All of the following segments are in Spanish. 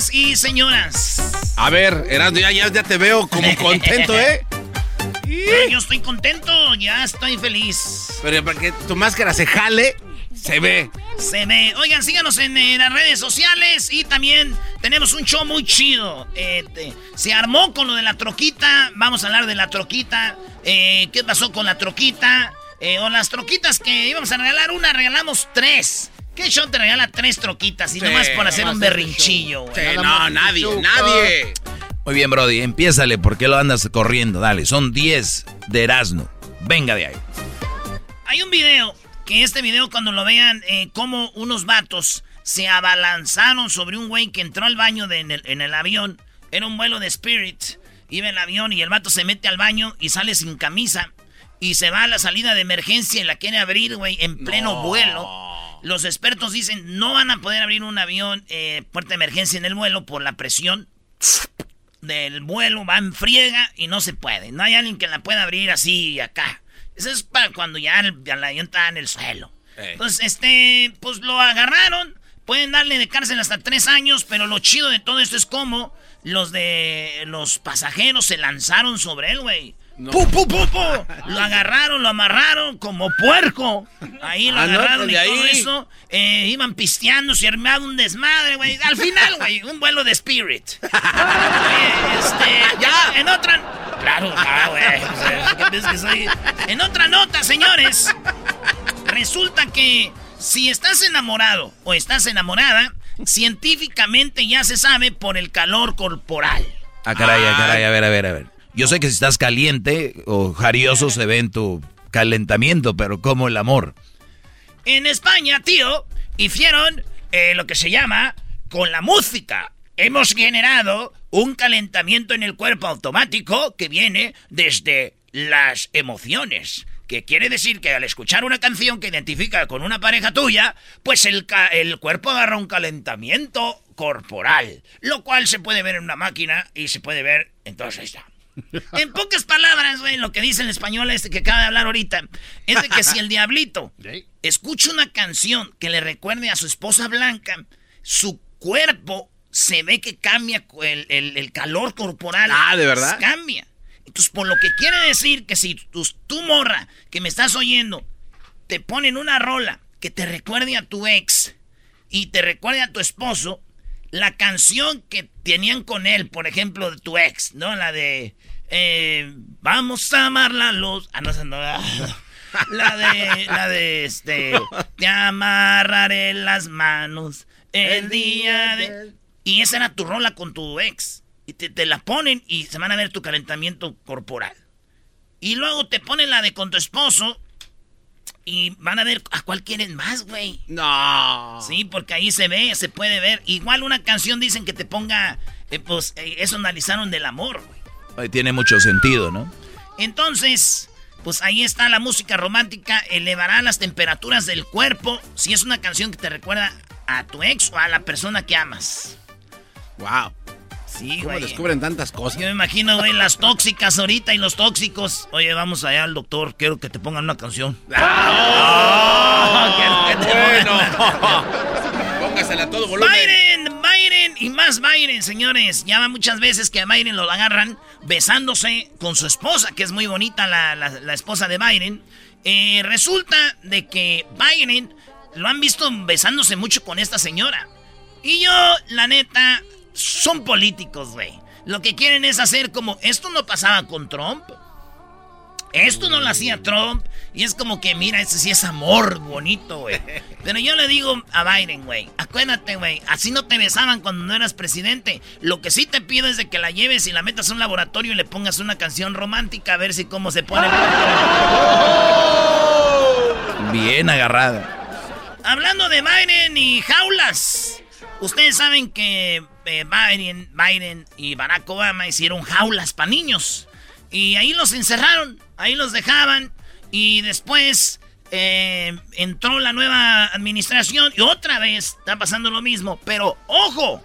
Señores y señoras. A ver, Erasmo, ya, ya, ya te veo como contento, ¿eh? Pero yo estoy contento, ya estoy feliz. Pero para que tu máscara se jale, se ve. Se ve. Oigan, síganos en, eh, las redes sociales y también tenemos un show muy chido. Eh, te- se armó con lo de la troquita. Vamos a hablar de la troquita. Eh, ¿Qué pasó con la troquita? Eh, o las troquitas que íbamos a regalar una, regalamos tres. ¿Qué show te regala tres troquitas? Y Sí, nomás por hacer nomás un berrinchillo, güey. Sí, no, nadie, nadie. Muy bien, Brody, empiézale. ¿Por qué lo andas corriendo? Dale, son 10 de Erasmo. Venga de ahí. Hay un video, que este video cuando lo vean, eh, como unos vatos se abalanzaron sobre un güey que entró al baño de- en, el, en el avión. Era un vuelo de Spirit. Iba en el avión y el vato se mete al baño y sale sin camisa. Y se va a la salida de emergencia y la quiere abrir, güey, en pleno vuelo. Los expertos dicen, no van a poder abrir un avión, eh, puerta de emergencia en el vuelo por la presión del vuelo, va en friega y no se puede. No hay alguien que la pueda abrir así acá. Eso es para cuando ya el, el avión está en el suelo. Entonces, este, pues lo agarraron. Pueden darle de cárcel hasta tres años, pero lo chido de todo esto es como los de los pasajeros se lanzaron sobre él, güey. ¡Pu, pu, pu, pu! Lo agarraron, lo amarraron como puerco. Ahí lo Ah, no, agarraron de y ahí. todo eso. Eh, iban pisteando, se armaba un desmadre, güey. Al final, güey, un vuelo de Spirit. Oye, este, ya, en otra... Claro, ah, güey. o sea. En otra nota, señores. Resulta que si estás enamorado o estás enamorada, científicamente ya se sabe por el calor corporal. Ah, caray, ah, caray, a ver, a ver, a ver. Yo sé que si estás caliente o jarioso se ve en tu calentamiento, pero como el amor. En España, tío, hicieron eh, lo que se llama con la música. Hemos generado un calentamiento en el cuerpo automático que viene desde las emociones. Que quiere decir que al escuchar una canción que identifica con una pareja tuya, pues el, el cuerpo agarra un calentamiento corporal. Lo cual se puede ver en una máquina y se puede ver en todos está. En pocas palabras, güey, lo que dice el español este que acaba de hablar ahorita, es de que si el diablito escucha una canción que le recuerde a su esposa blanca, su cuerpo se ve que cambia el, el- el calor corporal. Ah, ¿de verdad? Cambia. Entonces, por lo que quiere decir que si tu, tu morra que me estás oyendo te ponen una rola que te recuerde a tu ex y te recuerde a tu esposo, la canción que tenían con él, por ejemplo, de tu ex, ¿no? La de eh, Vamos a amarla los. Ah, no no. La de, la de este. Te amarraré las manos el día de. Y esa era tu rola con tu ex. y te, te la ponen y se van a ver tu calentamiento corporal. Y luego te ponen la de con tu esposo y van a ver a cuál quieren más, güey. No. Sí, porque ahí se ve, se puede ver. Igual una canción dicen que te ponga, eh, pues eh, eso analizaron del amor, güey. Tiene mucho sentido, ¿no? Entonces, pues ahí está la música romántica, elevará las temperaturas del cuerpo si es una canción que te recuerda a tu ex o a la persona que amas. Wow. Sí, ¿Cómo güey. descubren tantas cosas? Yo me imagino, güey, las tóxicas ahorita y los tóxicos. Oye, vamos allá al doctor, quiero que te pongan una canción. Canción. bueno. Póngasela a todo volumen. Biden y más Biden, señores. Ya va muchas veces que a Biden lo agarran besándose con su esposa, que es muy bonita la, la- esposa de Biden. Eh, resulta de que Biden lo han visto besándose mucho con esta señora. Y yo, la neta, son políticos, güey. Lo que quieren es hacer como, esto no pasaba con Trump. Esto no lo hacía Trump. Y es como que, mira, ese sí es amor bonito, güey. Pero yo le digo a Biden, güey, acuérdate, güey, así no te besaban cuando no eras presidente. Lo que sí te pido es de que la lleves y la metas a un laboratorio y le pongas una canción romántica a ver si cómo se pone. Bien agarrada. Hablando de Biden y jaulas. Ustedes saben que eh, Biden, Biden y Barack Obama hicieron jaulas para niños. Y ahí los encerraron, ahí los dejaban. Y después eh, entró la nueva administración y otra vez está pasando lo mismo. Pero ojo,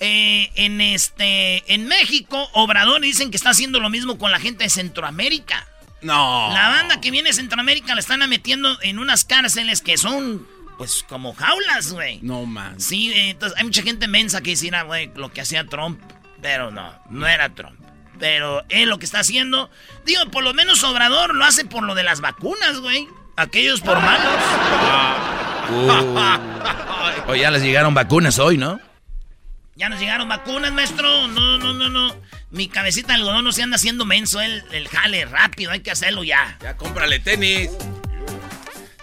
eh, en este, en México, Obrador dicen que está haciendo lo mismo con la gente de Centroamérica. No. La banda que viene de Centroamérica la están metiendo en unas cárceles que son, pues, como jaulas, güey. No, man. Sí, entonces hay mucha gente mensa que dice, "Ah, güey, lo que hacía Trump. Pero no, no era Trump. Pero él lo que está haciendo, digo, por lo menos Obrador lo hace por lo de las vacunas, güey. Aquellos por malos. Uh. O ya les llegaron vacunas hoy, ¿no? Ya nos llegaron vacunas, maestro. No, no, no, no. Mi cabecita de algodón no se anda haciendo menso. El, el jale rápido, hay que hacerlo ya. Ya cómprale tenis.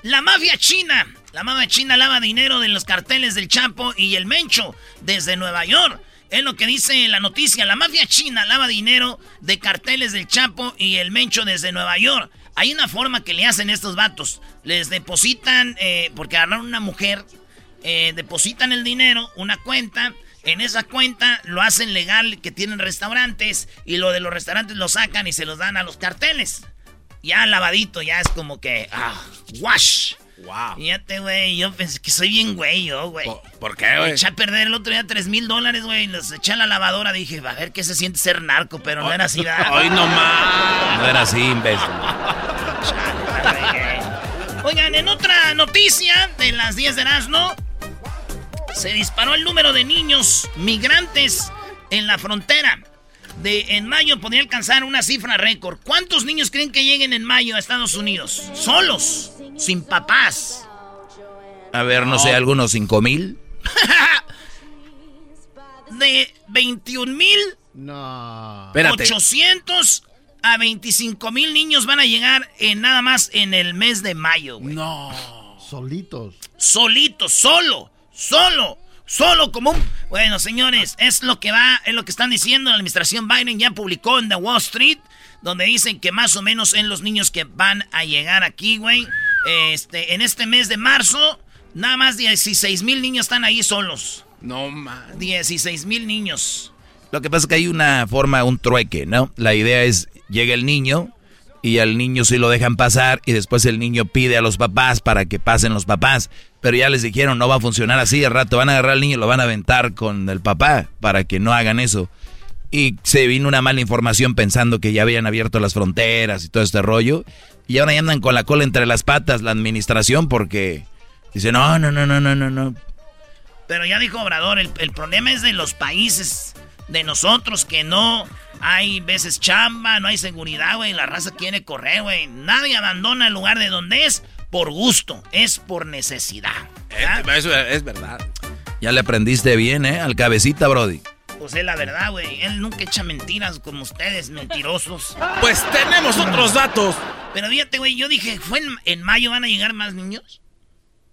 La mafia china. La mafia china lava dinero de los carteles del Chapo y el Mencho desde Nueva York. Es lo que dice la noticia. La mafia china lava dinero de carteles del Chapo y el Mencho desde Nueva York. Hay una forma que le hacen estos vatos. Les depositan, eh, porque agarraron una mujer, eh, depositan el dinero, una cuenta. En esa cuenta lo hacen legal que tienen restaurantes y lo de los restaurantes lo sacan y se los dan a los carteles. Ya lavadito, ya es como que, ah, wash. Wow. Fíjate, güey, yo pensé que soy bien güey, yo, güey. ¿Por, por qué, güey? Eché a perder el otro día 3 mil dólares, güey. Los eché a la lavadora. Dije, a ver qué se siente ser narco, pero no era así, ¿verdad? Hoy nomás. No era así, imbécil. Oigan, en otra noticia de las 10 de Erasmo, se disparó el número de niños migrantes en la frontera. De, en mayo podría alcanzar una cifra récord. ¿Cuántos niños creen que lleguen en mayo a Estados Unidos? Solos, sin papás. A ver, no sé, algunos cinco mil. De 21 mil No. Espérate. 800 a 25 mil niños van a llegar en nada más en el mes de mayo, güey. No. Solitos. Solito, solo, solo, solo como un... Bueno, señores, es lo que va, es lo que están diciendo. La administración Biden ya publicó en The Wall Street, donde dicen que más o menos en los niños que van a llegar aquí, güey. Este, en este mes de marzo, nada más 16 mil niños están ahí solos. No, man. 16 mil niños. Lo que pasa es que hay una forma, un trueque, ¿no? La idea es, llega el niño y al niño sí lo dejan pasar y después el niño pide a los papás para que pasen los papás. Pero ya les dijeron, no va a funcionar así, al rato van a agarrar al niño y lo van a aventar con el papá para que no hagan eso. Y se vino una mala información pensando que ya habían abierto las fronteras y todo este rollo. Y ahora ya andan con la cola entre las patas la administración porque dice, no, no, no, no, no, no, no. Pero ya dijo Obrador, el, el problema es de los países, de nosotros, que no hay veces chamba, no hay seguridad, güey. La raza quiere correr, güey. Nadie abandona el lugar de donde es por gusto, es por necesidad. ¿verdad? eso es verdad. Ya le aprendiste bien, ¿eh? Al cabecita, Brody. Pues es la verdad, güey. Él nunca echa mentiras como ustedes, mentirosos. Pues tenemos otros datos. Pero fíjate, güey, yo dije, ¿fue en, en mayo van a llegar más niños?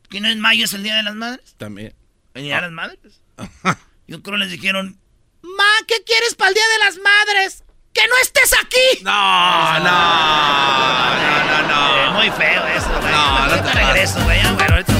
¿Que no en mayo es el Día de las Madres? También. ¿El Día de las Madres? Yo creo les dijeron, Ma, ¿qué quieres para el Día de las Madres? ¡Que no estés aquí! No, no, no, no, no. Eh, muy feo eso, güey. No, no te regreso, güey. Bueno, ahorita.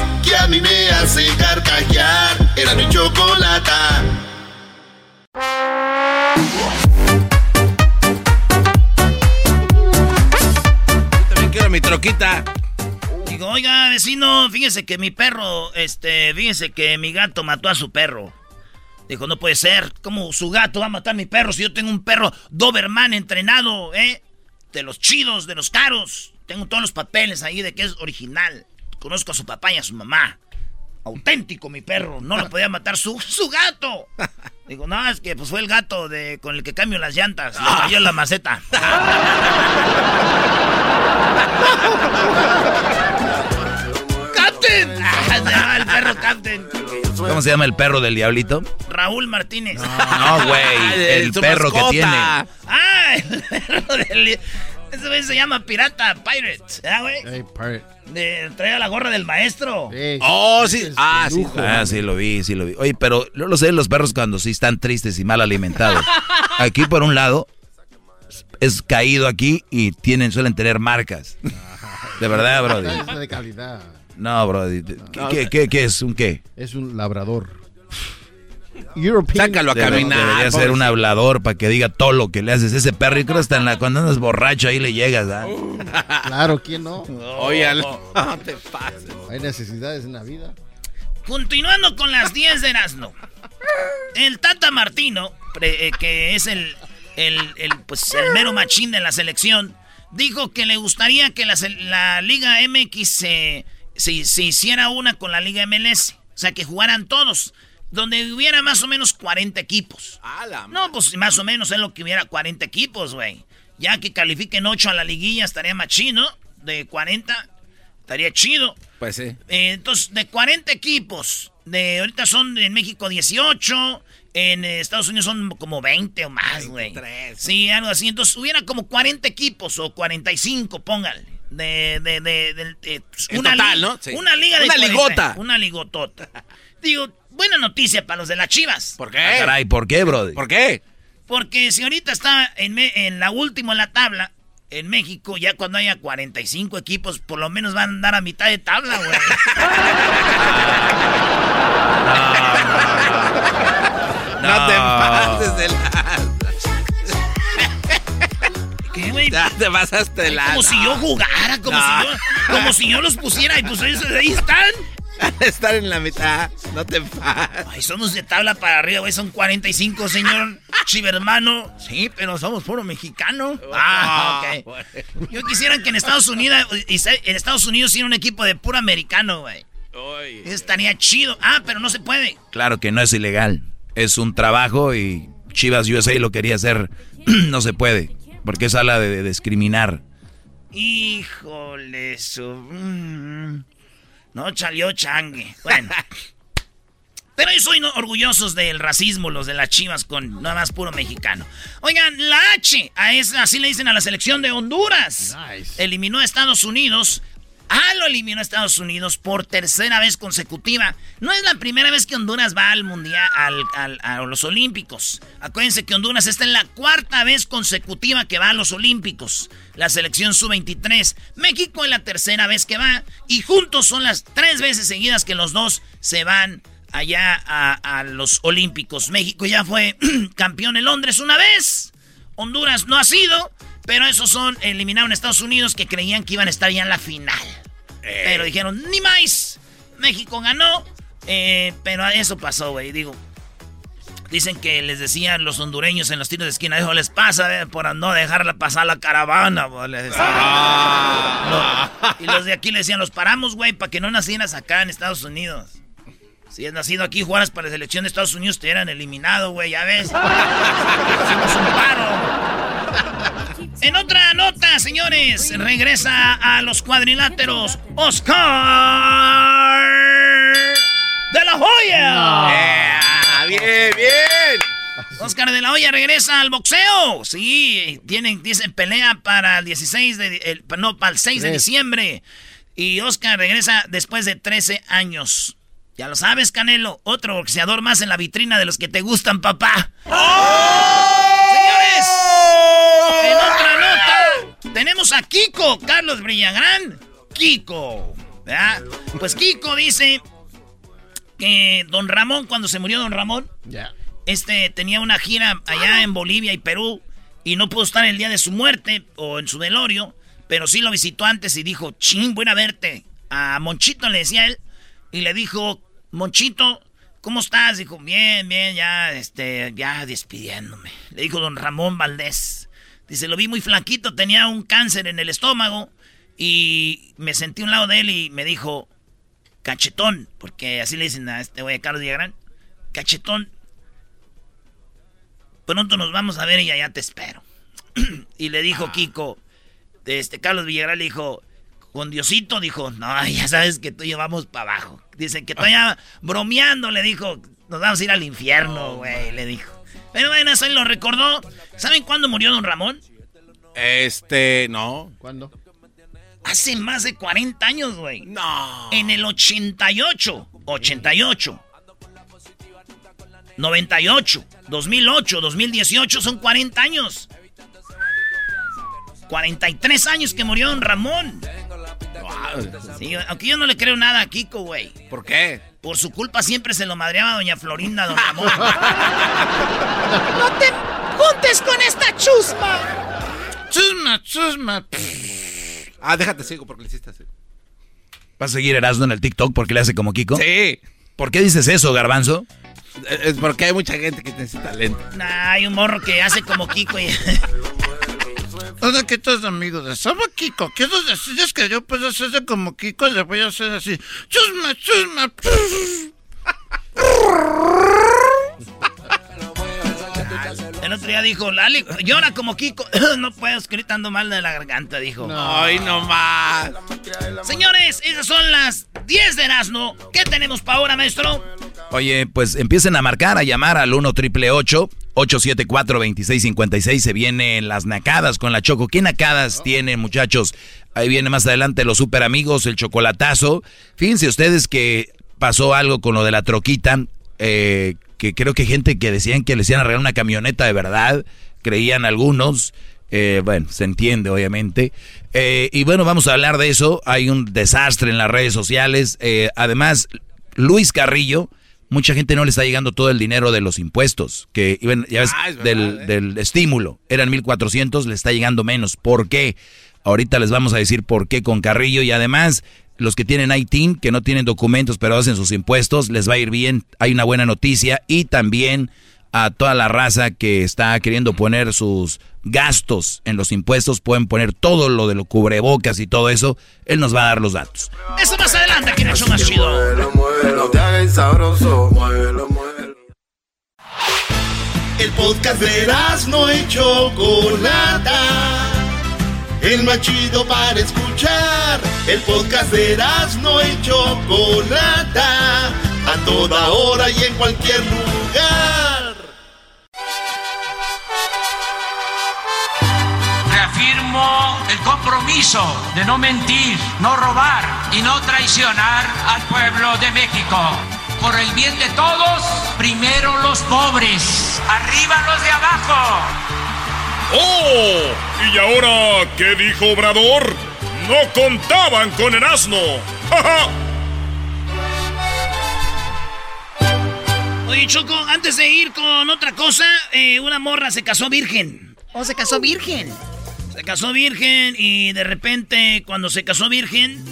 que a mí me hace carcajear. Era mi chocolata. También quiero mi troquita. Digo, oiga, vecino, fíjese que mi perro, este, fíjese que mi gato mató a su perro. Dijo, no puede ser. ¿Cómo su gato va a matar a mi perro si yo tengo un perro Doberman entrenado, eh? De los chidos, de los caros. Tengo todos los papeles ahí de que es original. Conozco a su papá y a su mamá. Auténtico mi perro. No lo podía matar su, su gato. Digo, no, es que pues fue el gato de, con el que cambio las llantas. Le cayó en la maceta. ¡Captain! Ah, el perro Captain. ¿Cómo se llama el perro del diablito? Raúl Martínez. No, güey. el su perro que tiene. ¡Ah! El perro del... Ese güey se llama Pirata Pirate. ¿verdad, güey? Hey, pirate. Trae la gorra del maestro. Hey, Oh, sí. es Ah, sí. Ah, sí, lo vi, sí lo vi. Oye, pero yo lo sé los perros cuando sí están tristes y mal alimentados. Aquí, por un lado, es caído aquí y tienen, suelen tener marcas. De verdad, Brody. Es de calidad. No, Brody. ¿Qué, qué, qué- qué es? ¿Un qué? Es un labrador. European. Sácalo a caminar. debería ser un hablador para que diga todo lo que le haces. Ese perro, y creo hasta en la, cuando andas borracho ahí le llegas, ¿ah? Claro, ¿quién no? Oye, no te pases. Hay necesidades en la vida. Continuando con las 10 de Erasmo. El Tata Martino, pre- eh, que es el, el, el, pues, el mero machín de la selección, dijo que le gustaría que la, la Liga MX se, se- se hiciera una con la Liga MLS. O sea, que jugaran todos. Donde hubiera más o menos 40 equipos. La No, pues más o menos es lo que hubiera 40 equipos, güey. Ya que califiquen 8 a la liguilla estaría más chido. De 40 estaría chido. Pues sí. Eh, entonces, de 40 equipos, de ahorita son en México 18, en eh, Estados Unidos son como 20 o más, güey. 23. Sí, algo así. Entonces, hubiera como 40 equipos o 45, póngale. De, de, de, de- de- En una, total, ¿no? Sí. una liga de Una 40, ligota. Una ligotota. Digo, buena noticia para los de las chivas. ¿Por Ah, qué? caray, ¿por qué, Brody? ¿Por qué? Porque si ahorita está en, me- en la última en la tabla, en México, ya cuando haya 45 equipos, por lo menos van a andar a mitad de tabla, güey. No, te pases de la... ¿Qué, güey? Ya te pasaste de la... Como si yo jugara, como, No. si yo, como si yo los pusiera y pues ellos ahí están. Estar en la mitad. No te pases. Ay, somos de tabla para arriba, güey, son 45, señor chivermano. Sí, pero somos puro mexicano. Ah, ok. bueno. Yo quisiera que en Estados Unidos, en Estados Unidos hiciera un equipo de puro americano, güey. Eso estaría chido. Ah, pero no se puede. Claro que no es ilegal. Es un trabajo y Chivas USA lo quería hacer. no se puede. Porque es ala de, de discriminar. Híjole, su... no salió changue. Bueno. Pero soy orgullosos del racismo, los de las chivas, con nada más puro mexicano. Oigan, la H, a esa, así le dicen a la selección de Honduras. Nice. Eliminó a Estados Unidos. Ah, lo eliminó a Estados Unidos por tercera vez consecutiva. No es la primera vez que Honduras va al mundial, al- a los Olímpicos. Acuérdense que Honduras está en la cuarta vez consecutiva que va a los Olímpicos. La selección sub-23. México es la tercera vez que va. Y juntos son las tres veces seguidas que los dos se van allá a, a los Olímpicos. México ya fue campeón en Londres una vez. Honduras no ha sido, pero esos son, eliminaron a Estados Unidos que creían que iban a estar ya en la final. Pero dijeron, ni más. México ganó, eh, pero eso pasó, güey. Digo, dicen que les decían los hondureños en los tiros de esquina, eso les pasa eh, por no dejarla pasar la caravana, les decían. No. Y los de aquí le decían, los paramos, güey, para que no nacieras acá en Estados Unidos. Si has nacido aquí jugaras para la selección de Estados Unidos, te hubieran eliminado, güey, ya ves. Hacemos un paro. En otra nota, señores, regresa a los cuadriláteros Oscar de la Hoya. bien, bien. Oscar de la Hoya regresa al boxeo. Sí, tienen, dicen pelea para el 16 de, el- no, para el 6 de diciembre. Y Oscar regresa después de 13 años. Ya lo sabes, Canelo. Otro boxeador más en la vitrina de los que te gustan, papá. Señores, otra nota, tenemos a Kiko, Carlos Brillagrán. Kiko. ¿verdad? Pues Kiko dice que Don Ramón, cuando se murió Don Ramón, este tenía una gira allá en Bolivia y Perú y no pudo estar el día de su muerte o en su velorio, pero sí lo visitó antes y dijo, ching, buena verte. A Monchito le decía él y le dijo, Monchito, ¿cómo estás? Dijo, bien, bien, ya, este, ya despidiéndome. Le dijo don Ramón Valdés. Dice, lo vi muy flaquito, tenía un cáncer en el estómago y me sentí a un lado de él y me dijo, cachetón, porque así le dicen a este güey, Carlos Villagrán, cachetón, pronto nos vamos a ver y allá te espero. y le dijo Kiko, este Carlos Villagrán le dijo, con Diosito, dijo, no, ya sabes que tú y yo vamos para abajo. Dice que todavía bromeando, le dijo, nos vamos a ir al infierno, güey, le dijo. Pero bueno, eso él lo recordó. ¿Saben cuándo murió don Ramón? Este, no. ¿Cuándo? Hace más de 40 años, güey. No. En el 88. 88. 98. 2008. 2018. Son 40 años. 43 años que murió don Ramón. Sí, aunque yo no le creo nada a Kiko, güey. ¿Por qué? Por su culpa siempre se lo madreaba doña Florinda, don Ramón. ¡No te juntes con esta chusma! chusma, chusma. Ah, déjate sigo porque le hiciste así. ¿Vas a seguir Erasmo en el TikTok porque le hace como Kiko? Sí. ¿Por qué dices eso, Garbanzo? Es porque hay mucha gente que tiene ese talento. Nah, hay un morro que hace como Kiko y... O sea, que estás amigo de Saba Kiko. Quiero decir es que yo puedo hacerse como Kiko, le voy a hacer así. Chusma, chusma. El otro día dijo, Lali, llora como Kiko. no puedo, estoy gritando mal de la garganta, dijo. Ay, no más. Señores, esas son las 10 de Erasmo. ¿Qué tenemos para ahora, maestro? Oye, pues empiecen a marcar, a llamar al 1 triple 874 2656 Se vienen las nacadas con la Choco. ¿Qué nacadas tienen, muchachos? Ahí viene más adelante los super amigos, el chocolatazo. Fíjense ustedes que pasó algo con lo de la troquita. eh, que creo que gente que decían que les iban a regalar una camioneta de verdad. Creían algunos. Eh, bueno, se entiende, obviamente. Eh, y bueno, vamos a hablar de eso. Hay un desastre en las redes sociales. Eh, además, Luis Carrillo, mucha gente no le está llegando todo el dinero de los impuestos, que ya ves, Ah, es verdad, del, eh. del estímulo. Eran 1.400, le está llegando menos. ¿Por qué? Ahorita les vamos a decir por qué con Carrillo. Y además, los que tienen ITIN, que no tienen documentos pero hacen sus impuestos, les va a ir bien. Hay una buena noticia. Y también a toda la raza que está queriendo poner sus gastos en los impuestos, pueden poner todo lo de los cubrebocas y todo eso. Él nos va a dar los datos. Eso más adelante el show más chido. El podcast de no y Chocolata. El más chido para escuchar. El podcast de no y Chocolata. A toda hora y en cualquier lugar. Reafirmo el compromiso de no mentir, no robar y no traicionar al pueblo de México. Por el bien de todos, primero los pobres, arriba los de abajo. ¡Oh! ¿Y ahora qué dijo Obrador? No contaban con el asno. ¡Ja, ja! Oye, Choco, antes de ir con otra cosa, eh, una morra se casó virgen. ¿O se casó virgen? Se casó virgen y de repente, cuando se casó virgen,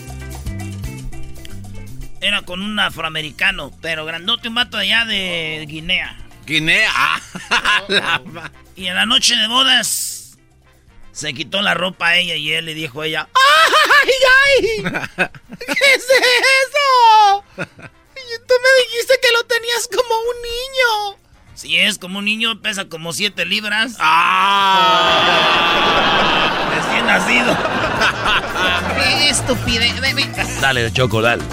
era con un afroamericano, pero grandote, un vato allá de Guinea. Guinea. Ah, la Y en la noche de bodas, se quitó la ropa a ella y él le dijo a ella, ¡Ay, ay! ¿Qué es eso? Tú me dijiste que lo tenías como un niño. Si es como un niño, pesa como 7 libras. ¡Ah! Recién nacido. Qué estupidez. Dale, Choco, dale.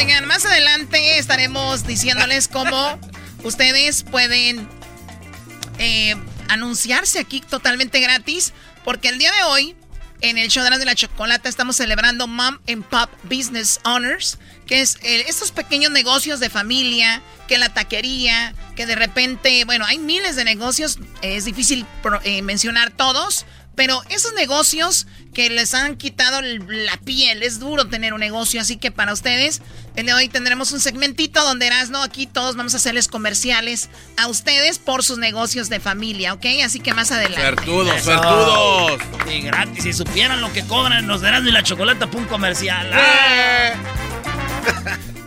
Más adelante estaremos diciéndoles cómo ustedes pueden eh, anunciarse aquí totalmente gratis. Porque el día de hoy, en el show de la chocolata, estamos celebrando Mom and Pop Business Honors, que es eh, estos pequeños negocios de familia, que la taquería, que de repente, bueno, hay miles de negocios, es difícil eh, mencionar todos, pero esos negocios que les han quitado la piel, es duro tener un negocio, así que para ustedes, el de hoy tendremos un segmentito donde Erasno, aquí todos vamos a hacerles comerciales a ustedes por sus negocios de familia, ¿ok? Así que más adelante. Suertudos, suertudos. Y gratis, si supieran lo que cobran los de Erasno y la chocolate, un comercial. ¡Eh!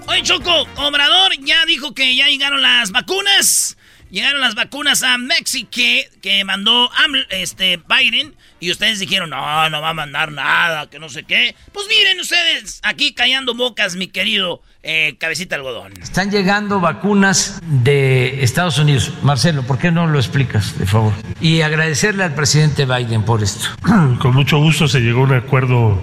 Oye, Choco, Obrador ya dijo que ya llegaron las vacunas. Llegaron las vacunas a México que mandó este, Biden. Y ustedes dijeron, no, no va a mandar nada, que no sé qué. Pues miren ustedes, aquí callando bocas, mi querido eh, cabecita algodón. Están llegando vacunas de Estados Unidos. Marcelo, ¿por qué no lo explicas, de favor? Y agradecerle al presidente Biden por esto. Con mucho gusto se llegó a un acuerdo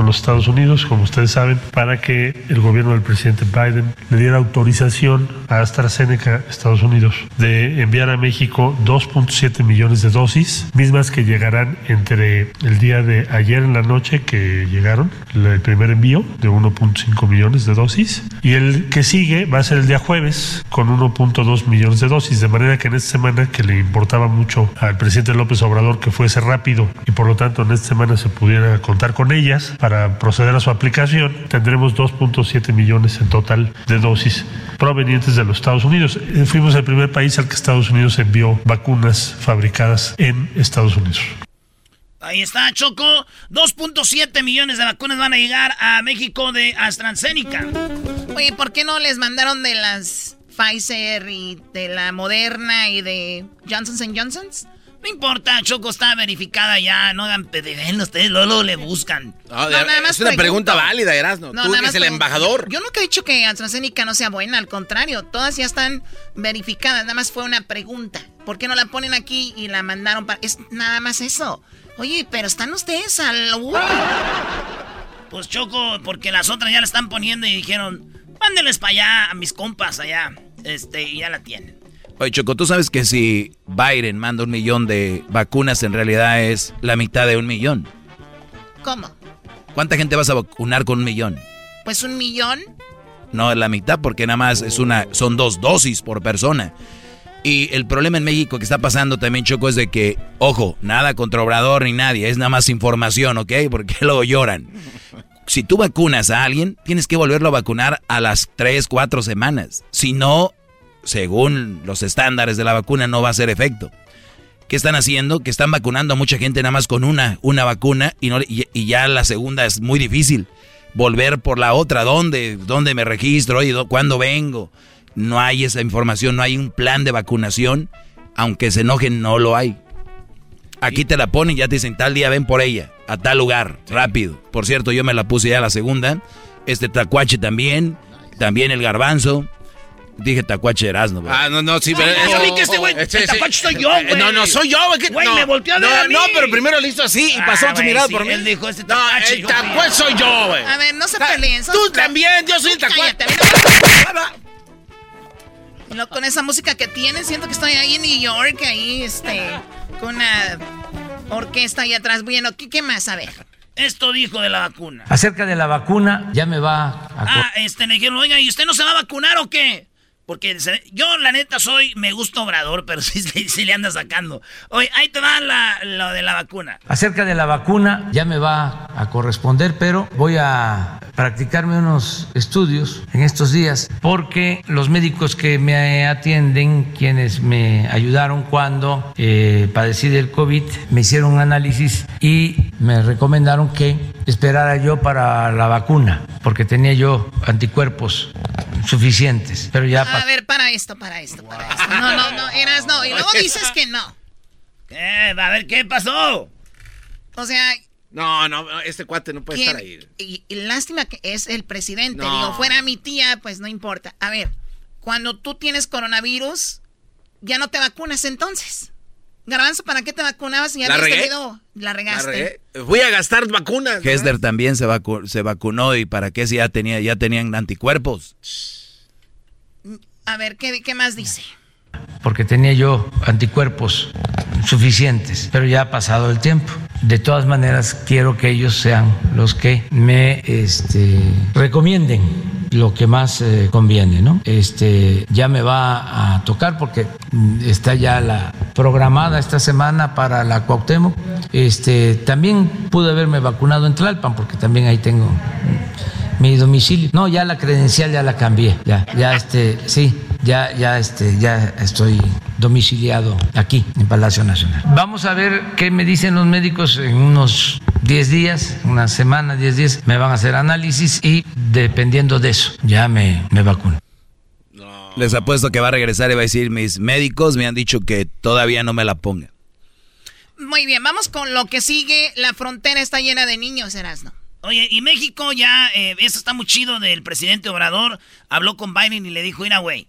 con los Estados Unidos, como ustedes saben, para que el gobierno del presidente Biden le diera autorización a AstraZeneca, Estados Unidos, de enviar a México 2.7 millones de dosis, mismas que llegarán entre el día de ayer en la noche que llegaron, el primer envío de 1.5 millones de dosis, y el que sigue va a ser el día jueves con 1.2 millones de dosis, de manera que en esta semana que le importaba mucho al presidente López Obrador que fuese rápido y por lo tanto en esta semana se pudiera contar con ellas para proceder a su aplicación, tendremos 2.7 millones en total de dosis provenientes de los Estados Unidos. Eh, fuimos el primer país al que Estados Unidos envió vacunas fabricadas en Estados Unidos. Ahí está, Choco. 2.7 millones de vacunas van a llegar a México de AstraZeneca. Oye, ¿por qué no les mandaron de las Pfizer y de la Moderna y de Johnson Johnson's? No importa, Choco está verificada ya. No hagan ven ustedes, Lolo le buscan. No, nada más es una pregunta válida, Erasno. Tú eres el embajador. Yo nunca he dicho que AstraZeneca no sea buena, al contrario, todas ya están verificadas. Nada más fue una pregunta. ¿Por qué no la ponen aquí y la mandaron para.? Es nada más eso. Oye, pero están ustedes al. Pues Choco, porque las otras ya la están poniendo y dijeron, mándenles para allá a mis compas allá. Este, y ya la tienen. Oye, Choco, tú sabes que si Biden manda un millón de vacunas, en realidad es la mitad de un millón. ¿Cómo? ¿Cuánta gente vas a vacunar con un millón? Pues un millón. No, la mitad, porque nada más es una, son dos dosis por persona. Y el problema en México que está pasando también, Choco, es de que, ojo, nada contra Obrador ni nadie, es nada más información, ¿ok? Porque luego lloran. Si tú vacunas a alguien, tienes que volverlo a vacunar a las 3, 4 semanas. Si no, según los estándares de la vacuna, no va a hacer efecto. ¿Qué están haciendo? Que están vacunando a mucha gente nada más con una, una vacuna y, no, y, ya la segunda es muy difícil. Volver por la otra, ¿dónde? ¿Dónde me registro? Oye, ¿cuándo vengo? No hay esa información, no hay un plan de vacunación. Aunque se enojen, no lo hay. Aquí te la ponen, ya te dicen, tal día ven por ella, a tal lugar, rápido. Por cierto, yo me la puse ya la segunda. Este tacuache también, también el garbanzo. Dije tacuache Erasmo, Ah, no, no, sí, pero. Yo vi que este güey. tacuache soy yo, güey. No, no, soy yo, güey. Güey, no, me volteó a ver. No, a mí. no, pero primero lo hizo así y pasó Ah, su güey, mirada sí, por mí. Él dijo este No, tacuache. el tacuache soy yo, güey. A ver, no se peleen. son- Tú también, yo soy el tacuache. No- con esa música que tienen, siento que estoy ahí en New York, ahí, este, con una orquesta ahí atrás. Bueno, ¿qué, qué más? A ver. Esto dijo de la vacuna. Acerca de la vacuna, ya me va a... Ah, este, le dijeron, oiga, ¿y usted no se va a vacunar o qué? Porque yo, la neta, soy, me gusta Obrador, pero sí, sí, le anda sacando. Oye, ahí te va la, lo de la vacuna. Acerca de la vacuna, ya me va a corresponder, pero voy a practicarme unos estudios en estos días, porque los médicos que me atienden, quienes me ayudaron cuando eh, padecí del COVID, me hicieron un análisis y me recomendaron que esperara yo para la vacuna, porque tenía yo anticuerpos suficientes, pero ya... A ver, para esto, para esto, para esto. No, no, no, eras no. Y luego dices que no. Eh, a ver, ¿qué pasó? O sea, No, no, este cuate no puede ¿Quién? estar ahí. Y, y lástima que es el presidente. No. Digo, fuera mi tía, pues no importa. A ver, cuando tú tienes coronavirus, ya no te vacunas entonces. Garbanzo, ¿para qué te vacunabas si ya ¿La habías regué? tenido? La La regaste. regué. Fui a gastar vacunas. ¿no? Hester también se, vacu- se vacunó y para qué si ya tenía ya tenían anticuerpos. A ver, ¿qué, qué más dice? porque tenía yo anticuerpos suficientes, pero ya ha pasado el tiempo. De todas maneras, quiero que ellos sean los que me este, recomienden lo que más eh, conviene, ¿no? Este, ya me va a tocar porque mm, está ya la programada esta semana para la Cuauhtémoc. Este, también pude haberme vacunado en Tlalpan porque también ahí tengo mi domicilio. No, ya la credencial ya la cambié, ya, ya este, sí, ya, ya este, ya estoy domiciliado aquí en Palacio Nacional. Vamos a ver qué me dicen los médicos en unos 10 días, una semana, 10 días, me van a hacer análisis y dependiendo de eso, ya me, me vacuno. Les apuesto que va a regresar y va a decir, mis médicos me han dicho que todavía no me la ponga. Muy bien, vamos con lo que sigue. La frontera está llena de niños, Erasno. Oye, y México ya, eh, eso está muy chido del presidente Obrador. Habló con Biden y le dijo, mira, güey,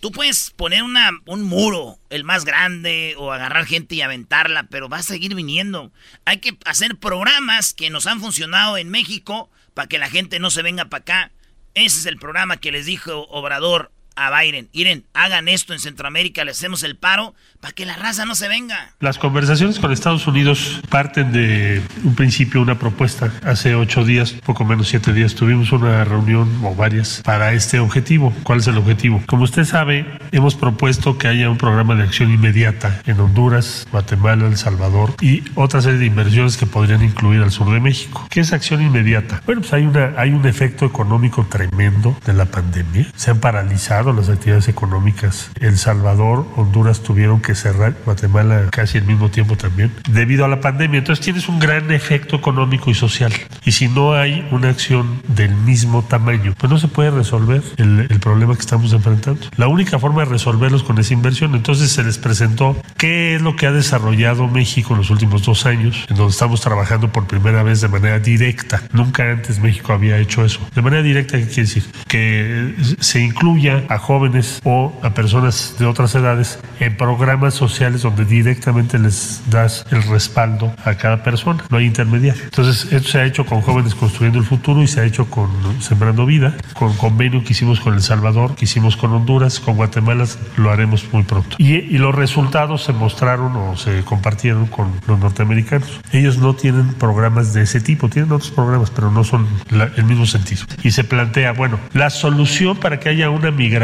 tú puedes poner una, un muro, el más grande, o agarrar gente y aventarla, pero va a seguir viniendo. Hay que hacer programas que nos han funcionado en México para que la gente no se venga para acá. Ese es el programa que les dijo Obrador a Biden. Miren, hagan esto en Centroamérica, le hacemos el paro para que la raza no se venga. Las conversaciones con Estados Unidos parten de un principio, una propuesta. Hace ocho días, poco menos siete días, tuvimos una reunión o varias para este objetivo. ¿Cuál es el objetivo? Como usted sabe, hemos propuesto que haya un programa de acción inmediata en Honduras, Guatemala, El Salvador y otra serie de inversiones que podrían incluir al sur de México. ¿Qué es acción inmediata? Bueno, pues hay, una, hay un efecto económico tremendo de la pandemia. Se han paralizado las actividades económicas. El Salvador, Honduras tuvieron que cerrar, Guatemala casi al mismo tiempo también, debido a la pandemia. Entonces tienes un gran efecto económico y social. Y si no hay una acción del mismo tamaño, pues no se puede resolver el, el problema que estamos enfrentando. La única forma de resolverlos con esa inversión. Entonces se les presentó qué es lo que ha desarrollado México en los últimos dos años, en donde estamos trabajando por primera vez de manera directa. Nunca antes México había hecho eso. De manera directa, ¿qué quiere decir? Que se incluya a jóvenes o a personas de otras edades en programas sociales donde directamente les das el respaldo a cada persona, no hay intermediario. Entonces, esto se ha hecho con jóvenes construyendo el futuro y se ha hecho con Sembrando Vida, con convenio que hicimos con El Salvador, que hicimos con Honduras, con Guatemala, lo haremos muy pronto. Y, y los resultados se mostraron o se compartieron con los norteamericanos. Ellos no tienen programas de ese tipo, tienen otros programas, pero no son la- el mismo sentido. Y se plantea, bueno, la solución para que haya una migración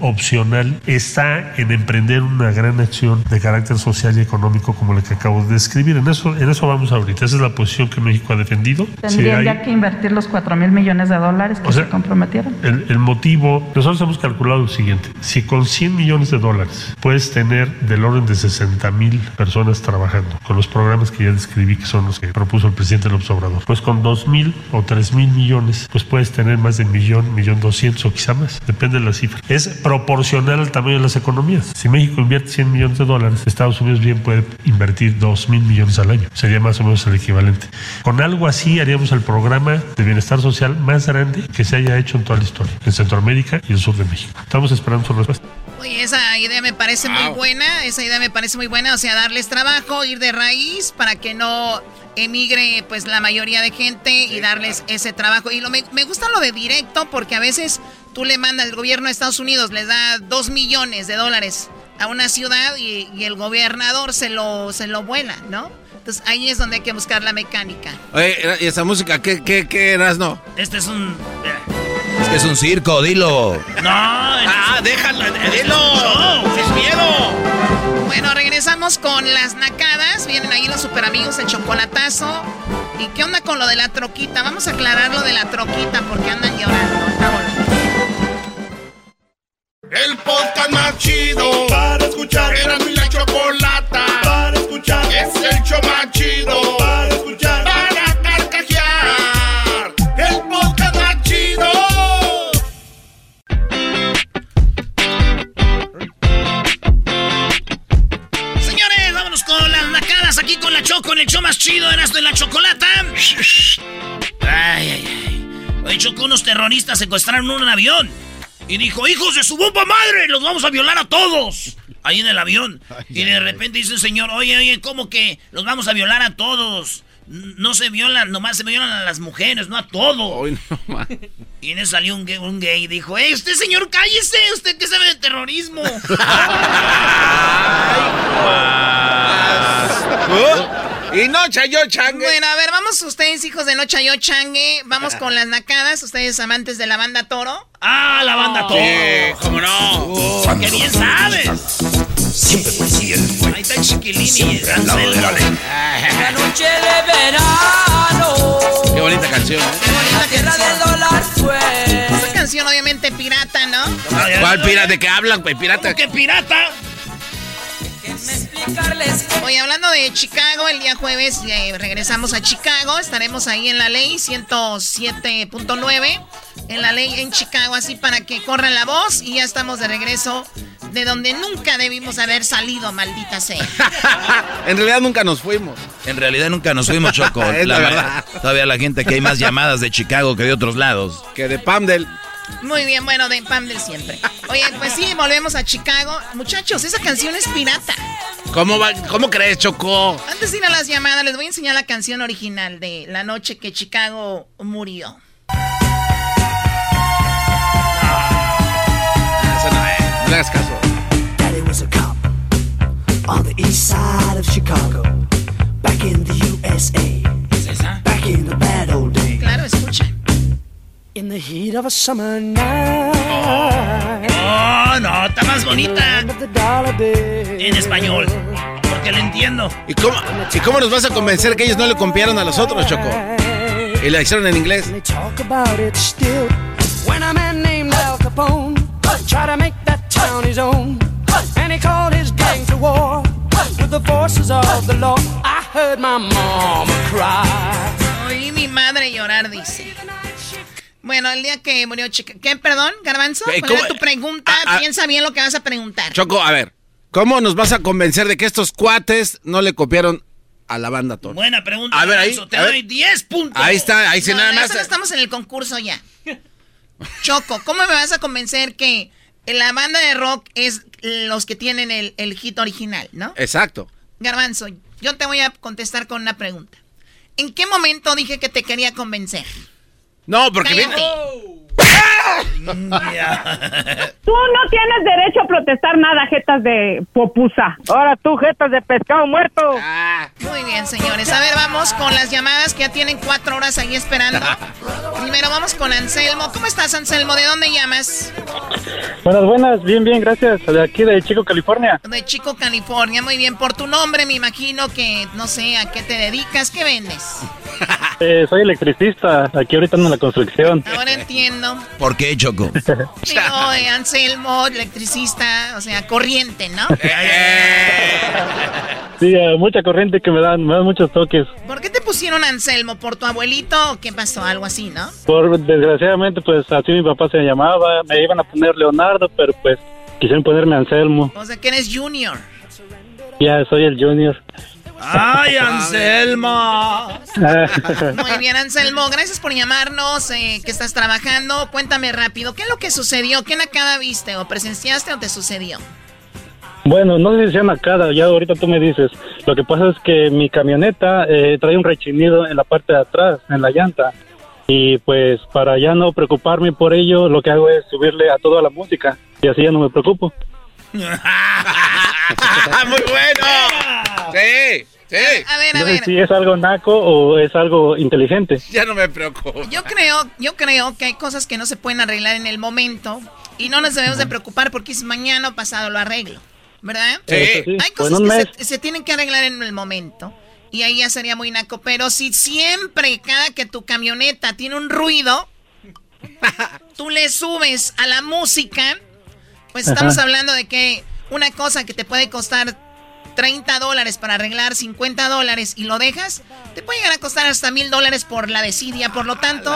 opcional está en emprender una gran acción de carácter social y económico como la que acabo de describir. En eso, en eso vamos ahorita. Esa es la posición que México ha defendido. Tendrían ya que invertir los 4 mil millones de dólares que O sea, se comprometieron. el, el motivo, nosotros hemos calculado lo siguiente, si con 100 millones de dólares puedes tener del orden de 60 mil personas trabajando con los programas que ya describí que son los que propuso el presidente López Obrador, pues con 2 mil o 3 mil millones, pues puedes tener más de millón, millón doscientos o quizá más, depende de la cifra. Es proporcional al tamaño de las economías. Si México invierte 100 millones de dólares, Estados Unidos bien puede invertir 2 mil millones al año, sería más o menos el equivalente. Con algo así haríamos el programa de bienestar social más grande que se haya hecho en toda la historia, en Centroamérica y el sur de México. Estamos esperando su respuesta. Oye, esa idea me parece muy buena, esa idea me parece muy buena, o sea, darles trabajo, ir de raíz para que no emigre pues la mayoría de gente y darles ese trabajo. Y lo, me, me gusta lo de directo porque a veces tú le mandas, el gobierno de Estados Unidos les da dos millones de dólares a una ciudad y, y el gobernador se lo, se lo vuela, ¿no? Entonces ahí es donde hay que buscar la mecánica. Oye, ¿y esa música qué, qué, qué eras, no? Este es un... Es que es un circo, dilo. No, ah, déjalo, dilo. Sin miedo. Bueno, regresamos con las nacadas. Vienen ahí los super amigos, el chocolatazo. ¿Y qué onda con lo de la troquita? Vamos a aclarar lo de la troquita porque andan llorando. El podcast más chido para escuchar. Era mi la chocolata para escuchar. Es el show más chido para escuchar. Para carcajear. El podcast más chido. Señores, vámonos con las nacadas aquí con la Choco en el show más chido, eras de la chocolata. Ay, ay, ay. Oye, Choco, unos terroristas secuestraron un avión. Y dijo, hijos de su bomba madre, los vamos a violar a todos. Ahí en el avión. y de repente dice el señor, oye, oye, ¿cómo que los vamos a violar a todos? No se violan, nomás se violan a las mujeres, no a todos. y en eso salió un gay, un gay y dijo, ¡Eh, usted señor, cállese! ¿Usted qué sabe de terrorismo? Y no chayo changue. Bueno, a ver, vamos ustedes, hijos de no chayo changue. Vamos con las nacadas. Ustedes amantes de la banda Toro. ¡Ah, la banda Toro! Sí, cómo no. ¡Qué bien sabes! Siempre fue el Ahí está el chiquilín y al lado de la ley. La noche de verano. Qué bonita canción, ¿eh? La tierra del dólar fue. Esa canción, obviamente, pirata, ¿no? ¿Cuál pirata? ¿De qué hablan, güey? Pirata. ¿Qué pirata? Oye, hablando de Chicago, el día jueves eh, regresamos a Chicago. Estaremos ahí en la ley 107.9. En la ley en Chicago, así para que corran la voz. Y ya estamos de regreso de donde nunca debimos haber salido, maldita sea. en realidad nunca nos fuimos. En realidad nunca nos fuimos, Choco. La verdad. Todavía la gente que hay más llamadas de Chicago que de otros lados. Que de Pamdel. Muy bien, bueno, de Pam del siempre. Oye, pues sí, volvemos a Chicago. Muchachos, esa canción es pirata. ¿Cómo, va, ¿Cómo crees, Choco? Antes de ir a las llamadas, les voy a enseñar la canción original de La noche que Chicago murió. Eso no es. Hagas caso. Daddy was a cop on the east side of Chicago, back in the USA. Back in the bad old days. Claro, escucha. In the heat of a summer night. Oh, no, está más bonita en español. Porque la entiendo. ¿Y cómo, ¿Y cómo nos vas a convencer que ellos no le copiaron a los otros, Choco? Y la hicieron en inglés. They talk about it still. When a man named Al Capone tried to make that town his own, and he called his gang to war with the forces of the law. I heard my mama cry. Oí mi madre llorar, dice. Bueno, el día que murió Chica... ¿Qué, perdón, Garbanzo? ¿Cuál era tu pregunta? Ah, ah. Piensa bien lo que vas a preguntar. Choco, a ver. ¿Cómo nos vas a convencer de que estos cuates no le copiaron a la banda Toro? Buena pregunta. A ver, ahí, Garbanzo, Te a ver. doy 10 puntos. Ahí está, ahí sí No, nada más. no estamos en el concurso ya. Choco, ¿cómo me vas a convencer que la banda de rock es los que tienen el, el hit original, no? Exacto. Garbanzo, yo te voy a contestar con una pregunta. ¿En qué momento dije que te quería convencer? No, porque viene- Tú no tienes derecho a protestar nada, jetas de popusa. Ahora tú, jetas de pescado muerto. Muy bien, señores. A ver, vamos con las llamadas que ya tienen cuatro horas ahí esperando. Primero vamos con Anselmo. ¿Cómo estás, Anselmo? ¿De dónde llamas? Buenas, buenas, bien, bien, gracias. De aquí de Chico, California. De Chico, California. Muy bien. Por tu nombre me imagino que no sé a qué te dedicas. ¿Qué vendes? Eh, soy electricista, aquí ahorita en la construcción. Ahora entiendo. ¿Por qué, Choco? Digo, eh, Anselmo, electricista, o sea, corriente, ¿no? Sí, eh, mucha corriente que me dan, me dan muchos toques. ¿Por qué te pusieron Anselmo? ¿Por tu abuelito o qué pasó? Algo así, ¿no? Por desgraciadamente, pues así mi papá se llamaba. Me iban a poner Leonardo, pero pues quisieron ponerme Anselmo. O sea, que eres junior. Ya soy el junior. ¡Ay, Anselmo! Muy bien, Anselmo, gracias por llamarnos, eh, que estás trabajando. Cuéntame rápido, ¿qué es lo que sucedió? ¿Qué nacada viste? ¿O presenciaste o te sucedió? Bueno, no sé si sea nacada, ya ahorita tú me dices. Lo que pasa es que mi camioneta eh, trae un rechinido en la parte de atrás, en la llanta. Y pues para ya no preocuparme por ello, lo que hago es subirle a toda la música. Y así ya no me preocupo. ¡Muy bueno! Sí, sí. A ver, a No sé ver. si es algo naco o es algo inteligente. Ya no me preocupo. Yo creo, yo creo que hay cosas que no se pueden arreglar en el momento y no nos debemos de preocupar porque es mañana o pasado lo arreglo, ¿verdad? Sí. Sí, Hay o cosas que se, se tienen que arreglar en el momento y ahí ya sería muy naco, pero si siempre cada que tu camioneta tiene un ruido, tú le subes a la música, pues estamos Ajá. hablando de que una cosa que te puede costar 30 dólares para arreglar 50 dólares y lo dejas, te puede llegar a costar hasta mil dólares por la desidia. Por lo tanto,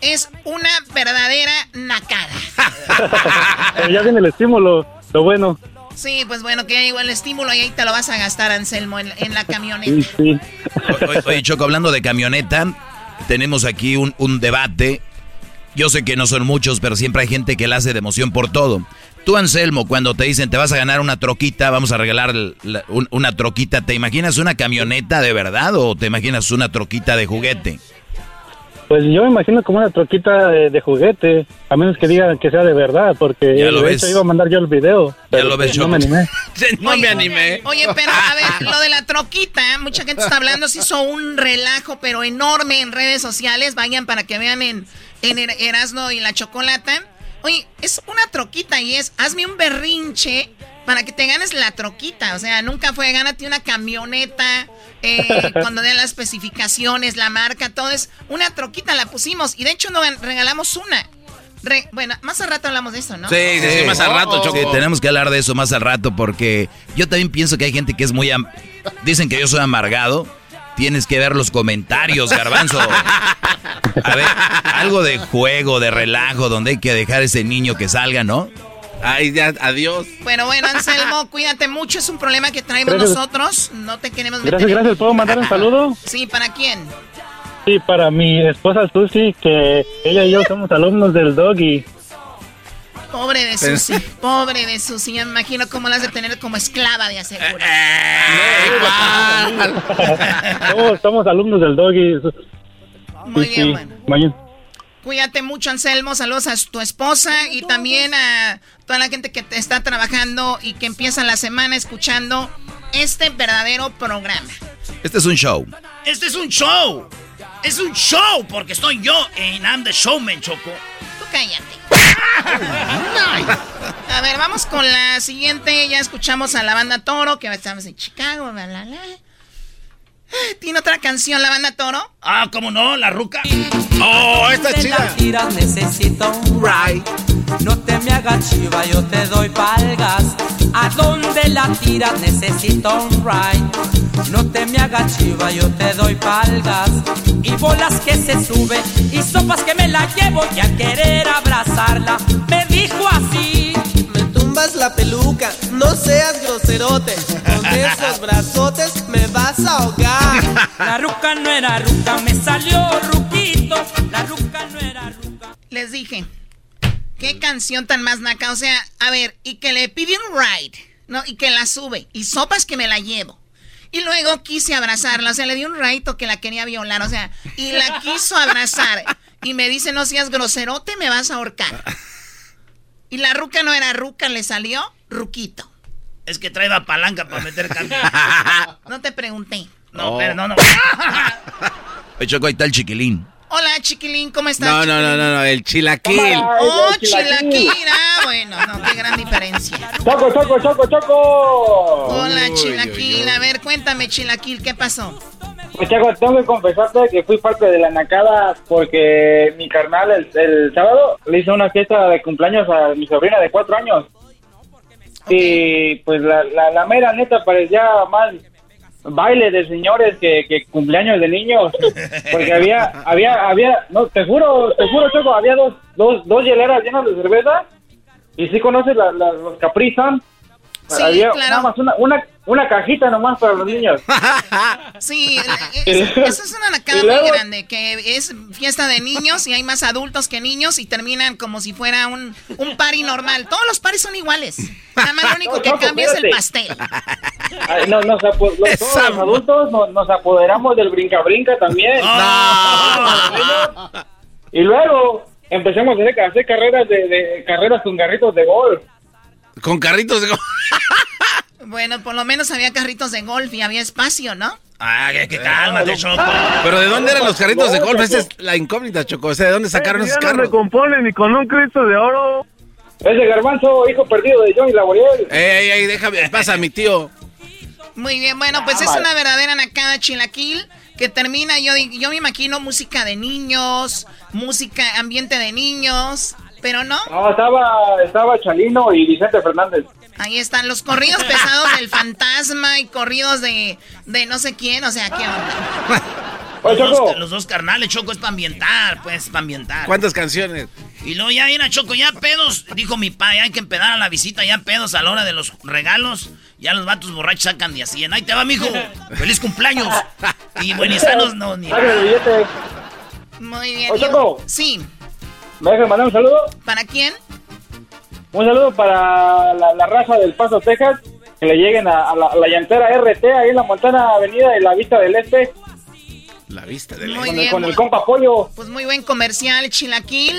es una verdadera nacada. Pero ya viene el estímulo, lo bueno. Sí, pues bueno, que igual el estímulo y ahí te lo vas a gastar, Anselmo, en, la camioneta. Sí, sí. Oye, Choco, hablando de camioneta, tenemos aquí un, un debate. Yo sé que no son muchos, pero siempre hay gente que la hace de emoción por todo. Tú, Anselmo, cuando te dicen te vas a ganar una troquita, vamos a regalar una troquita, ¿te imaginas una camioneta de verdad o te imaginas una troquita de juguete? Pues yo me imagino como una troquita de, juguete, a menos que digan que sea de verdad, porque ya lo de ves. hecho iba a mandar yo el video. Ya lo ves, pues, No me animé. no me animé. Oye, pero a ver, lo de la troquita, mucha gente está hablando, se hizo un relajo, pero enorme en redes sociales. Vayan para que vean en, en er-, Erasmo y la Chocolata. Oye, es una troquita y es, hazme un berrinche para que te ganes la troquita. O sea, nunca fue, gánate una camioneta, eh, cuando den las especificaciones, la marca, todo es una troquita, la pusimos. Y de hecho, nos regalamos una. bueno, más al rato hablamos de eso, ¿no? Sí, sí, más al rato, Choco. tenemos que hablar de eso más al rato porque yo también pienso que hay gente que es muy... Dicen que yo soy amargado. Tienes que ver los comentarios, garbanzo. A ver, algo de juego, de relajo, donde hay que dejar a ese niño que salga, ¿no? Ay, ya, adiós. Bueno, bueno, Anselmo, cuídate mucho. Es un problema que traemos nosotros. No te queremos meter. Gracias, gracias. ¿Puedo mandar un saludo? Sí, ¿para quién? Sí, para mi esposa Susi, que ella y yo somos alumnos del Doggy. Pobre de Susi, pobre de Susi. me imagino cómo la has de tener como esclava de aseguro. somos, somos alumnos del Doggy. Muy bien, bueno. Cuídate mucho, Anselmo. Saludos a tu esposa y también a toda la gente que te está trabajando y que empieza la semana escuchando este verdadero programa. Este es un show. Este es un show. Es un show porque estoy yo en I'm the Showman, Choco. Cállate. a ver, vamos con la siguiente. Ya escuchamos a la banda Toro, que estamos en Chicago, bla, bla, bla. ¿Tiene otra canción la banda Toro? Ah, ¿cómo no? La ruca. Oh, esta es chida. La tiras, necesito un ride. No te me hagas chiva, yo te doy palgas. ¿A dónde la tiras? Necesito un ride. No te me hagas chiva, yo te doy palgas. Y bolas que se sube y sopas que me la llevo y a querer abrazarla. Me dijo así la peluca, no seas groserote. Con esos brazotes me vas a ahogar. La ruca no era ruca, me salió ruquito. La ruca no era ruca. Les dije, qué canción tan más naca. O sea, a ver, y que le pide un ride, ¿no? Y que la sube. Y sopas que me la llevo. Y luego quise abrazarla, o sea, le di un raito que la quería violar, o sea, y la quiso abrazar. Y me dice, no seas groserote, me vas a ahorcar. Y la ruca no era ruca, le salió ruquito. Es que trae la palanca para meter cambio. no te pregunté. No, pero no, no. Oye, Choco, ahí está el chiquilín. Hola, chiquilín, ¿cómo estás? No, no, no, no, no, el chilaquil. Oh, chilaquil. Ah, bueno, no, qué gran diferencia. Choco, choco, choco, choco. Hola, chilaquil. A ver, cuéntame, chilaquil, ¿qué pasó? Pues Chaco, tengo que confesarte que fui parte de la nacada porque mi carnal el, sábado le hizo una fiesta de cumpleaños a mi sobrina de cuatro años. Y pues la, la, mera neta parecía más baile de señores que, que, cumpleaños de niños. Porque había, había, había, no, te juro, te juro, Choco, había dos, dos, dos hieleras llenas de cerveza. Y si conoces la, los Capri Sí, Había claro. nada más una, una, una, cajita nomás para los niños. sí, eso es una nacada muy grande, que es fiesta de niños y hay más adultos que niños y terminan como si fuera un, un party normal. Todos los paris son iguales. Nada más lo único que cambia es el pastel. no, nos todos los adultos nos, apoderamos del brinca-brinca también. y luego empezamos a hacer, carreras de, de carreras con garritos de golf. Con carritos de golf. bueno, por lo menos había carritos de golf y había espacio, ¿no? Ah, qué cálmate, Choco. Pero ¿de dónde eran los carritos de golf? Esa es la incógnita, Choco. O sea, ¿de dónde sacaron esos carros? no recomponen ni con un Cristo de oro. Ese garbanzo, hijo perdido de Johnny Laboriel. Ey, ey, déjame, pasa mi tío. Muy bien, bueno, pues es una verdadera nacada chilaquil que termina, yo, yo me imagino música de niños, música, ambiente de niños, pero no. No, estaba, estaba Chalino y Vicente Fernández. Ahí están los corridos pesados del fantasma y corridos de, de no sé quién, o sea, ¿qué onda? Los dos, los dos carnales, Choco, es para ambientar, pues, para ambientar. ¿Cuántas canciones? Y luego ya viene a Choco, ya pedos, dijo mi pa, ya hay que empedar a la visita, ya pedos a la hora de los regalos. Ya los vatos borrachos sacan de así. Ahí te va, mijo. ¡Feliz cumpleaños! Y buenizanos no, ni Muy bien. Oye, Choco. Sí. ¿Me dejas mandar un saludo? ¿Para quién? Un saludo para la, la raza del Paso, Texas. Que le lleguen a, a la, a la llantera RT ahí en la Montana Avenida de la Vista del Este. La vista del Muy con, bien, el, con el muy- compa Pollo. Pues muy buen comercial, Chilaquil.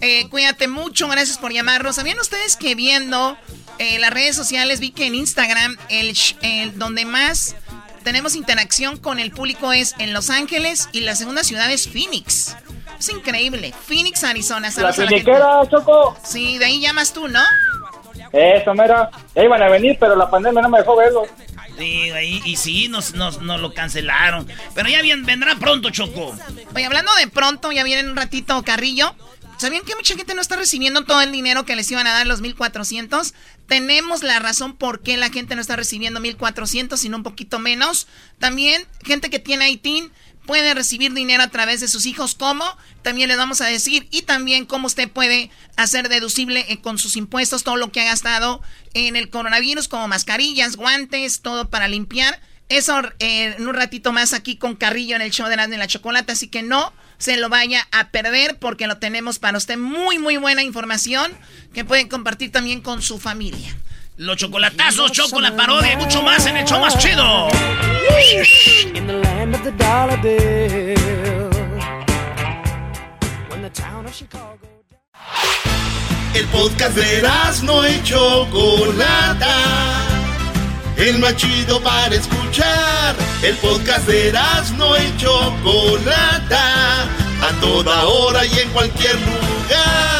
Eh, cuídate mucho, gracias por llamarnos. ¿Sabían ustedes que viendo eh, las redes sociales vi que en Instagram el, el donde más tenemos interacción con el público es en Los Ángeles y la segunda ciudad es Phoenix? Es increíble. Phoenix, Arizona. A la gente. finiquera, Choco. Sí, de ahí llamas tú, ¿no? Eso, mera. Ya iban a venir, pero la pandemia no me dejó verlos. Sí, ahí, y sí, nos, nos, nos lo cancelaron. Pero ya bien, vendrá pronto, Choco. Oye, hablando de pronto, ya viene en un ratito Carrillo. ¿Sabían que mucha gente no está recibiendo todo el dinero que les iban a dar los 1400? Tenemos la razón por qué la gente no está recibiendo 1400, sino un poquito menos. También, gente que tiene ITIN puede recibir dinero a través de sus hijos. ¿Cómo? También les vamos a decir. Y también cómo usted puede hacer deducible eh, con sus impuestos todo lo que ha gastado en el coronavirus, como mascarillas, guantes, todo para limpiar. Eso eh, en un ratito más aquí con Carrillo en el show de Erasmo y la Chocolata, así que no se lo vaya a perder porque lo tenemos para usted muy muy buena información que pueden compartir también con su familia. Los chocolatazos, Choco, la parodia y mucho más en el show más chido. In the land of the dollar bill. When the town of Chicago. El podcast de no y Chocolata. El más chido para escuchar. El podcast de no y Chocolata. A toda hora y en cualquier lugar.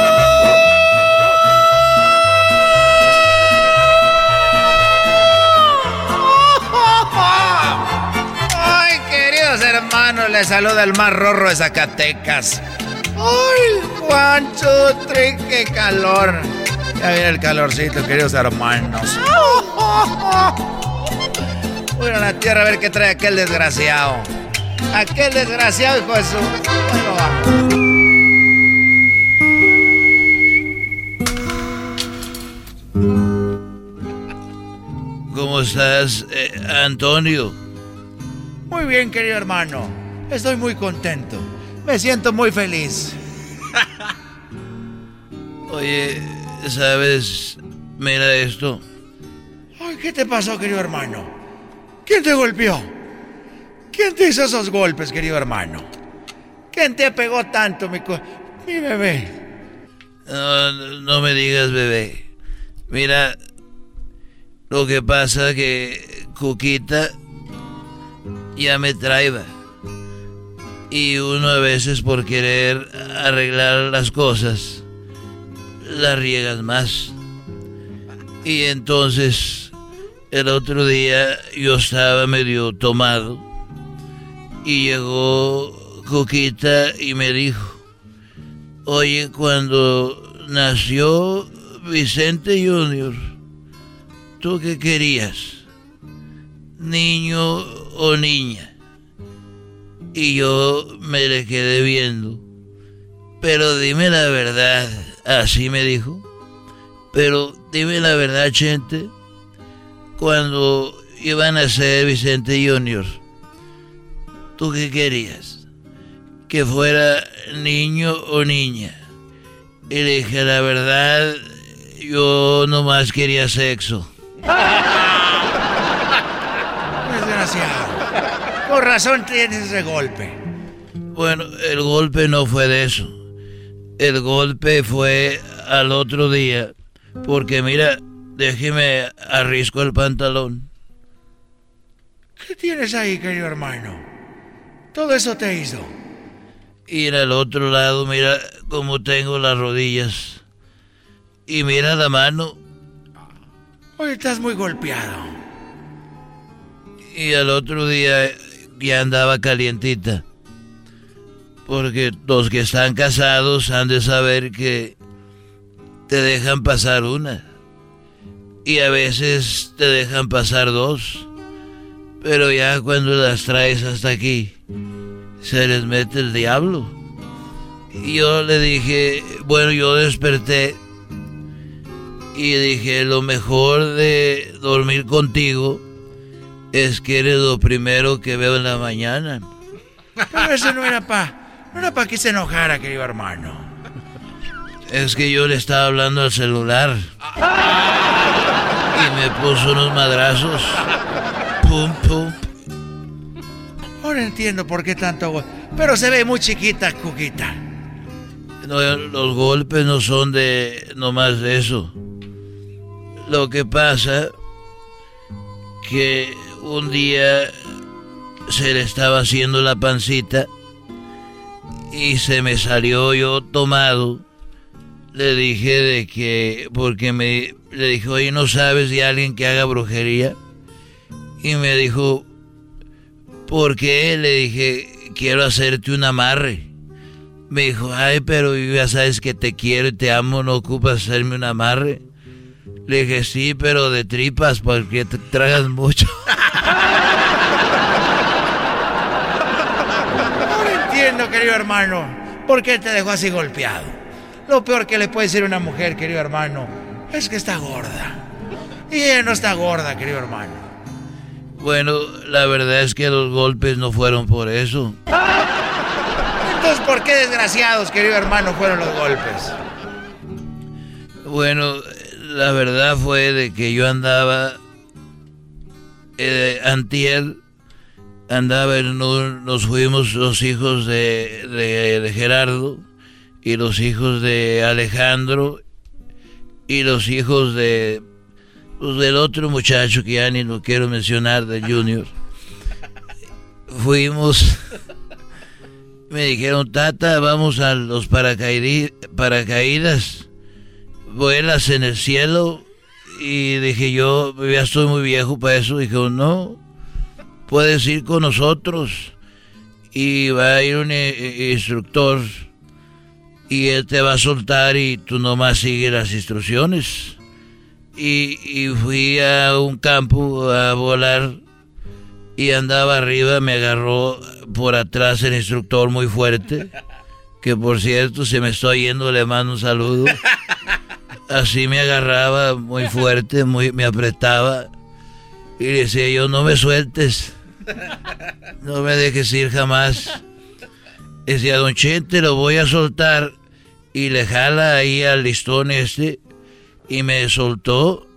Les saluda el más rorro de Zacatecas. Ay, one, two, three, qué calor. Ya viene el calorcito, queridos hermanos. Voy a la tierra a ver qué trae aquel desgraciado. Aquel desgraciado, hijo de su... Bueno, vamos. ¿Cómo estás, eh, Antonio? Muy bien, querido hermano. Estoy muy contento. Me siento muy feliz. Oye, ¿sabes? Mira esto. Ay, ¿qué te pasó, querido hermano? ¿Quién te golpeó? ¿Quién te hizo esos golpes, querido hermano? ¿Quién te pegó tanto, mi, co- mi bebé? No, no me digas, bebé. Mira, lo que pasa que Cuquita ya me traiba. Y uno a veces por querer arreglar las cosas, las riegas más. Y entonces, el otro día yo estaba medio tomado y llegó Cuquita y me dijo, oye, cuando nació Vicente Junior, ¿tú qué querías? ¿Niño o niña? Y yo me le quedé viendo. Pero dime la verdad, así me dijo. Pero dime la verdad, gente. Cuando iban a ser Vicente Junior, ¿tú qué querías? ¿Que fuera niño o niña? Y le dije, la verdad, yo nomás quería sexo. Desgraciado. Por razón tienes ese golpe. Bueno, el golpe no fue de eso. El golpe fue al otro día. Porque mira, déjeme arrisco el pantalón. ¿Qué tienes ahí, querido hermano? Todo eso te hizo. Y al otro lado, mira cómo tengo las rodillas. y mira la mano. Hoy estás muy golpeado. Y al otro día ya andaba calientita. Porque los que están casados han de saber que te dejan pasar una. Y a veces te dejan pasar dos. Pero ya cuando las traes hasta aquí, se les mete el diablo. Y yo le dije, bueno, yo desperté y dije, lo mejor de dormir contigo es que eres lo primero que veo en la mañana. Pero eso no era pa, no era pa que se enojara, querido hermano. Es que yo le estaba hablando al celular. Y me puso unos madrazos. Pum, pum. Ahora entiendo por qué tanto... Pero se ve muy chiquita, Cuquita. No, los golpes no son de nomás de eso. Lo que pasa que un día se le estaba haciendo la pancita y se me salió yo tomado. Le dije de que porque me le dije, "Oye, ¿no sabes de alguien que haga brujería?" Y me dijo, ¿por qué? Le dije, quiero hacerte un amarre. Me dijo, ay, pero ya sabes que te quiero y te amo, no ocupas hacerme un amarre. Le dije, sí, pero de tripas, porque te tragas mucho. Ahora entiendo, querido hermano, por qué te dejó así golpeado. Lo peor que le puede decir una mujer, querido hermano, es que está gorda. Y ella no está gorda, querido hermano. Bueno, la verdad es que los golpes no fueron por eso. Entonces, ¿por qué desgraciados, querido hermano, fueron los golpes? Bueno, la verdad fue de que yo andaba, eh, antier, andaba en un- nos fuimos los hijos de, de- Gerardo y los hijos de Alejandro y los hijos de pues, del otro muchacho que ya ni lo quiero mencionar, de Junior. Fuimos, me dijeron, Tata, vamos a los paracaídas vuelas en el cielo. Y dije yo ya estoy muy viejo para eso. Dijo no puedes ir con nosotros y va a ir un eh, instructor. Y él te va a soltar y tú nomás sigue las instrucciones. Y, y fui a un campo a volar. Y andaba arriba me agarró por atrás el instructor muy fuerte. Que por cierto se me estoy yendo le mando un saludo así me agarraba muy fuerte, muy, me apretaba y le decía yo, no me sueltes, no me dejes ir jamás. Decía, don Chente, lo voy a soltar y le jala ahí al listón este y me soltó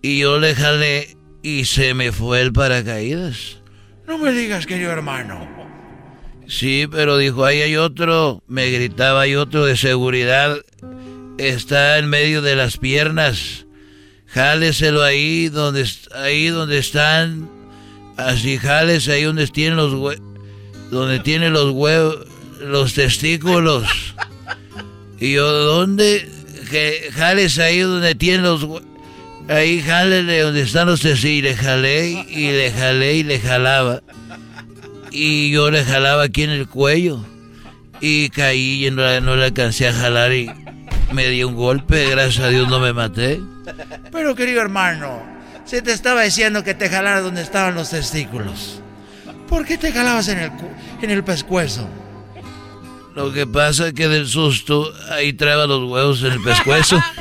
y yo le jalé y se me fue el paracaídas. No me digas, querido hermano. Sí, pero dijo, ahí hay otro, me gritaba, hay otro de seguridad, está en medio de las piernas, jáleselo ahí donde, ahí donde están, así jálese ahí donde tienen los hue- donde tiene los huevos, los testículos. Y yo, ¿dónde? Que jálese ahí donde tiene los ahí jálele donde están los testículos, y le jalé, y le jalé, y le jalaba y yo le jalaba aquí en el cuello y caí y no, no le alcancé a jalar y me dio un golpe, gracias a Dios no me maté. Pero, querido hermano, se te estaba diciendo que te jalara donde estaban los testículos. ¿Por qué te jalabas en el, cu- en el pescuezo? Lo que pasa es que del susto ahí traba los huevos en el pescuezo.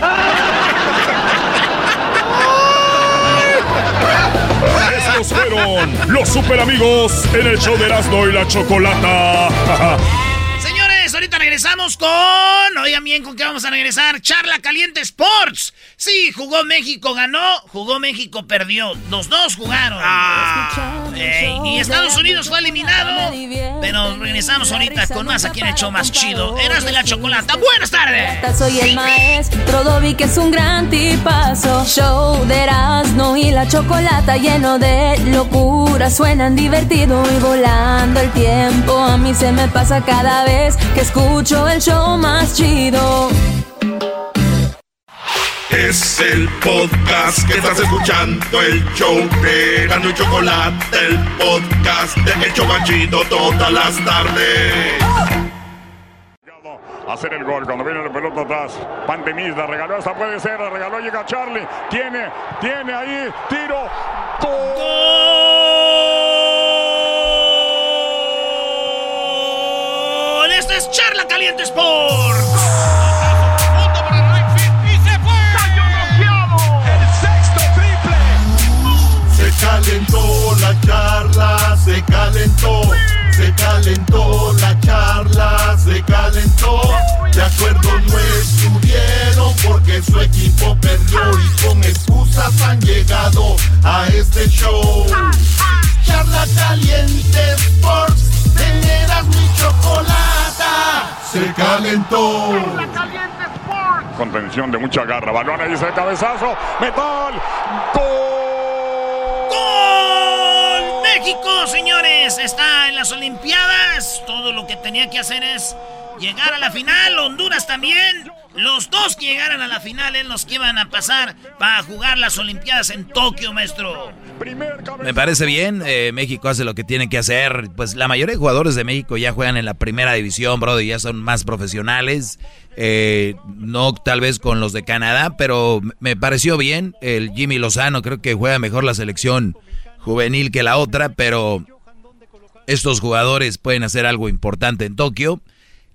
Estos fueron los super amigos en el show de Erasmo y la Chocolata. Con. Oigan bien, ¿con qué vamos a regresar? Charla Caliente Sports. Sí, jugó México, ganó. Jugó México, perdió. Los dos jugaron. Ey, y Estados Unidos fue eliminado. Pero regresamos ahorita con más aquí en el show más chido. Eras de la Chocolata. Buenas tardes. Soy el maestro Dobby que es un gran tipazo Show de Erasmo y la chocolata lleno de locura Suenan divertido y volando el tiempo A mí se me pasa cada vez que escucho el show más chido Es el podcast que estás escuchando, el show de Gano y Chocolate, el podcast de El Chocachito todas las tardes. hacer el gol cuando viene la pelota atrás. Pandemis la regaló, esta puede ser, la regaló, llega Charlie. Tiene, tiene ahí, tiro. ¡Gol! Charla Caliente Sports. Se calentó la charla, se calentó. Se calentó la charla, se calentó. De acuerdo no estuvieron porque su equipo perdió y con excusas han llegado a este show. Charla caliente Sports, teneras mi Se calentó. Contención de mucha garra. Balón ahí, ese cabezazo. Metal. ¡Gol! México, señores, está en las Olimpiadas. Todo lo que tenía que hacer es llegar a la final. Honduras también. Los dos que llegaran a la final en los que iban a pasar para jugar las Olimpiadas en Tokio, maestro. Me parece bien, eh, México hace lo que tiene que hacer. Pues la mayoría de jugadores de México ya juegan en la primera división, brother, ya son más profesionales. Eh, no tal vez con los de Canadá, pero me pareció bien. El Jimmy Lozano creo que juega mejor la selección juvenil que la otra, pero estos jugadores pueden hacer algo importante en Tokio.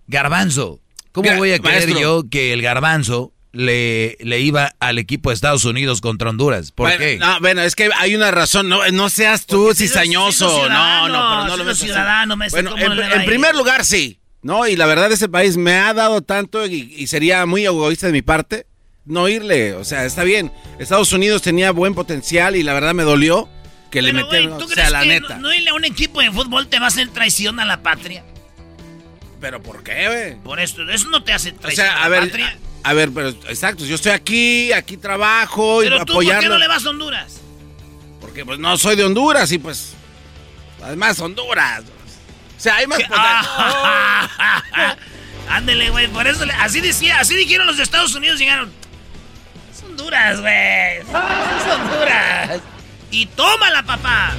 Garbanzo, ¿cómo Mira, voy a creer maestro. yo que el Garbanzo le, le iba al equipo de Estados Unidos contra Honduras? ¿Por bueno, qué? No, bueno, es que hay una razón. No, no seas tú cizañoso. No, no, pero no lo ciudadano, maestro, Bueno, ¿cómo en, primer lugar, sí. No, y la verdad, ese país me ha dado tanto y, y sería muy egoísta de mi parte no irle. O sea, está bien. Estados Unidos tenía buen potencial y la verdad me dolió que le Pero, metieron. ¿tú O sea, crees la que neta. no, no irle a un equipo de fútbol te va a hacer traición a la patria? ¿Pero por qué, güey? Por esto, eso no te hace O traición sea, a ver, patria. a, ver, pero exacto, yo estoy aquí, aquí trabajo y Pero tú, ¿por qué apoyarlo. no le vas a Honduras? Porque pues no soy de Honduras y pues además Honduras. O sea, hay más Ándele, güey, por eso, le- así decía, así dijeron los de Estados Unidos, llegaron. Es Honduras, güey. Es Honduras. Y tómala, papá.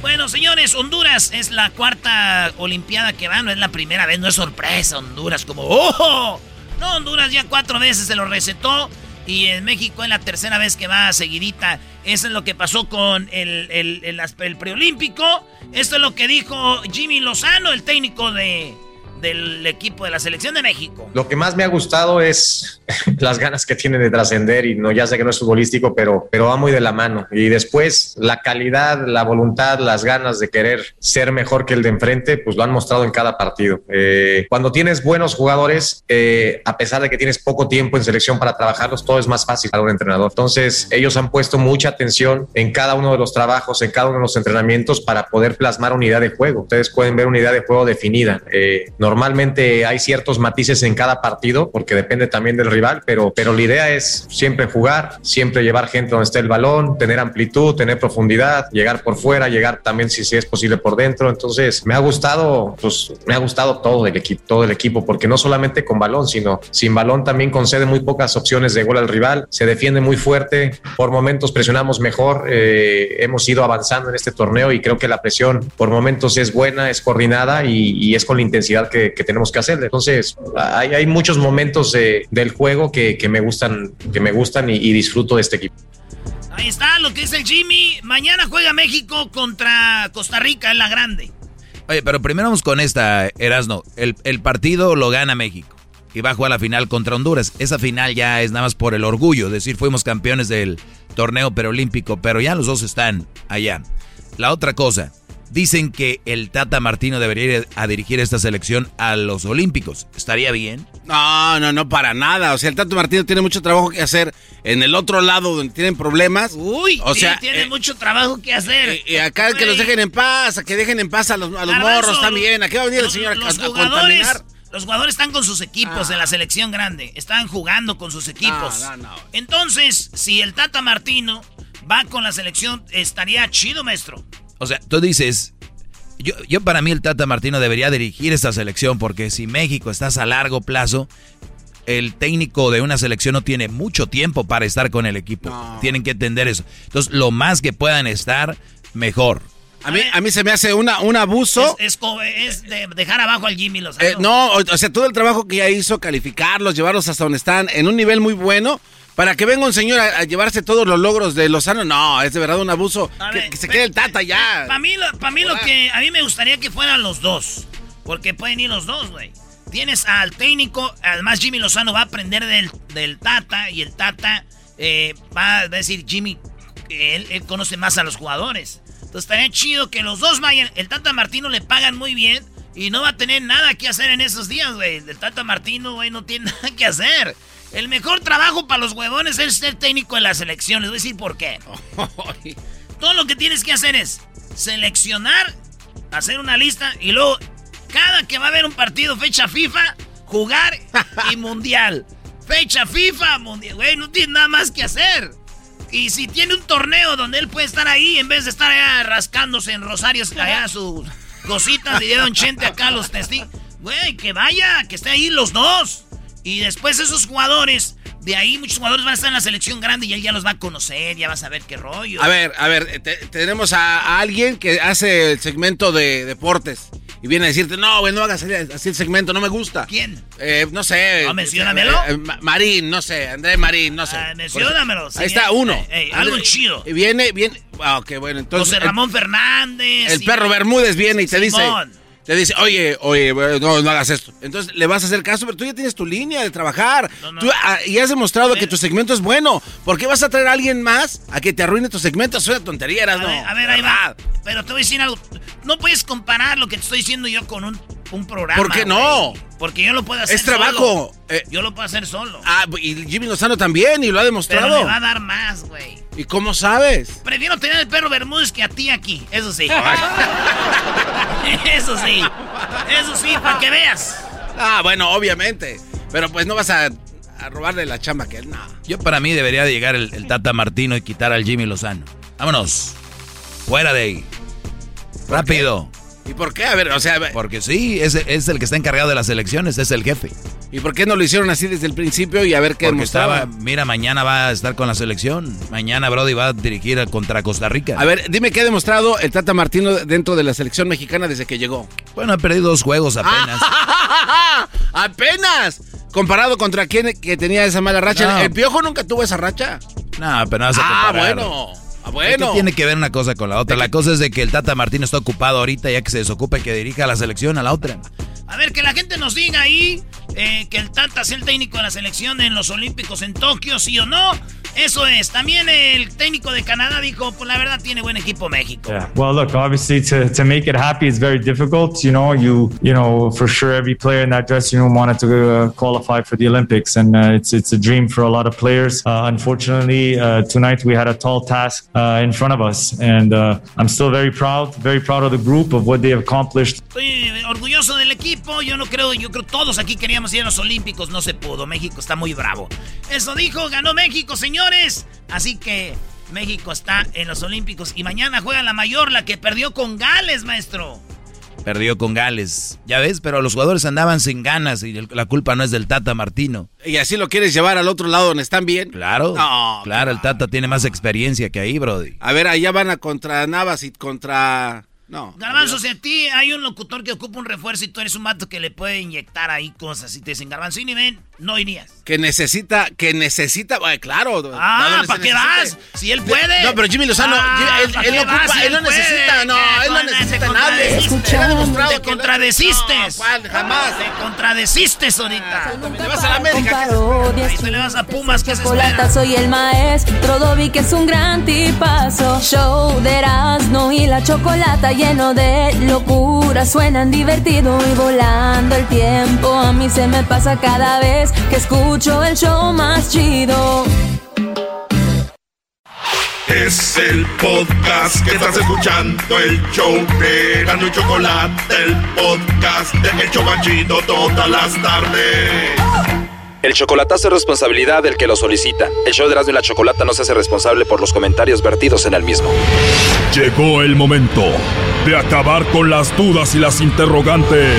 Bueno, señores, Honduras es la cuarta Olimpiada que va, no es la primera vez, no es sorpresa, Honduras como, ¡ojo! No, Honduras ya cuatro veces se lo recetó y en México es la tercera vez que va seguidita. Eso es lo que pasó con el, el, preolímpico. Esto es lo que dijo Jimmy Lozano, el técnico de, del equipo de la selección de México. Lo que más me ha gustado es las ganas que tiene de trascender y no ya sé que no es futbolístico, pero, pero va muy de la mano. Y después la calidad, la voluntad, las ganas de querer ser mejor que el de enfrente, pues lo han mostrado en cada partido. Eh, cuando tienes buenos jugadores, eh, a pesar de que tienes poco tiempo en selección para trabajarlos, todo es más fácil para un entrenador. Entonces ellos han puesto mucha atención en cada uno de los trabajos, en cada uno de los entrenamientos para poder plasmar unidad de juego. Ustedes pueden ver unidad de juego definida. Eh, hay ciertos matices en cada partido porque depende también del rival, pero, pero la idea es siempre jugar, siempre llevar gente donde esté el balón, tener amplitud, tener profundidad, llegar por fuera, llegar también si, si es posible por dentro. Entonces me ha gustado, pues me ha gustado todo el equipo, todo el equipo, porque no solamente con balón, sino sin balón también concede muy pocas opciones de gol al rival, se defiende muy fuerte, por momentos presionamos mejor, eh, hemos ido avanzando en este torneo y creo que la presión por momentos es buena, es coordinada y, y es con la intensidad que, que tenemos que hacer. Entonces hay, hay muchos momentos de- del juego que, que me gustan, que me gustan y, y disfruto de este equipo. Ahí está lo que dice el Jimmy. Mañana juega México contra Costa Rica en la grande. Oye, pero primero vamos con esta, Erasno. El, el partido lo gana México y va a jugar la final contra Honduras. Esa final ya es nada más por el orgullo, es decir, fuimos campeones del torneo perolímpico, pero ya los dos están allá. La otra cosa, dicen que el Tata Martino debería ir a dirigir esta selección a los Olímpicos. ¿Estaría bien? No, no, no, para nada. O sea, el Tato Martino tiene mucho trabajo que hacer en el otro lado donde tienen problemas. Uy, o sea, tiene eh, mucho trabajo que hacer. y acá que los dejen en paz, a que dejen en paz a los, a los Garbanzo, morros también. Aquí va a venir el los- señor a, los a jugadores, contaminar. los jugadores están con sus equipos Ah. en la selección grande. Están jugando con sus equipos. No, no, no. Entonces, si el Tata Martino va con la selección, estaría chido, maestro. O sea, tú dices, yo, yo para mí el Tata Martino debería dirigir esta selección porque si México estás a largo plazo, el técnico de una selección no tiene mucho tiempo para estar con el equipo. Tienen que entender eso. Entonces, lo más que puedan estar, mejor. A mí, a mí se me hace una, un abuso. Es, co- es de dejar abajo al Jimmy Lozano. Eh, no, o, o sea, todo el trabajo que ya hizo, calificarlos, llevarlos hasta donde están, en un nivel muy bueno, para que venga un señor a, a llevarse todos los logros de Lozano, no, es de verdad un abuso. Que, que se quede el Tata ya. Para mí, lo, pa' mí lo que. A mí me gustaría que fueran los dos. Porque pueden ir los dos, güey. Tienes al técnico, además Jimmy Lozano va a aprender del, del Tata y el Tata eh, va a decir, Jimmy, él, él conoce más a los jugadores. Entonces estaría chido que los dos vayan. El Tata Martino le pagan muy bien y no va a tener nada que hacer en esos días, güey. El Tata Martino, güey, no tiene nada que hacer. El mejor trabajo para los huevones es ser técnico de la selección. Les voy a decir por qué. Todo lo que tienes que hacer es seleccionar, hacer una lista y luego, cada que va a haber un partido, fecha FIFA, jugar y mundial. Fecha FIFA, mundial. Güey, no tiene nada más que hacer. Y si tiene un torneo donde él puede estar ahí, en vez de estar allá rascándose en Rosarios, allá sus cositas de Don Chente acá, los testigos. Güey, que vaya, que esté ahí los dos. Y después esos jugadores, de ahí muchos jugadores van a estar en la selección grande y él ya los va a conocer, ya va a saber qué rollo. A ver, a ver, te- tenemos a, a alguien que hace el segmento de deportes y viene a decirte, no, güey, no hagas así el segmento, no me gusta. ¿Quién? Eh, no sé. No, menciónamelo. Eh, eh, Ma- Marín, no sé, André Marín, no sé. Ah, menciónamelo, sí, Ahí está, uno. eh, algo chido. Y viene, viene. Ah, ok, bueno, entonces. José Ramón Fernández. El y- perro Bermúdez viene y te dice. Te dice, oye, oye, no, no hagas esto. Entonces le vas a hacer caso, pero tú ya tienes tu línea de trabajar. Tú, ah, y has demostrado que tu segmento es bueno. ¿Por qué vas a traer a alguien más a que te arruine tu segmento? Es una tontería, A ¿no? ver, a ver, ahí va. Pero te voy a decir algo. No puedes comparar lo que te estoy diciendo yo con un, un programa. ¿Por qué no? Porque yo lo puedo hacer Es trabajo. Eh. Yo lo puedo hacer solo. Ah, y Jimmy Lozano también, y lo ha pero demostrado. me va a dar más, güey. ¿Y cómo sabes? Prefiero tener el perro Bermúdez que a ti aquí. Eso sí. Eso sí. Eso sí, para que veas. Ah, bueno, obviamente. Pero pues no vas a, a robarle la chamba que él, no. Yo para mí debería de llegar el, el Tata Martino y quitar al Jimmy Lozano. Vámonos. Fuera de ahí. Rápido. ¿Y por qué? A ver, o sea, Porque sí, es, es el que está encargado de las elecciones, es el jefe. ¿y por qué no lo hicieron así desde el principio y a ver qué Porque demostraba? estaba, mira, mañana va a estar con la selección. Mañana Brody va a dirigir contra Costa Rica. A ver, dime qué ha demostrado el Tata Martino dentro de la selección mexicana desde que llegó. Bueno, ha perdido dos juegos apenas. ¡Apenas! Comparado contra quién que tenía esa mala racha. No. ¿El Piojo nunca tuvo esa racha? No, pero no vas a Ah, comparar. bueno. Ah, bueno. tiene que ver una cosa con la otra. La cosa es de que el Tata Martino está ocupado ahorita, ya que se desocupa y que dirija a la selección a la otra. A ver, que la gente nos diga ahí eh, que el Tata sea el técnico de la selección en los Olímpicos en Tokio, sí o no. Eso es. También el técnico de Canadá dijo, pues la verdad tiene buen equipo México. Yeah. Well, look, obviously to, to make it happy is very difficult. You know, you you know for sure every player in that dressing room wanted to uh, qualify for the Olympics, and uh, it's it's a dream for a lot of players. Uh, unfortunately, uh, tonight we had a tall task uh, in front of us, and uh, I'm still very proud, very proud of the group of what they have accomplished. Estoy orgulloso del equipo. Yo no creo, yo creo todos aquí queríamos ir a los Olímpicos. No se pudo. México está muy bravo. Eso dijo, ganó México, señores. Así que México está en los Olímpicos. Y mañana juega la mayor, la que perdió con Gales, maestro. Perdió con Gales. Ya ves, pero los jugadores andaban sin ganas y el- la culpa no es del Tata Martino. ¿Y así lo quieres llevar al otro lado donde están bien? Claro. No, claro, el Tata tiene más experiencia que ahí, Brody. A ver, allá van a contra Navas y contra... No. Garbanzo, si a ti hay un locutor que ocupa un refuerzo y tú eres un mato que le puede inyectar ahí cosas y te dicen, Garbanzo, y ni ven, no irías. Que necesita, que necesita, bueno, claro. Ah, ¿a dónde ¿para qué vas? Si él puede. No, pero Jimmy Lozano, Ah, él, ¿pa' él no vas ocupa, si él no él puede? necesita, no, él no necesita nadie. Te contradeciste. No, ¿cuál? Jamás. Te contradeciste ahorita. Te vas a la América. Ahí te le vas a Pumas, que se Chocolata, espera. soy el maestro Dobby que es un gran tipazo Show de Erasmo y la chocolata lleno de locura Suenan divertido y volando el tiempo A mí se me pasa cada vez que escucho el show más chido Es el podcast que estás escuchando, el show de Gano y Chocolate, el podcast de El Chobachito todas las tardes. El chocolatazo es responsabilidad del que lo solicita. El show de Erasmo y la Chocolata no se hace responsable por los comentarios vertidos en el mismo. Llegó el momento de acabar con las dudas y las interrogantes.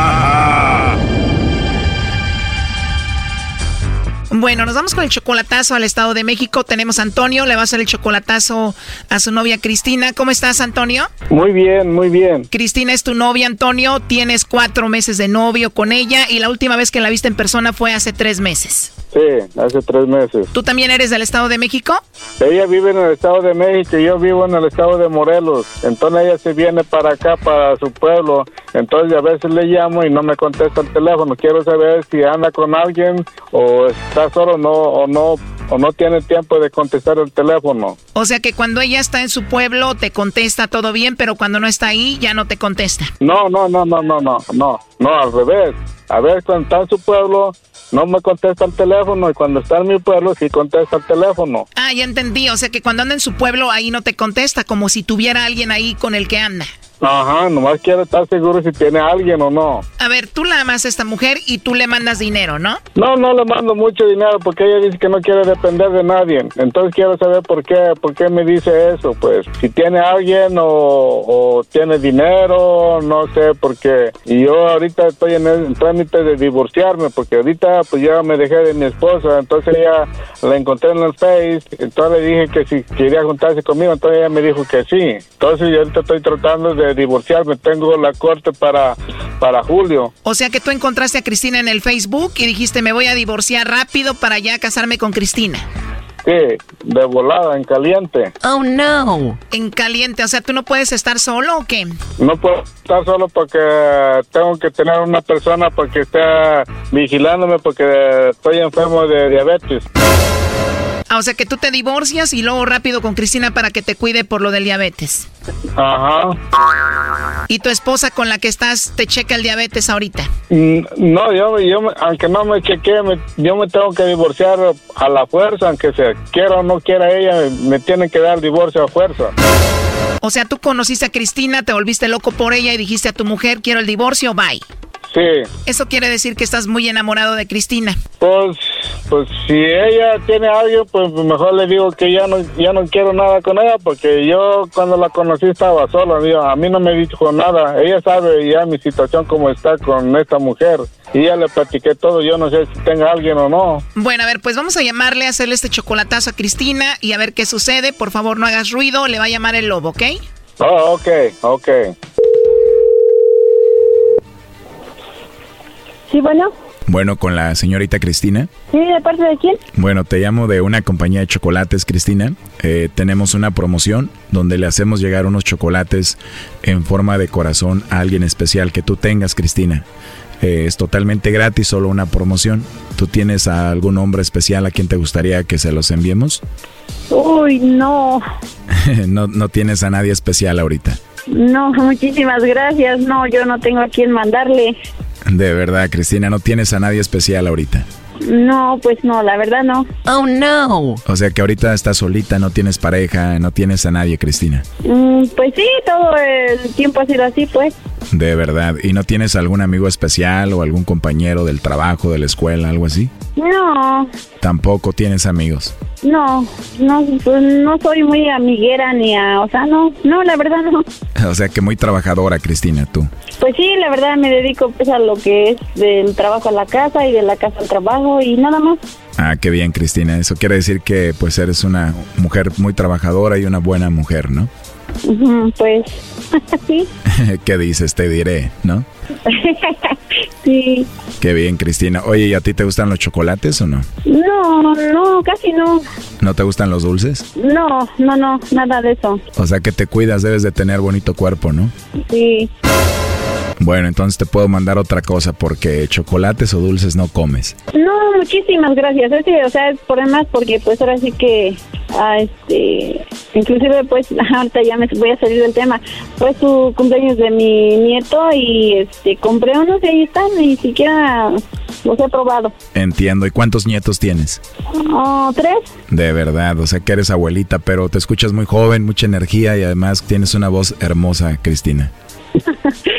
Bueno, nos vamos con el chocolatazo al Estado de México. Tenemos a Antonio, le va a hacer el chocolatazo a su novia Cristina. ¿Cómo estás, Antonio? Muy bien, muy bien. Cristina es tu novia, Antonio. Tienes cuatro meses de novio con ella y la última vez que la viste en persona fue hace tres meses. Sí, hace tres meses. ¿Tú también eres del Estado de México? Ella vive en el Estado de México y yo vivo en el Estado de Morelos. Entonces ella se viene para acá, para su pueblo. Entonces a veces le llamo y no me contesta el teléfono. Quiero saber si anda con alguien o está solo no, o no o no tiene tiempo de contestar el teléfono. O sea que cuando ella está en su pueblo te contesta todo bien, pero cuando no está ahí ya no te contesta. No, no, no, no, no, no, no, no, al revés. A ver, cuando está en su pueblo, no me contesta el teléfono y cuando está en mi pueblo sí contesta el teléfono. Ah, ya entendí. O sea que cuando anda en su pueblo ahí no te contesta, como si tuviera alguien ahí con el que anda. Ajá, nomás quiero estar seguro si tiene alguien o no. A ver, tú la amas a esta mujer y tú le mandas dinero, ¿no? No, no le mando mucho dinero porque ella dice que no quiere depender de nadie. Entonces quiero saber por qué, por qué me dice eso. Pues si tiene alguien o, o tiene dinero, no sé, porque y yo ahorita estoy en el trámite de divorciarme porque ahorita pues ya me dejé de mi esposa, entonces ella la encontré en el Face, entonces le dije que si quería juntarse conmigo, entonces ella me dijo que sí. Entonces yo ahorita estoy tratando de divorciarme, tengo la corte para, para julio. O sea que tú encontraste a Cristina en el Facebook y dijiste me voy a divorciar rápido para ya casarme con Cristina. Sí, de volada, en caliente. Oh no. En caliente, o sea, ¿tú no puedes estar solo o qué? No puedo estar solo porque tengo que tener una persona porque esté vigilándome porque estoy enfermo de diabetes. Ah, o sea que tú te divorcias y luego rápido con Cristina para que te cuide por lo del diabetes. Ajá. ¿Y tu esposa con la que estás te checa el diabetes ahorita? Mm, No, yo, yo aunque no me chequee, me- yo me tengo que divorciar a la fuerza, aunque se quiera o no quiera ella, me tienen que dar divorcio a fuerza. O sea, tú conociste a Cristina, te volviste loco por ella y dijiste a tu mujer, quiero el divorcio, bye. Sí, Eso quiere decir que estás muy enamorado de Cristina. pues, pues si ella tiene algo, pues mejor le digo que ya no, ya no quiero nada con ella, porque yo cuando la conocí estaba sola, amigo. a mí no me dijo nada. Ella sabe ya mi situación como está con esta mujer. Y ya le platiqué todo, yo no sé si tenga alguien o no. Bueno, a ver, pues vamos a llamarle, a hacerle este chocolatazo a Cristina y a ver qué sucede. Por favor, no hagas ruido, le va a llamar el lobo, ¿ok? Oh, ok, ok. Sí, bueno. Bueno, con la señorita Cristina. Sí, ¿de parte de quién? Bueno, te llamo de una compañía de chocolates, Cristina. Eh, tenemos una promoción donde le hacemos llegar unos chocolates en forma de corazón a alguien especial que tú tengas, Cristina. Eh, es totalmente gratis, solo una promoción. ¿Tú tienes a algún hombre especial a quien te gustaría que se los enviemos? Uy, no. no, no tienes a nadie especial ahorita. No, muchísimas gracias. No, yo no tengo a quién mandarle. De verdad, Cristina, no tienes a nadie especial ahorita. No, pues no, la verdad no. Oh, no. O sea que ahorita estás solita, no tienes pareja, no tienes a nadie, Cristina. Mm, pues sí, todo el tiempo ha sido así, pues. De verdad. ¿Y no tienes algún amigo especial o algún compañero del trabajo, de la escuela, algo así? No, Tampoco tienes amigos. no, no, pues no soy muy amiguera ni a, o sea, no, no, la verdad no. O sea que muy trabajadora, Cristina, tú. Pues sí, la verdad me dedico pues a lo que es del trabajo a la casa y de la casa al trabajo y nada más. Ah, qué bien, Cristina. Eso quiere decir que pues eres una mujer muy trabajadora y una buena mujer, ¿no? Pues sí, ¿Qué dices? Te diré, ¿no? sí. Qué bien, Cristina. Oye, ¿y a ti te gustan los chocolates o no? No, no, casi no. ¿No te gustan los dulces? No, no, no, nada de eso. O sea que te cuidas, debes de tener bonito cuerpo, ¿no? Sí. Bueno, entonces te puedo mandar otra cosa porque chocolates o dulces no comes. No, muchísimas gracias. Es que, o sea, es por demás porque pues ahora sí que, ah, este, inclusive pues ahorita ya me voy a salir del tema. Fue su cumpleaños de mi nieto y este compré unos y ahí están, ni siquiera los he probado. Entiendo. ¿Y cuántos nietos tienes? Oh, tres. De verdad, o sea que eres abuelita, pero te escuchas muy joven, mucha energía y además tienes una voz hermosa, Cristina.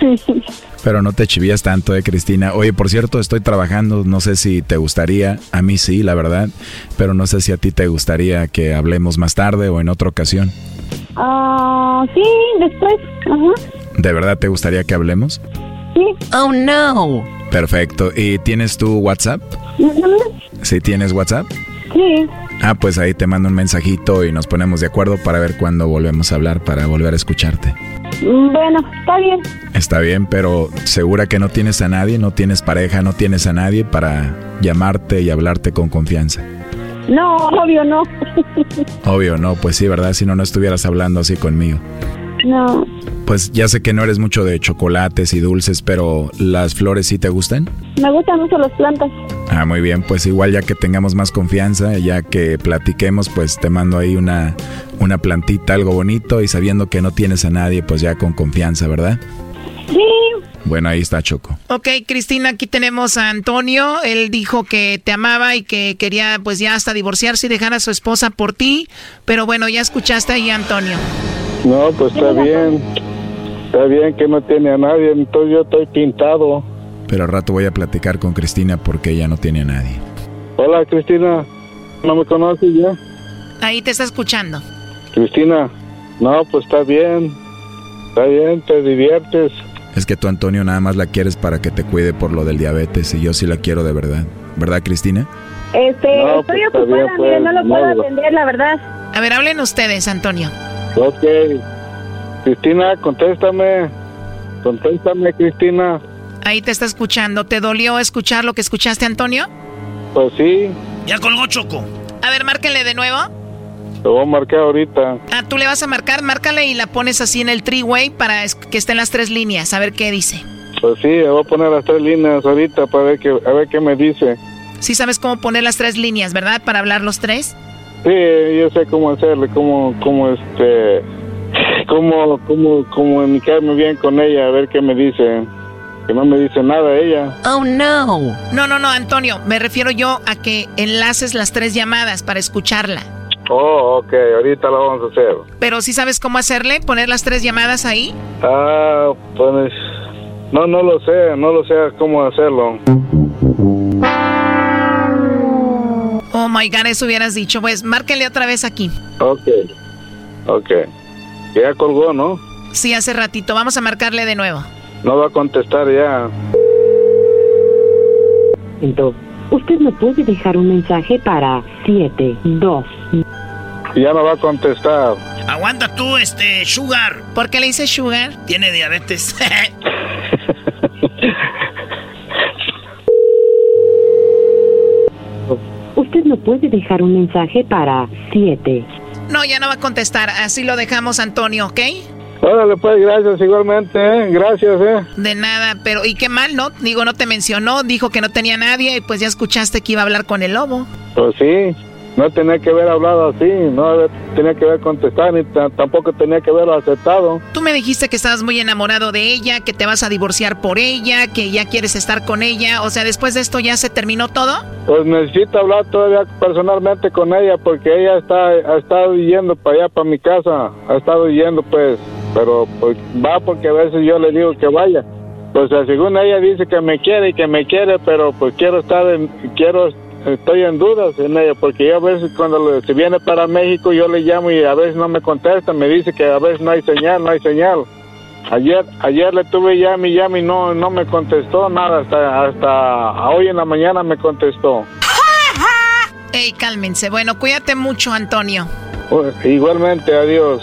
Pero no te chivías tanto, eh, Cristina. Oye, por cierto, estoy trabajando, no sé si te gustaría, a mí sí, la verdad, pero no sé si a ti te gustaría que hablemos más tarde o en otra ocasión. Ah, sí, después. ¿De verdad te gustaría que hablemos? Sí. Oh, no. Perfecto. ¿Y tienes tu WhatsApp? ¿Sí tienes WhatsApp? Sí. Ah, pues ahí te mando un mensajito y nos ponemos de acuerdo para ver cuándo volvemos a hablar, para volver a escucharte. Bueno, está bien. Está bien, pero segura que no tienes a nadie, no tienes pareja, no tienes a nadie para llamarte y hablarte con confianza. No, obvio no. Obvio, no, pues sí, ¿verdad? Si no, no estuvieras hablando así conmigo. No. Pues ya sé que no eres mucho de chocolates y dulces, pero ¿las flores sí te gustan? Me gustan mucho las plantas. Ah, muy bien, pues igual ya que tengamos más confianza, ya que platiquemos, pues te mando ahí una, una plantita, algo bonito y sabiendo que no tienes a nadie, pues ya con confianza, ¿verdad? Sí. Bueno, ahí está Choco. Ok, Cristina, aquí tenemos a Antonio. Él dijo que te amaba y que quería pues ya hasta divorciarse y dejar a su esposa por ti. Pero bueno, ya escuchaste ahí a Antonio. No, pues está bien. Está bien que no tiene a nadie, entonces yo estoy pintado. Pero al rato voy a platicar con Cristina porque ella no tiene a nadie. Hola, Cristina. ¿No me conoces ya? Ahí te está escuchando. Cristina. No, pues está bien. Está bien, te diviertes. Es que tú, Antonio, nada más la quieres para que te cuide por lo del diabetes y yo sí la quiero de verdad. ¿Verdad, Cristina? Este, No, estoy pues, ocupada, bien, mire, pues, no lo puedo no. atender, la verdad. A ver, hablen ustedes, Antonio. Ok. Cristina, contéstame. Contéstame, Cristina. Ahí te está escuchando. ¿Te dolió escuchar lo que escuchaste, Antonio? Pues sí, Ya colgó Choco. A ver, márquenle de nuevo. te voy a marcar ahorita. Ah, tú le vas a marcar, márcale y la pones así en el three-way para que estén las tres líneas, a ver qué dice. Pues sí, le voy a poner las tres líneas ahorita para ver qué, a ver qué me dice. Sí sabes cómo poner las tres líneas, ¿verdad? Para hablar los tres. Sí, yo sé cómo hacerle, cómo, cómo este, cómo, cómo, comunicarme bien con ella, a ver qué me dice. Que no me dice nada ella. Oh, no. No, no, no, Antonio. Me refiero yo a que enlaces las tres llamadas para escucharla. Oh, ok, ahorita lo vamos a hacer. Pero sí sabes cómo hacerle, poner las tres llamadas ahí. Ah, pues, no, no lo sé, no lo sé cómo hacerlo. Oh my god, eso hubieras dicho. Pues márquenle otra vez aquí. Ok, ok. Ya colgó, ¿no? Sí, hace ratito. Vamos a marcarle de nuevo. No va a contestar ya. Usted me puede dejar un mensaje para 72. Ya no va a contestar. Aguanta tú, este, Sugar. ¿Por qué le dice Sugar? Tiene diabetes. Me puede dejar un mensaje para 7. No, ya no va a contestar. Así lo dejamos, Antonio, ¿ok? Órale, pues, gracias igualmente, ¿eh? Gracias, ¿eh? De nada, pero ¿y qué mal, no? Digo, no te mencionó, dijo que no tenía nadie y pues ya escuchaste que iba a hablar con el lobo. Pues sí, no tenía que haber hablado así, no tenía que haber contestado, ni ta- tampoco tenía que haberlo aceptado. Tú me dijiste que estabas muy enamorado de ella, que te vas a divorciar por ella, que ya quieres estar con ella. O sea, después de esto ya se terminó todo. Pues necesito hablar todavía personalmente con ella porque ella está ha estado yendo para allá, para mi casa, ha estado yendo pues, pero pues va porque a veces yo le digo que vaya. Pues según ella dice que me quiere y que me quiere, pero pues quiero estar en, quiero, estoy en dudas en ella porque yo a veces cuando se viene para México yo le llamo y a veces no me contesta, me dice que a veces no hay señal, no hay señal. Ayer, ayer le tuve llame y llame y no, no me contestó nada, hasta, hasta hoy en la mañana me contestó. Ey, cálmense. Bueno, cuídate mucho, Antonio. Pues, igualmente, adiós.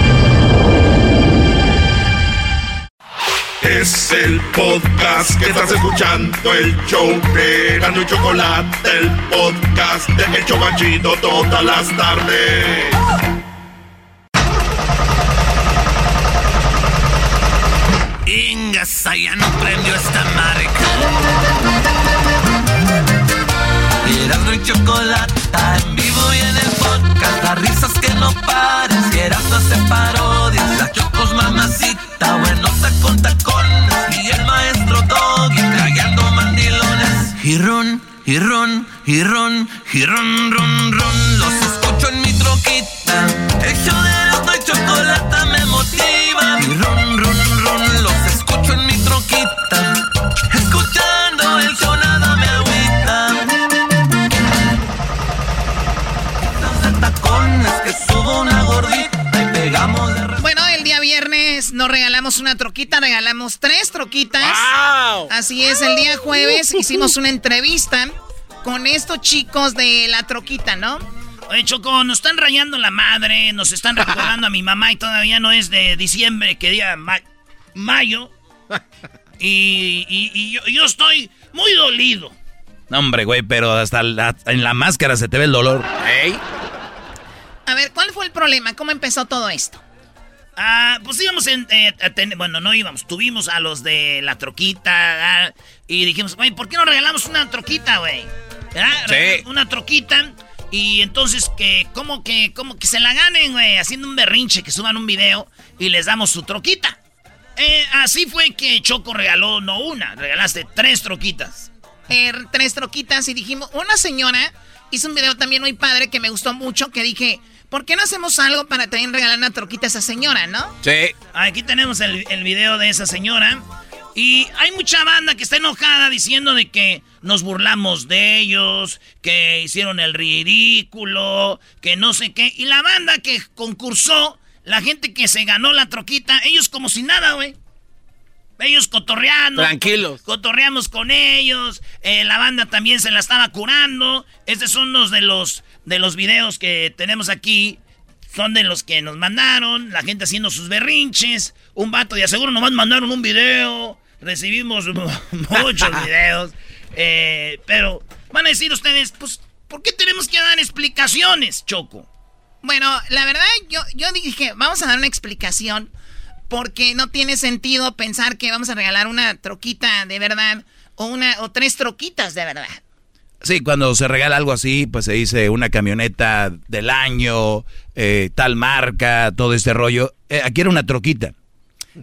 Es el podcast que estás escuchando, el show de Gano y Chocolate, el podcast de El Chocachito todas las tardes. Ingas, ya no prendió esta marca. Erasmo y chocolata en vivo y en el podcast. Las risas que no pares. Y Erasmo hace parodias. La chocos mamacita. Buenota con tacones. Y el maestro Doggy trayendo mandilones. Y ron, y ron, y ron, ron. Los escucho en mi troquita. El show de chocolata me regalamos una troquita, regalamos tres troquitas. Así es, el día jueves hicimos una entrevista con estos chicos de la troquita, ¿no? Oye, Choco, nos están rayando la madre, nos están recordando a mi mamá y todavía no es de diciembre, que día ma- mayo. Y, y- y yo, yo estoy muy dolido. No, hombre, güey, pero hasta la- en la máscara se te ve el dolor. A ver, ¿cuál fue el problema? ¿Cómo empezó todo esto? Ah, pues íbamos en, eh, a bueno, no íbamos, tuvimos a los de la troquita ah, y dijimos, güey, ¿por qué no regalamos una troquita, güey? ¿Verdad? Sí. Una troquita y entonces que, como que, como que se la ganen, güey, haciendo un berrinche, que suban un video y les damos su troquita. Eh, así fue que Choco regaló, no una, regalaste tres troquitas. Eh, tres troquitas y dijimos, una señora hizo un video también muy padre que me gustó mucho, que dije, ¿por qué no hacemos algo para también regalar una troquita a esa señora, no? Sí. Aquí tenemos el, el video de esa señora. Y hay mucha banda que está enojada diciendo de que nos burlamos de ellos, que hicieron el ridículo, que no sé qué. Y la banda que concursó, la gente que se ganó la troquita, ellos como si nada, güey. Ellos cotorreando. Tranquilos. Cotorreamos con ellos. eh, la banda también se la estaba curando. Estos son los de los de los videos que tenemos aquí. Son de los que nos mandaron. La gente haciendo sus berrinches. Un vato de aseguro nomás mandaron un video. Recibimos muchos videos. eh, pero van a decir ustedes, pues, ¿por qué tenemos que dar explicaciones, Choco? Bueno, la verdad, yo, yo dije, vamos a dar una explicación. Porque no tiene sentido pensar que vamos a regalar una troquita de verdad. O una, o tres troquitas de verdad. Sí, cuando se regala algo así, pues se dice una camioneta del año, eh, tal marca, todo este rollo. Eh, aquí era una troquita.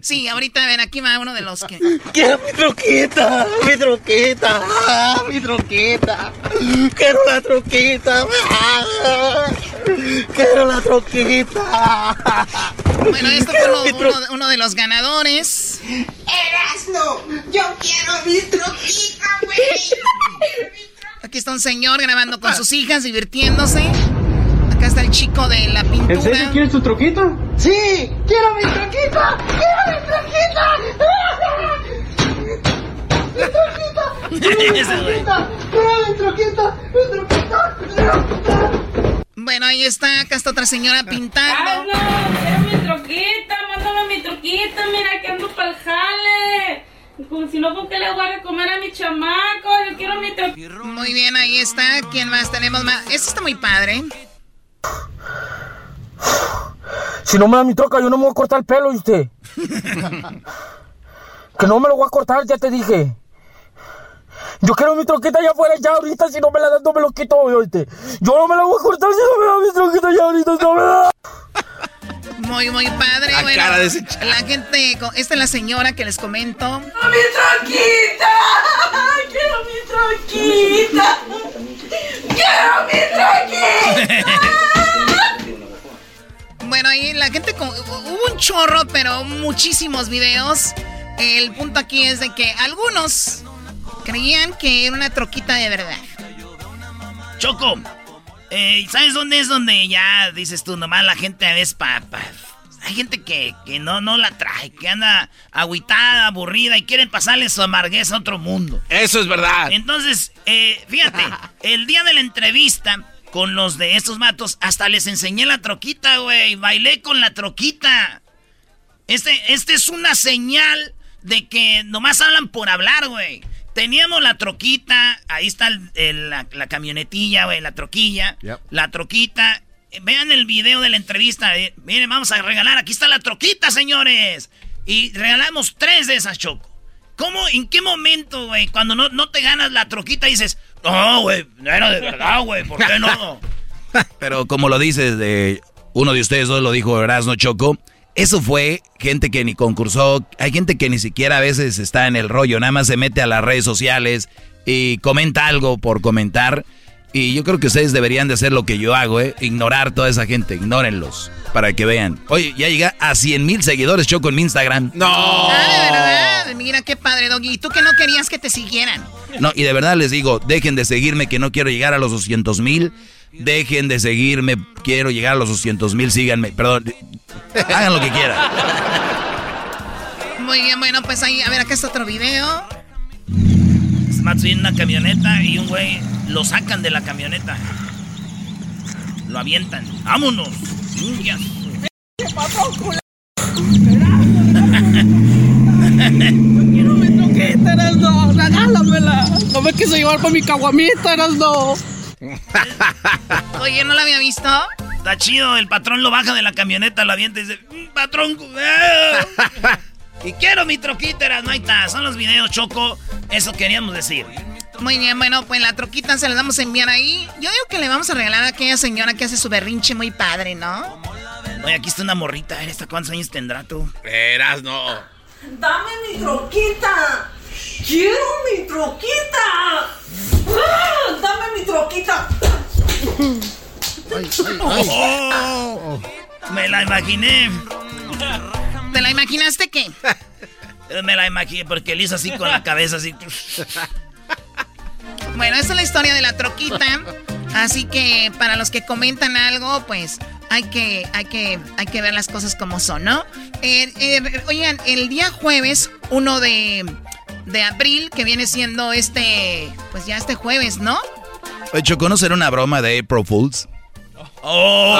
Sí, ahorita, a ver, aquí va uno de los que... Quiero mi troquita, mi troquita, ah, mi troquita. Quiero la troquita. ah, Quiero la troquita. Bueno, esto fue uno, uno de- uno de los ganadores. Erasno, yo quiero mi troquita, güey. Aquí está un señor grabando con sus hijas, divirtiéndose. Está el chico de la pintura. ¿En serio quieres tu troquita? Sí, quiero mi troquita. Quiero mi troquita. Mi troquita. Mi troquita. Quiero mi troquita. Mi troquita. Bueno, ahí está, acá está otra señora pintando. quiero mi troquita, mándame mi troquita, mira que ando pa'l jale. Como si no, ¿con qué le voy a comer a mi chamaco? Yo quiero mi troquita. Muy bien, ahí está. ¿Quién más tenemos más? Este está muy padre. Si no me da mi troca, yo no me voy a cortar el pelo, ¿viste? que no me lo voy a cortar, ya te dije. Yo quiero mi troquita ya afuera, ya ahorita, si no me la das, no me lo quito, ¿oíste? Yo no me la voy a cortar si no me da mi troquita ya ahorita, no me la Muy, muy padre. La bueno, cara de ese la gente, esta es la señora que les comento. ¡Mi troquita! ¡Quiero mi troquita! ¡Quiero mi troquita! Bueno, ahí la gente, con- hubo un chorro, pero muchísimos videos. El punto aquí es de que algunos creían que era una troquita de verdad. Choco, eh, ¿sabes dónde es donde ya dices tú, nomás la gente a veces pa, pa- Hay gente que, que no, no la trae, que anda agüitada, aburrida y quieren pasarle su amarguez a otro mundo. Eso es verdad. Entonces, eh, fíjate, el día de la entrevista con los de estos matos, hasta les enseñé la troquita, güey. Bailé con la troquita. Este, este es una señal de que nomás hablan por hablar, güey. Teníamos la troquita, ahí está el- el- la, la camionetilla, güey, la troquilla. La troquita. Eh, Vean el video de la entrevista. eh, Miren, vamos a regalar. Aquí está la troquita, señores. Y regalamos tres de esas, Choco. ¿Cómo, en qué momento, güey, cuando no, no te ganas la troquita, dices, No, güey, no era de verdad, güey, ¿por qué no? Pero como lo dices, de uno de ustedes dos lo dijo Erasno Choco, eso fue gente que ni concursó, hay gente que ni siquiera a veces está en el rollo, nada más se mete a las redes sociales y comenta algo por comentar. Y yo creo que ustedes deberían de hacer lo que yo hago, ¿eh? Ignorar toda esa gente, ignórenlos, para que vean. Oye, ya llega a 100 mil seguidores Choco en mi Instagram. ¡No! Ah, de verdad. Mira qué padre, Doggy. ¿Y tú que no querías que te siguieran? No, y de verdad les digo, dejen de seguirme que no quiero llegar a los 200 mil. Dejen de seguirme, quiero llegar a los 200 mil, síganme, perdón. Hagan lo que quieran. Muy bien, bueno, pues ahí, a ver, acá está otro video. Smart en una camioneta y un güey lo sacan de la camioneta. Lo avientan. ¡Vámonos! Ninjas. ¿Qué pasó, culo? Mi troquita, Erasno. Regálamela. No me quiso llevar por mi caguamita, Erasno. Oye, ¿no la había visto? Está chido, el patrón lo baja de la camioneta, lo avienta y dice, "Mm, patrón, cuidado". Y quiero mi troquita, no ahí está, son los videos, Choco, eso queríamos decir. Muy bien, bueno, pues la troquita se la vamos a enviar ahí. Yo digo que le vamos a regalar a aquella señora que hace su berrinche muy padre, ¿no? Oye, aquí está una morrita, ¿esta cuántos años tendrá tú? Verás, no. Dame mi troquita. Quiero mi troquita. ¡Ah! Dame mi troquita. Oh, me la imaginé. ¿Te la imaginaste qué? Me la imaginé porque él hizo así con la cabeza, así. Bueno, esa es la historia de la troquita. Así que para los que comentan algo, pues hay que, hay que, hay que ver las cosas como son, ¿no? Eh, eh, oigan, el día jueves, 1 de, de abril, que viene siendo este, pues ya este jueves, ¿no? ¿no será una broma de April Fools? Oh.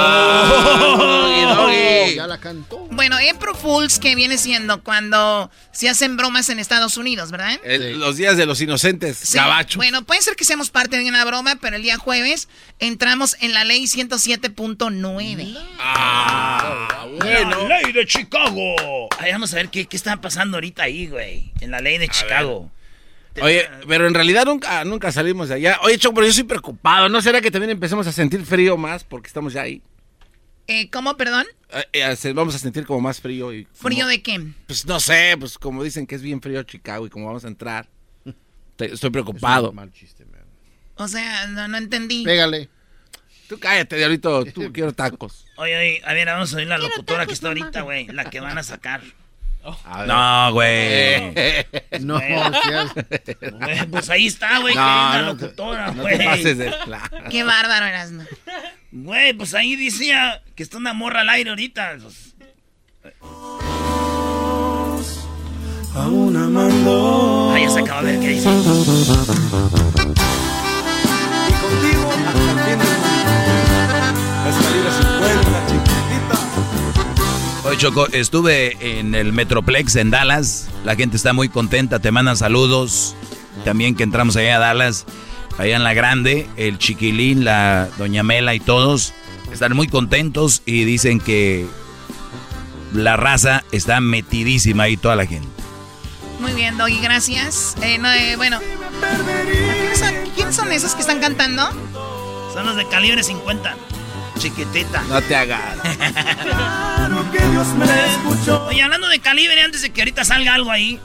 Ya la cantó. Bueno, April Fools, que viene siendo cuando se hacen bromas en Estados Unidos, ¿verdad? El- Los días de los inocentes, Sí, gabacho. Bueno, puede ser que seamos parte de una broma, pero el día jueves entramos en la ley 107.9. Ah, La ley de Chicago. Vamos a ver qué, qué está pasando ahorita ahí, güey. En la ley de Chicago. Oye, pero en realidad nunca, nunca salimos de allá. Oye, Choco, pero yo estoy preocupado. ¿No será que también empecemos a sentir frío más porque estamos ya ahí? Eh, ¿Cómo, perdón? Eh, eh, vamos a sentir como más frío. Y ¿Frío de qué? Pues no sé, pues como dicen que es bien frío Chicago y como vamos a entrar. te- estoy preocupado. O sea, no, no entendí. Pégale. Tú cállate, diablito. Tú quiero tacos. Oye, oye, a ver, vamos a oír la locutora que está ahorita, güey. La que van a sacar. No, güey. No, Güey. Pues ahí está, güey, que No, no te- locutora, no te güey. pases de la- Qué bárbaro eras, ¿no? Güey, pues ahí decía que está una morra al aire ahorita. Pues, Aún amando. Ah, ya se acaba de ver qué dice. Y contigo hasta el fin del mundo. 50, Oye, Choco, estuve en el Metroplex en Dallas. La gente está muy contenta, te mandan saludos. También que entramos allá a Dallas, allá en la grande, el chiquilín, la doña Mela y todos están muy contentos y dicen que la raza está metidísima ahí toda la gente. Muy bien, Doggy, gracias. Eh, no, eh, bueno. ¿Quiénes son, quiénes son esos que están cantando? Son los de calibre 50. Chiquitita. No te hagas. Oye, hablando de calibre, antes de que ahorita salga algo ahí.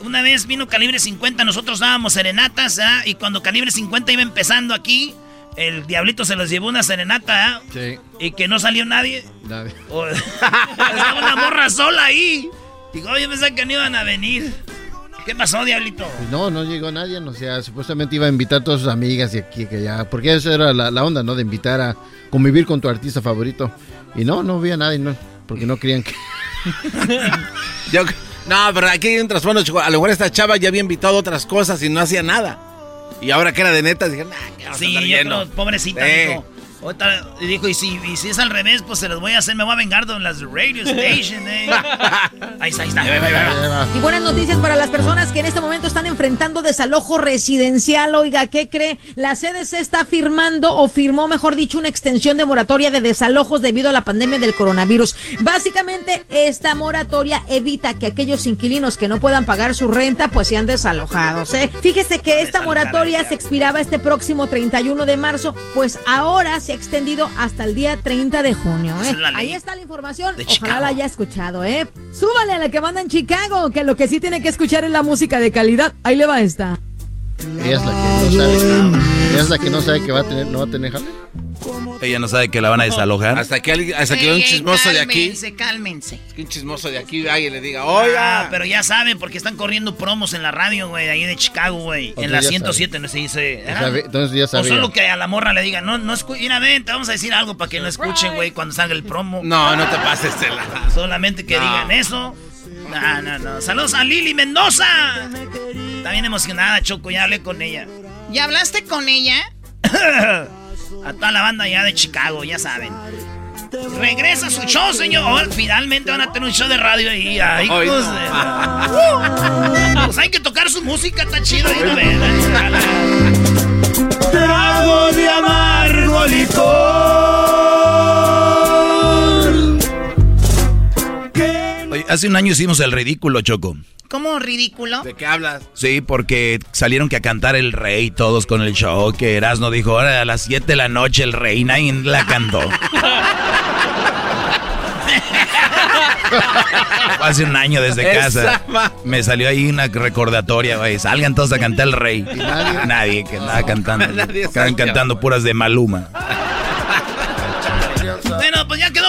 Una vez vino calibre 50, nosotros dábamos serenatas, ¿ah? Y cuando calibre 50 iba empezando aquí, el diablito se los llevó una serenata, ¿ah? Sí. Y que no salió nadie. Nadie. O- Estaba una morra sola ahí. Digo, yo pensaba que no iban a venir. ¿Qué pasó, diablito? Pues no, no llegó nadie, o sea, supuestamente iba a invitar a todas sus amigas y aquí que allá, porque eso era la, la onda, ¿no? De invitar a convivir con tu artista favorito. Y no, no había nadie, no, porque no querían que... Yo- no, pero aquí hay un trasfondo, Choco. A lo mejor esta chava ya había invitado otras cosas y no hacía nada. Y ahora que era de neta, dije, nah, vamos a Sí, andar yo lleno". creo, pobrecita, Sí. dijo, y dijo, y si, y si es al revés, pues se los voy a hacer, me voy a vengar de las radio station, eh. ahí está, ahí está. Y buenas noticias para las personas que en este momento están enfrentando desalojo residencial. Oiga, ¿qué cree? La CDC está firmando, o firmó, mejor dicho, una extensión de moratoria de desalojos debido a la pandemia del coronavirus. Básicamente, esta moratoria evita que aquellos inquilinos que no puedan pagar su renta, pues sean desalojados, ¿eh? Fíjese que esta moratoria se expiraba este próximo 31 de marzo, pues ahora se ha extendido hasta el día 30 de junio. ¿eh? Ahí está la información. Ojalá la haya escuchado, ¿eh? Súbale a la que manda en Chicago, que lo que sí tiene que escuchar es la música de calidad. Ahí le va esta. Ella es la que no sabe. Ella es la que no sabe que va a tener, no va a tener jale. Ella no sabe que la van a desalojar. Hasta que, alguien, hasta que un chismoso de aquí. Cálmense, cálmense. Que un chismoso de aquí y le diga, oiga. Ah, pero ya saben, porque están corriendo promos en la radio, güey, ahí de Chicago, güey. En la 107, no se dice. Entonces ya sabía. O solo que a la morra le digan, no, no escuchen, mira, ven, te vamos a decir algo para que no escuchen, güey, cuando salga el promo. No, no te pases, Estela. Solamente que digan eso. No, no, no. Saludos a Lili Mendoza. Está bien emocionada, Choco, ya hablé con ella. ¿Ya hablaste con ella? a toda la banda ya de Chicago, ya saben. Regresa su show, señor. Finalmente van a tener un show de radio ahí. Ay, pues, pues hay que tocar su música, está chido. Ahí, Trago de amargo licor. Hace un año hicimos el ridículo, Choco. ¿Cómo ridículo? ¿De qué hablas? Sí, porque salieron que a cantar el rey todos con el show, que Erasmo dijo, ahora a las 7 de la noche el rey, nadie la cantó. Hace un año desde casa. Me salió ahí una recordatoria, güey. Salgan todos a cantar el rey. nadie? que andaba cantando. Estaban cantando puras de Maluma. Bueno, pues ya quedó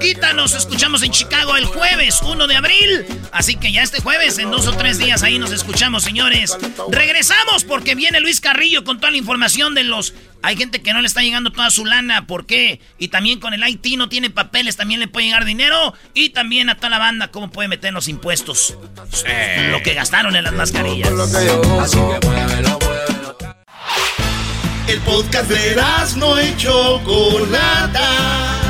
troquita. Nos escuchamos en Chicago el jueves 1 de abril. Así que ya este jueves, en dos o tres días, ahí nos escuchamos, señores. Regresamos porque viene Luis Carrillo con toda la información de los. Hay gente que no le está llegando toda su lana. ¿Por qué? Y también con el IT no tiene papeles, también le puede llegar dinero. Y también a toda la banda, cómo puede meter los impuestos. Lo que gastaron en las mascarillas. El podcast de no y Chocolata.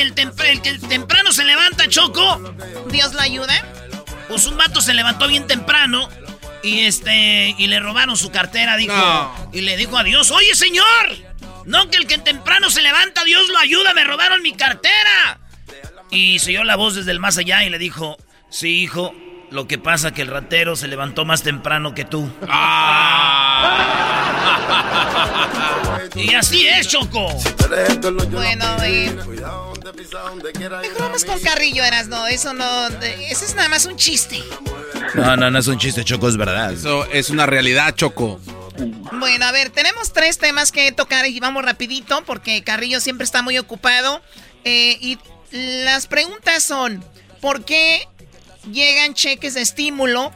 El que el, temprano se levanta, Choco. ¿Dios lo ayuda? Pues un vato se levantó bien temprano y este y le robaron su cartera, dijo. Y le dijo a Dios, oye señor, no que el que temprano se levanta, Dios lo ayuda, me robaron mi cartera. Y se oyó la voz desde el más allá y le dijo, sí, hijo, lo que pasa que el ratero se levantó más temprano que tú. y así es, Choco. Bueno, eh, mejor vamos con Carrillo, eras, no, eso no, eso es nada más un chiste. No, no, no es un chiste, Choco, es verdad. Eso es una realidad, Choco. Bueno, a ver, tenemos tres temas que tocar y vamos rapidito porque Carrillo siempre está muy ocupado. Eh, y las preguntas son, ¿por qué llegan cheques de estímulo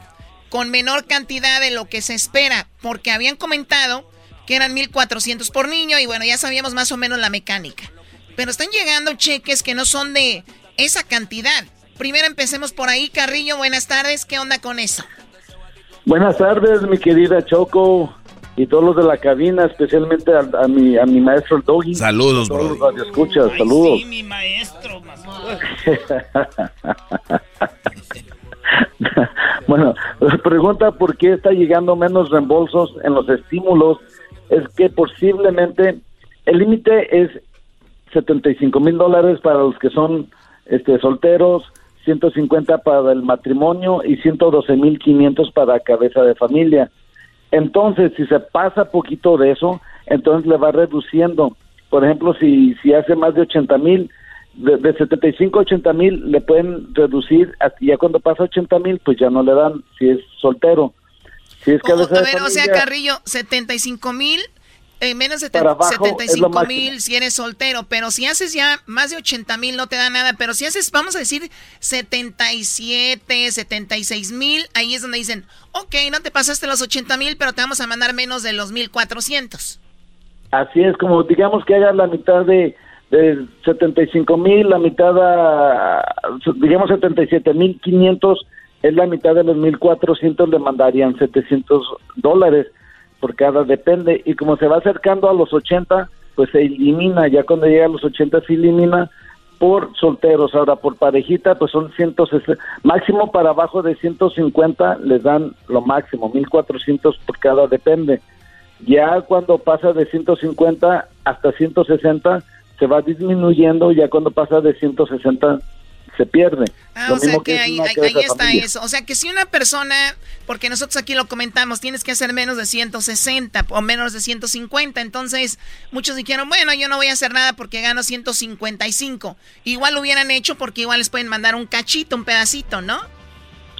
con menor cantidad de lo que se espera, porque habían comentado que eran 1.400 por niño y bueno, ya sabíamos más o menos la mecánica. Pero están llegando cheques que no son de esa cantidad. Primero empecemos por ahí, Carrillo, buenas tardes, ¿qué onda con eso? Buenas tardes, mi querida Choco y todos los de la cabina, especialmente a, mi, a mi maestro el Doggy. Saludos, bro. Escucha, saludos. Sí, mi maestro. bueno, la pregunta por qué está llegando menos reembolsos en los estímulos es que posiblemente el límite es 75 mil dólares para los que son este solteros, 150 para el matrimonio y 112 mil 500 para cabeza de familia. Entonces, si se pasa poquito de eso, entonces le va reduciendo. Por ejemplo, si, si hace más de 80 mil, de, de 75 a 80 mil le pueden reducir, hasta ya cuando pasa 80 mil, pues ya no le dan si es soltero. Si es O, a ver, o sea, Carrillo, 75 mil, menos de Para abajo es lo 75 máximo. mil si eres soltero, pero si haces ya más de 80 mil no te da nada, pero si haces, vamos a decir, 77, 76 mil, ahí es donde dicen, ok, no te pasaste los 80 mil, pero te vamos a mandar menos de los 1400. Así es, como digamos que haga la mitad de, de 75 mil, la mitad, a, digamos 77 mil 500, es la mitad de los 1400, le mandarían 700 dólares por cada, depende. Y como se va acercando a los 80, pues se elimina, ya cuando llega a los 80 se elimina por solteros. Ahora, por parejita, pues son 160, máximo para abajo de 150 les dan lo máximo, 1400 por cada, depende. Ya cuando pasa de 150 hasta 160 se va disminuyendo, ya cuando pasa de 160 se pierde. Ah, Lo o sea que ahí, está familia. eso. O sea que si una persona, porque nosotros aquí lo comentamos, tienes que hacer menos de 160 o menos de 150, entonces muchos dijeron, bueno, yo no voy a hacer nada porque gano 155. Igual lo hubieran hecho porque igual les pueden mandar un cachito, un pedacito, ¿no?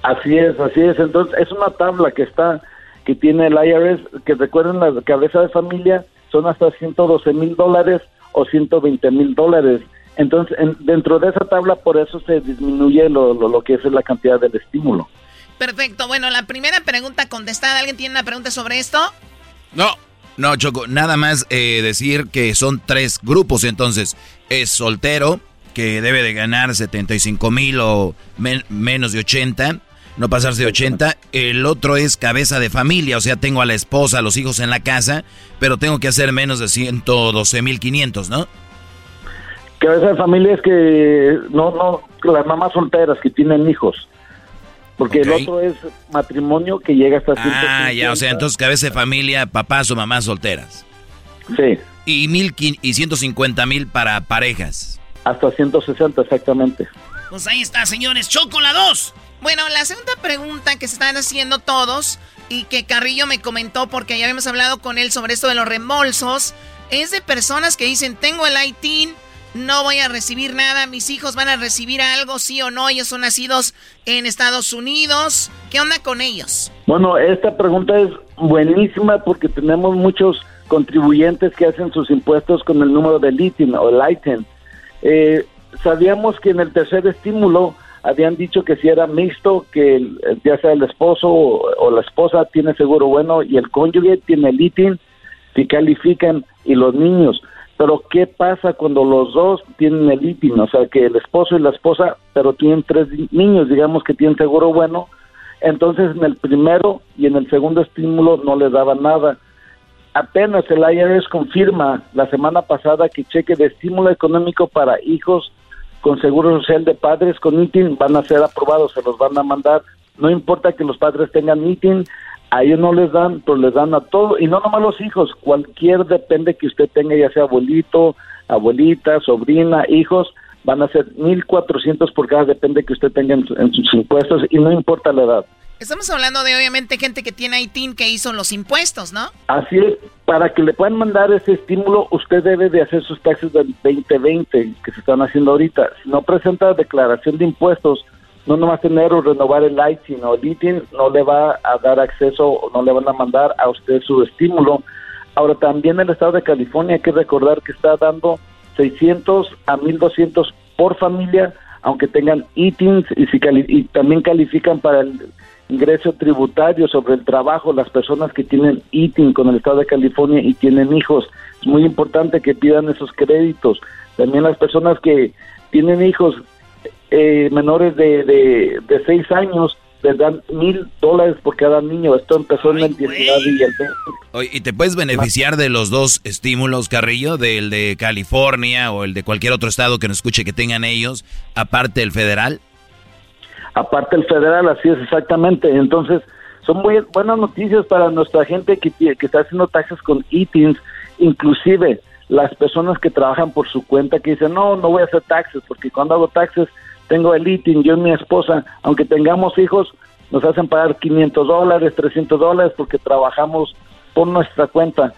Así es, así es. Entonces, es una tabla que está, que tiene el IRS, que recuerden la cabeza de familia, son hasta 112 mil dólares o 120 mil dólares. Entonces, en- dentro de esa tabla, por eso se disminuye lo, lo, lo que es la cantidad del estímulo. Perfecto. Bueno, la primera pregunta contestada. ¿Alguien tiene una pregunta sobre esto? No. No, Choco, nada más eh, decir que son tres grupos, entonces es soltero, que debe de ganar 75 mil o men- menos de 80, no pasarse de 80. El otro es cabeza de familia, o sea, tengo a la esposa, a los hijos en la casa, pero tengo que hacer menos de 112 mil 500, ¿no? Cabeza de familia es que no, no, las mamás solteras que tienen hijos. Porque el otro es matrimonio que llega hasta Ah, ya, o sea, 150. entonces cabeza de familia, papás o mamás solteras. Sí. Y, mil, quin- y 150 mil para parejas. Hasta 160, exactamente. Pues ahí está, señores. Choco la 2. Bueno, la segunda pregunta que se están haciendo todos y que Carrillo me comentó porque ya habíamos hablado con él sobre esto de los reembolsos es de personas que dicen, tengo el ITIN, no voy a recibir nada, mis hijos van a recibir algo, sí o no, ellos son nacidos en Estados Unidos. ¿Qué onda con ellos? Bueno, esta pregunta es buenísima porque tenemos muchos contribuyentes que hacen sus impuestos con el número del ITIN o el ITIN. Eh, sabíamos que en el tercer estímulo habían dicho que si era mixto, que el- ya sea el esposo o, o la esposa tiene seguro bueno y el cónyuge tiene el ITIN, si califican y los niños. Pero ¿qué pasa cuando los dos tienen el ITIN? O sea, que el esposo y la esposa, pero tienen tres niños, digamos que tienen seguro bueno, entonces en el primero y en el segundo estímulo no le daban nada. Apenas el IRS confirma la semana pasada que cheque de estímulo económico para hijos con seguro social de padres con ITIN van a ser aprobados, se los van a mandar. No importa que los padres tengan ITIN, a ellos no les dan, pero les dan a todo, y no nomás los hijos, cualquier depende que usted tenga, ya sea abuelito, abuelita, sobrina, hijos, van a ser 1.400 por cada depende que usted tenga en, en sus impuestos, y no importa la edad. Estamos hablando de obviamente gente que tiene ITIN que hizo los impuestos, ¿no? Así es, para que le puedan mandar ese estímulo, usted debe de hacer sus taxes del 2020 que se están haciendo ahorita. Si no presenta declaración de impuestos, no nomás tener o renovar el ITIN o el ITIN, no le va a dar acceso o no le van a mandar a usted su estímulo. Ahora también el estado de California hay que recordar que está dando 600 a 1200 por familia, aunque tengan ITINs y, si cali- y también califican para el ingreso tributario sobre el trabajo, las personas que tienen ITIN con el estado de California y tienen hijos. Es muy importante que pidan esos créditos. También las personas que tienen hijos eh, menores de, de, de seis años les dan mil dólares por cada niño. Esto empezó en el 19 y el 20. Oye, ¿Y te puedes beneficiar de los dos estímulos, Carrillo? Del de California o el de cualquier otro estado que nos escuche que tengan ellos, aparte del federal. aparte el federal, así es exactamente. Entonces, son muy buenas noticias para nuestra gente que, que está haciendo taxes con ITINs, inclusive las personas que trabajan por su cuenta que dicen, no, no voy a hacer taxes, porque cuando hago taxes tengo el ITIN, yo y mi esposa, aunque tengamos hijos, nos hacen pagar 500 dólares, 300 dólares porque trabajamos por nuestra cuenta.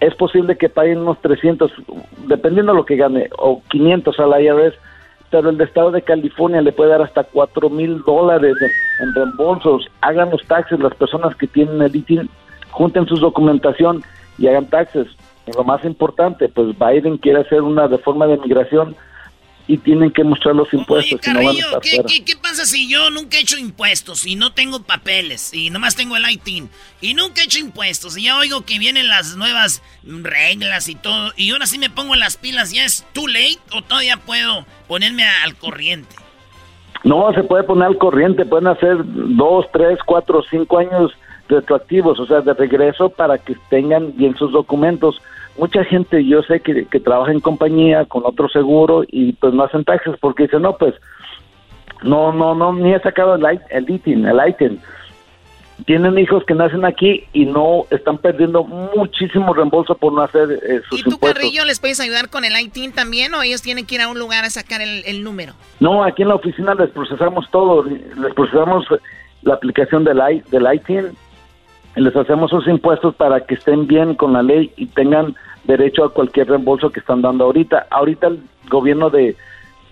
es posible que paguen unos 300, dependiendo de lo que gane, o 500 al IRS, pero el estado de California le puede dar hasta 4 mil dólares en, reembolsos. Hagan los taxes, las personas que tienen el ITIN, junten su documentación y hagan taxes. Y lo más importante, pues Biden quiere hacer una reforma de migración y tienen que mostrar los impuestos. Oye, Carrillo, ¿qué, ¿qué, pasa si yo nunca he hecho impuestos y no tengo papeles y nomás tengo el ITIN y nunca he hecho impuestos y ya oigo que vienen las nuevas reglas y todo y ahora sí me pongo en las pilas, ¿ya es too late o todavía puedo ponerme al corriente? No, se puede poner al corriente, pueden hacer dos, tres, cuatro, cinco años retroactivos, o sea, de regreso para que tengan bien sus documentos mucha gente yo sé que, trabaja en compañía con otro seguro y pues no hacen taxes porque dicen, no, pues no, no, no, ni he sacado el, el ITIN, el ITIN. Tienen hijos que nacen aquí y no están perdiendo muchísimo reembolso por no hacer eh, sus ¿Y tú, Carrillo, les puedes ayudar con el ITIN también o ellos tienen que ir a un lugar a sacar el, el número? No, aquí en la oficina les procesamos todo, les procesamos la aplicación del, del ITIN, les hacemos sus impuestos para que estén bien con la ley y tengan derecho a cualquier reembolso que están dando ahorita. Ahorita el gobierno de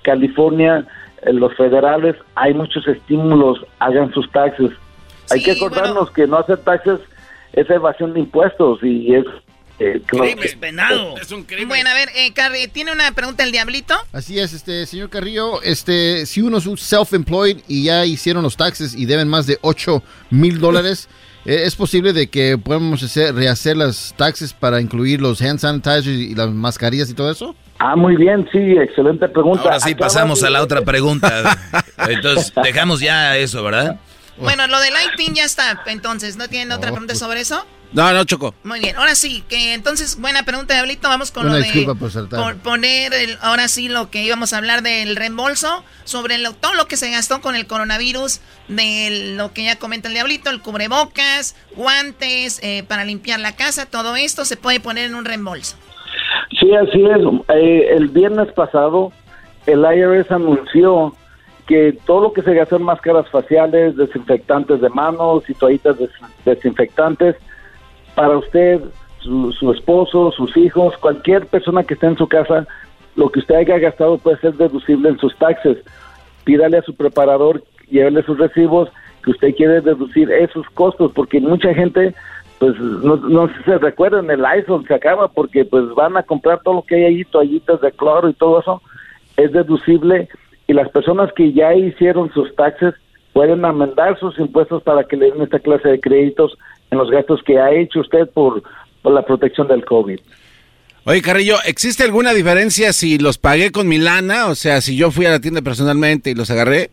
California, eh, los federales, hay muchos estímulos, hagan sus taxes. hay que acordarnos que no hacer taxes es evasión de impuestos y es eh, es penado. Es un crimen. Bueno, a ver, eh, ¿tiene una pregunta el diablito? Así es, este señor Carrillo, este, si uno es un self-employed y ya hicieron los taxes y deben más de 8 mil dólares, ¿Es posible de que podamos hacer, rehacer las taxes para incluir los hand sanitizers y las mascarillas y todo eso? Ah, muy bien, sí, excelente pregunta. Ahora sí pasamos a la otra pregunta. Entonces, dejamos ya eso, ¿verdad? Bueno, lo de Lighting ya está, entonces, ¿no tienen otra pregunta sobre eso? No, no, Choco. Muy bien, ahora sí, que entonces, buena pregunta, Diablito, vamos con lo de por poner, ahora sí, lo que íbamos a hablar del reembolso, sobre todo lo que se gastó con el coronavirus, de lo que ya comenta el Diablito, el cubrebocas, guantes, eh, para limpiar la casa, todo esto se puede poner en un reembolso. Sí, así es. Eh, el viernes pasado, el IRS anunció que todo lo que se gastó en máscaras faciales, desinfectantes de manos y toallitas desinfectantes, para usted, su, esposo, sus hijos, cualquier persona que esté en su casa, lo que usted haya gastado puede ser deducible en sus taxes. Pídale a su preparador, llévele sus recibos, que usted quiere deducir esos costos, porque mucha gente, pues no, no se recuerdan, el iPhone se acaba porque pues van a comprar todo lo que hay ahí, toallitas de cloro y todo eso, es deducible y las personas que ya hicieron sus taxes pueden amendar sus impuestos para que le den esta clase de créditos en los gastos que ha hecho usted por, la protección del COVID. Oye, Carrillo, ¿existe alguna diferencia si los pagué con mi lana? O sea, si yo fui a la tienda personalmente y los agarré,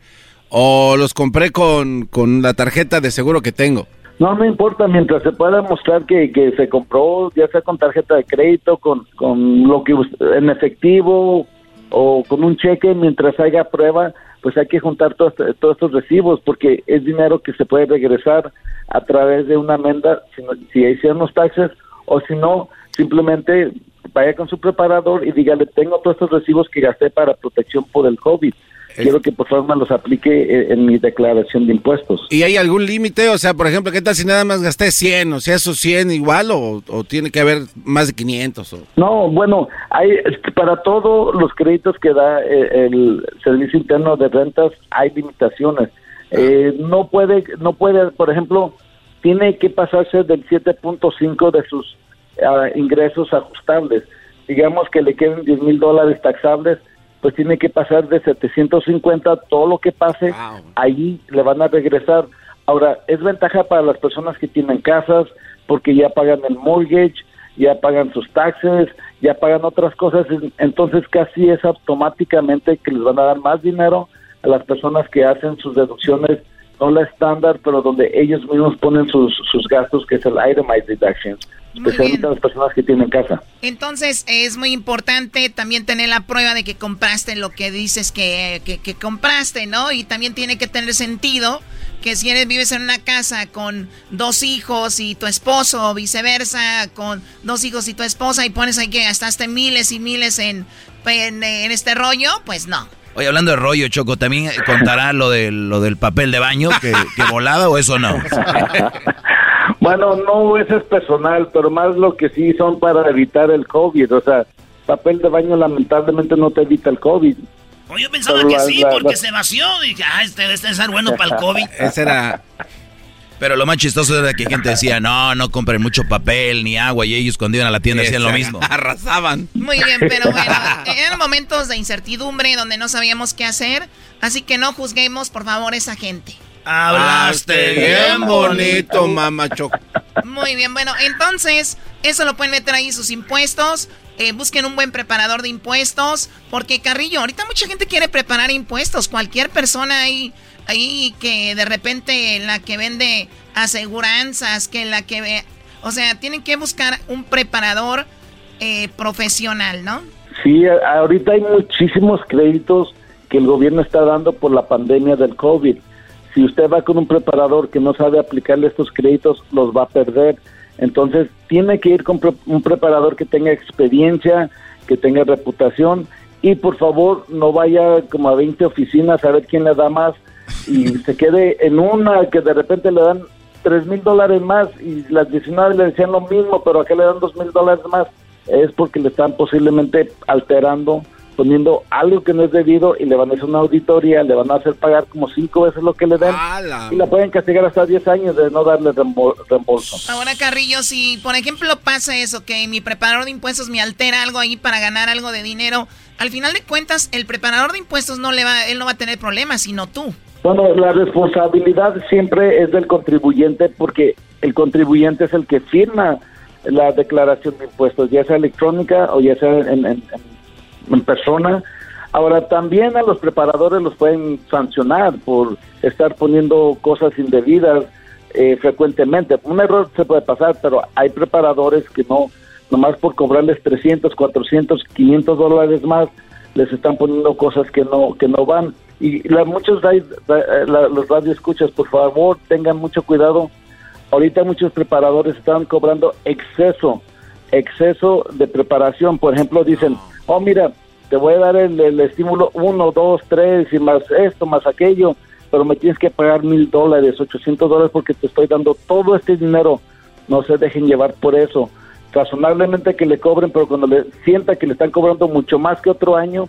o los compré con, la tarjeta de seguro que tengo. No, no importa, mientras se pueda mostrar que, que se compró, ya sea con tarjeta de crédito, con, con lo que en efectivo o con un cheque, mientras haya prueba, pues hay que juntar todos, todos estos recibos porque es dinero que se puede regresar a través de una amenda si, si hicieron los taxes o si no, simplemente vaya con su preparador y dígale, tengo todos estos recibos que gasté para protección por el COVID. Quiero que por favor me los aplique en, mi declaración de impuestos. ¿Y hay algún límite? O sea, por ejemplo, ¿qué tal si nada más gasté 100? O sea, ¿esos 100 igual o, tiene que haber más de 500? O... No, bueno, hay para todos los créditos que da eh, el Servicio Interno de Rentas hay limitaciones. Ah. Eh, no puede, no puede, por ejemplo, tiene que pasarse del 7.5 de sus ah, ingresos ajustables. Digamos que le queden 10 mil dólares taxables pues tiene que pasar de 750, todo lo que pase, ahí le van a regresar. Ahora, es ventaja para las personas que tienen casas, porque ya pagan el mortgage, ya pagan sus taxes, ya pagan otras cosas, entonces casi es automáticamente que les van a dar más dinero a las personas que hacen sus deducciones, no la estándar, pero donde ellos mismos ponen sus, sus gastos, que es el itemized deductions especialmente las personas que tienen casa. Entonces es muy importante también tener la prueba de que compraste lo que dices que, que, compraste, ¿no? Y también tiene que tener sentido que si eres, vives en una casa con dos hijos y tu esposo o viceversa, con dos hijos y tu esposa y pones ahí que gastaste miles y miles en, en, este rollo, pues no. Oye, hablando de rollo, Choco, ¿también contará lo, de, lo del papel de baño que, que volaba o eso no? Bueno, no, eso es personal, pero más lo que sí son para evitar el COVID. O sea, papel de baño lamentablemente no te evita el COVID. Oh, yo pensaba Pero que la- sí, la- porque la- se vació. Dije, ah, este este debe ser bueno para el COVID. Ese era. Pero lo más chistoso era que gente decía, no, no compren mucho papel ni agua. Y ellos cuando iban a la tienda hacían lo mismo. Arrasaban. Muy bien, pero bueno, eran momentos de incertidumbre donde no sabíamos qué hacer, así que no juzguemos, por favor, esa gente. Hablaste bien bonito, mamá Choco. Muy bien, bueno, entonces, eso lo pueden meter ahí sus impuestos. Eh, busquen un buen preparador de impuestos. Porque Carrillo, ahorita mucha gente quiere preparar impuestos. Cualquier persona ahí, ahí que de repente la que vende aseguranzas, que la que ve. O sea, tienen que buscar un preparador eh, profesional, ¿no? Sí, ahorita hay muchísimos créditos que el gobierno está dando por la pandemia del COVID. Si usted va con un preparador que no sabe aplicarle estos créditos, los va a perder. Entonces, tiene que ir con un preparador que tenga experiencia, que tenga reputación y por favor no vaya como a 20 oficinas a ver quién le da más y se quede en una que de repente le dan 3 mil dólares más y las 19 le decían lo mismo, pero acá le dan 2 mil dólares más. Es porque le están posiblemente alterando, poniendo algo que no es debido y le van a hacer una auditoría, le van a hacer pagar como cinco veces lo que le den y la pueden castigar hasta 10 años de no darle reembo- reembolso. Ahora, Carrillo, si por ejemplo pasa eso, que mi preparador de impuestos me altera algo ahí para ganar algo de dinero, al final de cuentas, el preparador de impuestos no le va, él no va a tener problemas, sino tú. Bueno, la responsabilidad siempre es del contribuyente porque el contribuyente es el que firma la declaración de impuestos, ya sea electrónica o ya sea en, en- en- en persona. Ahora, también a los preparadores los pueden sancionar por estar poniendo cosas indebidas eh, frecuentemente. Un error se puede pasar, pero hay preparadores que no, nomás por cobrarles 300, 400, 500 dólares más, les están poniendo cosas que no que no van. Y la, muchos radio, la- los radioescuchas, por favor, tengan mucho cuidado. Ahorita muchos preparadores están cobrando exceso, exceso de preparación. Por ejemplo, dicen, oh, mira, te voy a dar el, el estímulo 1, 2, 3 y más esto, más aquello, pero me tienes que pagar mil dólares, 800 dólares porque te estoy dando todo este dinero. No se dejen llevar por eso. Razonablemente que le cobren, pero cuando le sienta que le están cobrando mucho más que otro año,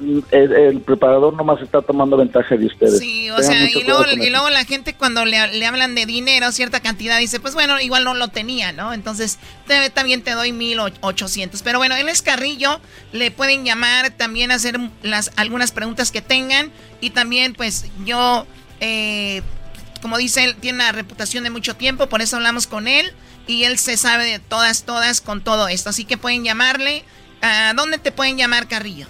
el, el preparador nomás está tomando ventaja de ustedes. Sí, o Tengan sea, y luego, y luego la gente cuando le, le hablan de dinero, cierta cantidad, dice, pues bueno, igual no lo tenía, ¿no? Entonces, te- también te doy mil och- ochocientos. Pero bueno, él es Carrillo, le pueden llamar, también hacer las algunas preguntas que tengan. Y también, pues, yo, eh, como dice él, tiene una reputación de mucho tiempo, por eso hablamos con él. Y él se sabe de todas, todas con todo esto. Así que pueden llamarle. ¿A dónde te pueden llamar, Carrillo?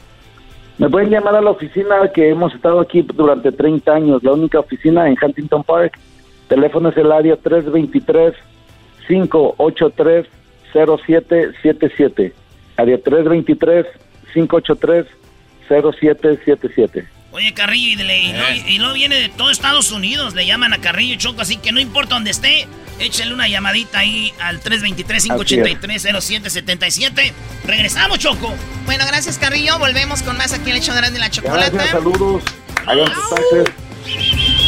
Me pueden llamar a la oficina que hemos estado aquí durante 30 años, la única oficina en Huntington Park. Teléfono es el área 323-583-0777. Área 323-583-0777. Oye, Carrillo, y, le- y, luego, y luego viene de todo Estados Unidos. Le llaman a Carrillo y Choco, así que no importa dónde esté, échale una llamadita ahí al 323-583-0777. Regresamos, Choco. Bueno, gracias, Carrillo. Volvemos con más aquí en el hecho de la Chocolata. Gracias, saludos. Hagan.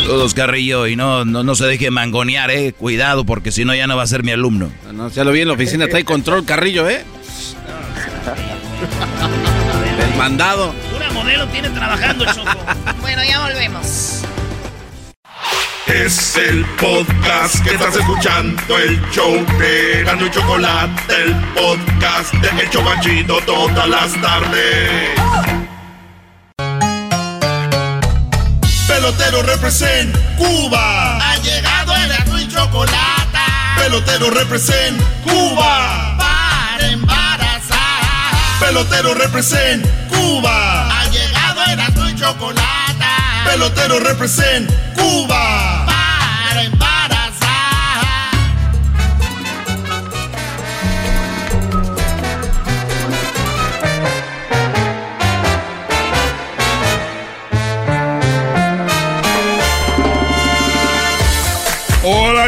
Saludos, Carrillo, y no, no, no se deje mangonear, eh. Cuidado, porque si no ya no va a ser mi alumno. No, ya lo vi en la oficina, trae control Carrillo, ¿eh? Del mandado. Modelo tiene trabajando, Choco. bueno, ya volvemos. Es el podcast que estás escuchando, el show de Gano y Chocolate, el podcast de El Chobachito todas las tardes. Pelotero represent Cuba. Ha llegado el Gano y Chocolate. Pelotero represent Cuba. Para embarazar. Pelotero represent Cuba. Chocolate. Pelotero represent Cuba.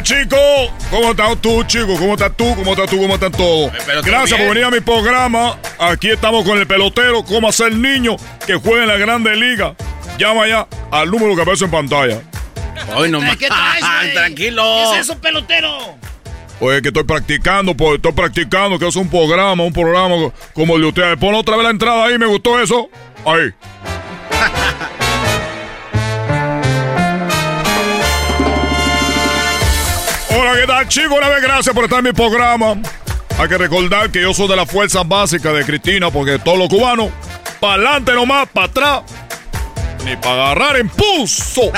Hola chicos, ¿cómo estás tú chicos? ¿Cómo estás tú? ¿Cómo estás tú? ¿Cómo están todos? pelotero, Gracias por venir a mi programa. Aquí estamos con el pelotero, cómo hacer niño que juegue en la Grande Liga. Llama ya al número que aparece en pantalla. Hoy no ¿Qué traes, güey? Tranquilo. ¿Qué es eso, pelotero? Oye, que estoy practicando, pues estoy practicando, que es un programa, un programa como el de ustedes. Pon otra vez la entrada ahí, me gustó eso. Ahí. Hola, ¿qué tal, chicos? Una vez gracias por estar en mi programa. Hay que recordar que yo soy de la fuerza básica de Cristina, porque todos los cubanos, para adelante nomás, para atrás, ni para agarrar impulso.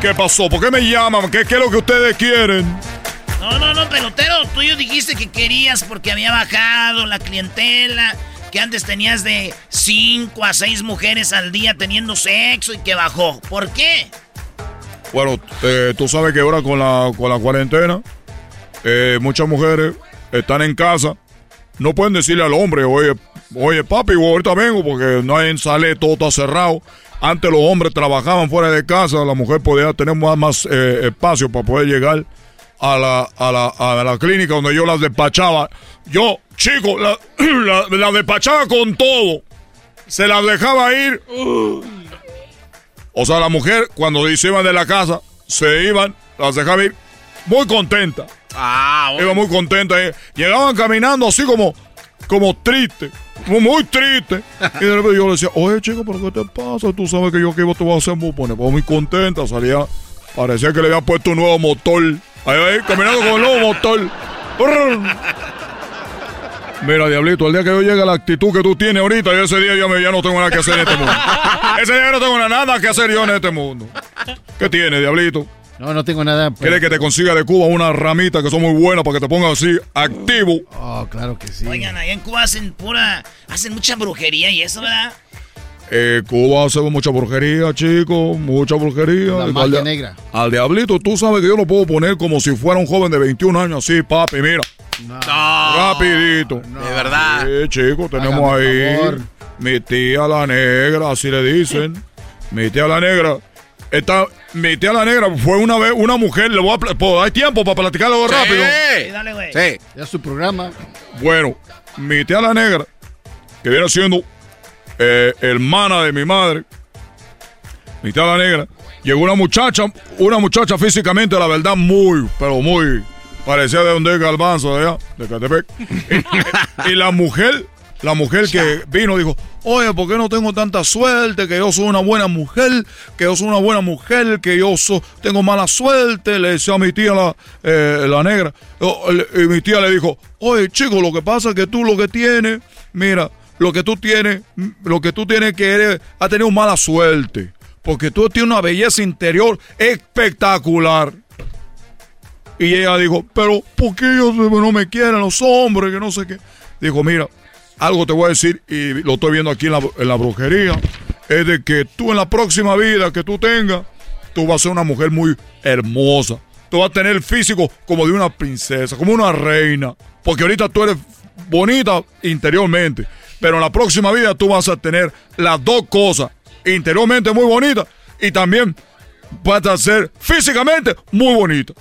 ¿Qué pasó? ¿Por qué me llaman? ¿Qué, ¿Qué, es lo que ustedes quieren? No, no, no, pelotero. Tú yo dijiste que querías porque había bajado la clientela. Que antes tenías de 5 a 6 mujeres al día teniendo sexo y que bajó. ¿Por qué? Bueno, eh, tú sabes que ahora con la, con la cuarentena, eh, muchas mujeres están en casa. No pueden decirle al hombre, oye, oye papi, ahorita vengo porque no hay sale, todo está cerrado. Antes los hombres trabajaban fuera de casa, la mujer podía tener más, más eh, espacio para poder llegar a la, a, la, a la clínica donde yo las despachaba. Yo, chico, la, la, la despachaba con todo. Se las dejaba ir. O sea, la mujer, cuando se iban de la casa, se iban, las dejaba ir muy contenta. Ah, Iba muy contenta. eh. Llegaban caminando así como, como triste. Muy, muy triste. Y de repente yo le decía, oye chico, ¿pero qué te pasa? Tú sabes que yo que iba te voy a hacer muy, pone, pues, muy contenta. Salía, parecía que le había puesto un nuevo motor. Ahí, ahí, caminando con el nuevo motor. Mira, Diablito, el día que yo llegue a la actitud que tú tienes ahorita, yo ese día ya, me, ya no tengo nada que hacer en este mundo. Ese día no tengo nada que hacer yo en este mundo. ¿Qué tiene, Diablito? No, no tengo nada. pues. ¿Quieres que te consiga de Cuba una ramita que son muy buenas para que te pongas así activo? Oh, claro que sí. Oigan, allá en Cuba hacen pura. Hacen mucha brujería y eso, ¿verdad? Eh, Cuba hace mucha brujería, chicos, mucha brujería. La Al magia negra. Al diablito, tú sabes que yo lo puedo poner como si fuera un joven de 21 años, así, papi, mira. Rapidito. De verdad. Sí, chicos, tenemos Hágame ahí mi tía la negra, así le dicen. mi tía la negra. Esta, mi tía la negra fue una vez una mujer, le voy a pues, hay tiempo para platicarlo rápido. Sí, dale, güey. Sí. Ya es su programa. Bueno, mi tía la negra, que viene siendo eh, hermana de mi madre, mi tía la negra, llegó una muchacha, una muchacha físicamente, la verdad, muy, pero muy, parecía de donde es Galbanzo, de allá, de Catepec. y, y la mujer, la mujer que vino dijo, oye, ¿por qué no tengo tanta suerte? Que yo soy una buena mujer, que yo soy una buena mujer, que yo so- tengo mala suerte, le decía a mi tía la, eh, la negra. Oh, Y mi tía le dijo, oye, chico, lo que pasa es que tú lo que tienes, mira, lo que tú tienes, lo que tú tienes que eres, ha tenido mala suerte. Porque tú tienes una belleza interior espectacular. Y ella dijo, pero ¿por qué ellos no me quieren los hombres? Que no sé qué. Dijo, mira, algo te voy a decir y lo estoy viendo aquí en la, brujería. Es de que tú en la próxima vida que tú tengas, tú vas a ser una mujer muy hermosa. Tú vas a tener físico como de una princesa, como una reina. Porque ahorita tú eres bonita interiormente. Pero en la próxima vida tú vas a tener las dos cosas. Interiormente muy bonita y también vas a ser físicamente muy bonita.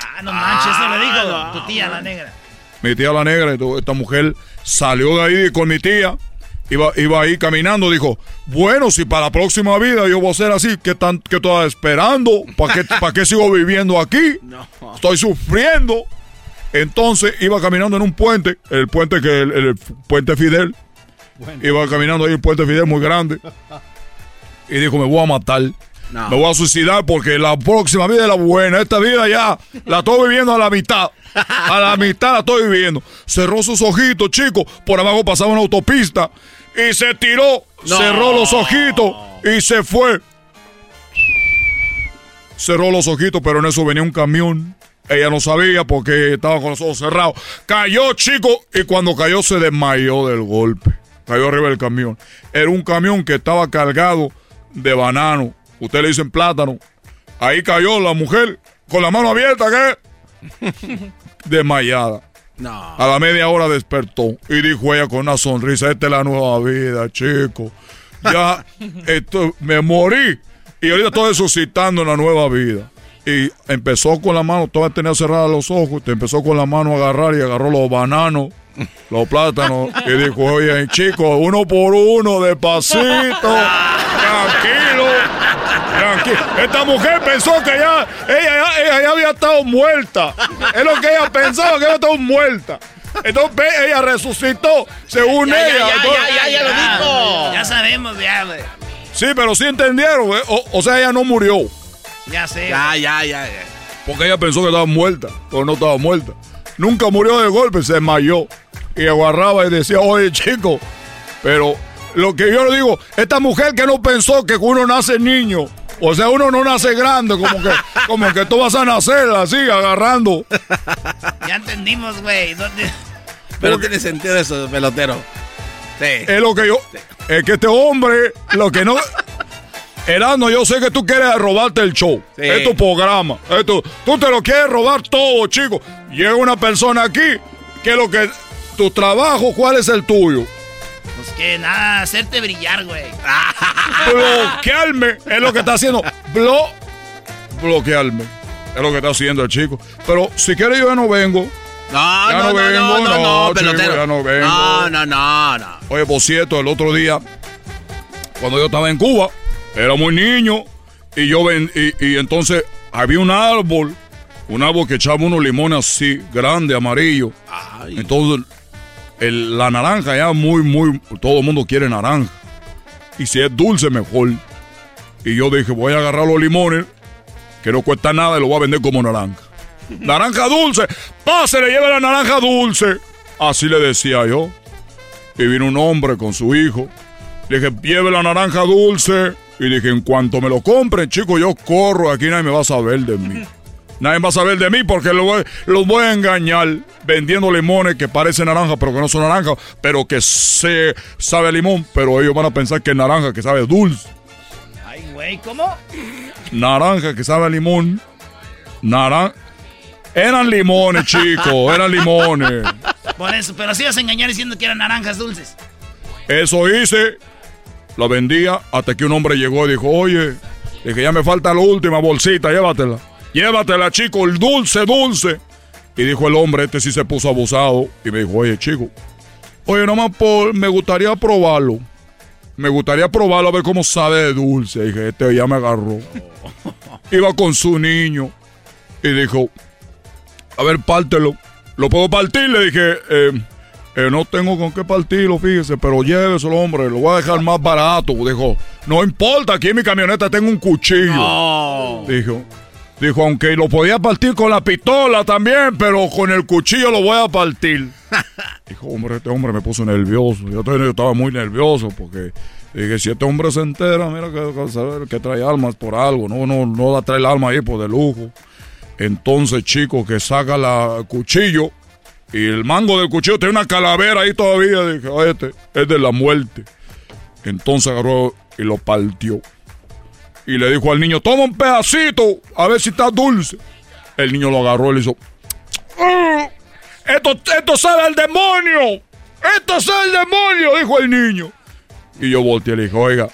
Ah, no manches, eso le dijo tu tía, la negra. mi tía la negra, esta mujer salió de ahí con mi tía, iba, iba ahí caminando, dijo, bueno, si para la próxima vida yo voy a ser así, ¿qué, tan, qué estoy esperando? ¿Para qué, ¿Para qué sigo viviendo aquí? Estoy sufriendo. Entonces iba caminando en un puente, el puente que el, el puente Fidel, iba caminando ahí el puente Fidel muy grande, y dijo, me voy a matar. No. Me voy a suicidar porque la próxima vida es la buena. Esta vida ya la estoy viviendo a la mitad. A la mitad la estoy viviendo. Cerró sus ojitos, chicos. Por abajo pasaba una autopista. Y se tiró. No. Cerró los ojitos. Y se fue. Cerró los ojitos, pero en eso venía un camión. Ella no sabía porque estaba con los ojos cerrados. Cayó, chico, y cuando cayó se desmayó del golpe. Cayó arriba del camión. Era un camión que estaba cargado de banano. Usted le dicen plátano. Ahí cayó la mujer con la mano abierta, ¿qué? Desmayada. No. A la media hora despertó y dijo ella con una sonrisa, esta es la nueva vida, chico. Ya esto, me morí y ahorita estoy resucitando en la nueva vida. Y empezó con la mano, todavía tenía cerrados los ojos, te empezó con la mano a agarrar y agarró los bananos, los plátanos y dijo, oye, chico, uno por uno, despacito, tranquilo. Esta mujer pensó que ya, ella, ella ya había estado muerta. Es lo que ella pensaba, que había estado muerta. Entonces ella resucitó, según Ya, ya, ella. ya, Entonces- ya, ya, ya lo dijo. Ya sabemos, ya, güey. Sí, pero sí entendieron, güey. O, o sea, ella no murió. Ya sé. Ya, ya, ya, ya. Porque ella pensó que estaba muerta, pero no estaba muerta. Nunca murió de golpe, se desmayó. Y agarraba y decía, oye, chico, pero lo que yo le digo, esta mujer que no pensó que uno nace niño, o sea, uno no nace grande, como que, como que tú vas a nacer así, agarrando. Ya entendimos, güey. Pero tiene sentido eso, pelotero. Sí. Es lo que yo, es que este hombre, lo que no... Erasmo, yo sé que tú quieres robarte el show. Sí. Es tu programa. Es tu- tú te lo quieres robar todo, chico. Llega una persona aquí que lo que... Tu trabajo, ¿cuál es el tuyo? Pues que nada, hacerte brillar, güey. bloquearme es lo que está haciendo. Blo bloquearme. Es lo que está haciendo el chico. Pero si quiere yo ya no vengo. No, ya no, no, vengo, no, no, no, chico, pelotero. ya no vengo. No, no, no, no. Oye, por cierto, el otro día, cuando yo estaba en Cuba, era muy niño. Y yo ven, y, y entonces había un árbol, un árbol que echaba unos limones así, grande, amarillo. Entonces, el- la naranja ya muy, muy, todo el mundo quiere naranja. Y si es dulce, mejor. Y yo dije, voy a agarrar los limones, que no cuesta nada, y lo voy a vender como naranja. naranja dulce, pásele, lleve la naranja dulce. Así le decía yo. Y vino un hombre con su hijo. Le dije, lleve la naranja dulce. Y dije, en cuanto me lo compren, chico, yo corro. Aquí nadie me va a saber de mí. Nadie va a saber de mí porque lo voy- los voy a engañar vendiendo limones que parecen naranja, pero que no son naranja, pero que se sabe a limón. Pero ellos van a pensar que es naranja, que sabe dulce. Ay, güey, ¿cómo? Naranja, que sabe a limón. Naranja. Eran limones, chicos, eran limones. Por eso, pero sí vas a engañar diciendo que eran naranjas dulces. Eso hice. La vendía hasta que un hombre llegó y dijo, oye, dije, ya me falta la última bolsita, llévatela. Llévatela, chico, el dulce, dulce. Y dijo el hombre, este sí se puso abusado. Y me dijo, oye, chico, oye, nomás por, me gustaría probarlo. Me gustaría probarlo a ver cómo sabe de dulce. dije, este ya me agarró. Iba con su niño. Y dijo, a ver, pártelo. ¿Lo puedo partir? Le dije, eh, eh, no tengo con qué partirlo, fíjese, pero lléveselo, hombre, lo voy a dejar más barato. Dijo, no importa, aquí en mi camioneta tengo un cuchillo. Dijo, dijo, aunque lo podía partir con la pistola también, pero con el cuchillo lo voy a partir. Dijo, hombre, este hombre me puso nervioso. Yo, yo estaba muy nervioso porque dije, si este hombre se entera, mira que, que, sabe que trae almas por algo, no, no, no da trae el alma ahí por de lujo. Entonces, chico, que saca la cuchillo y el mango del cuchillo tiene una calavera ahí todavía. Dije, "Oye, este es de la muerte. Entonces agarró y lo partió. Y le dijo al niño, toma un pedacito, a ver si está dulce. El niño lo agarró y le hizo, "Ah, esto, esto sabe al demonio. Esto sabe al demonio, dijo el niño. Y yo volteé y le dije, oiga,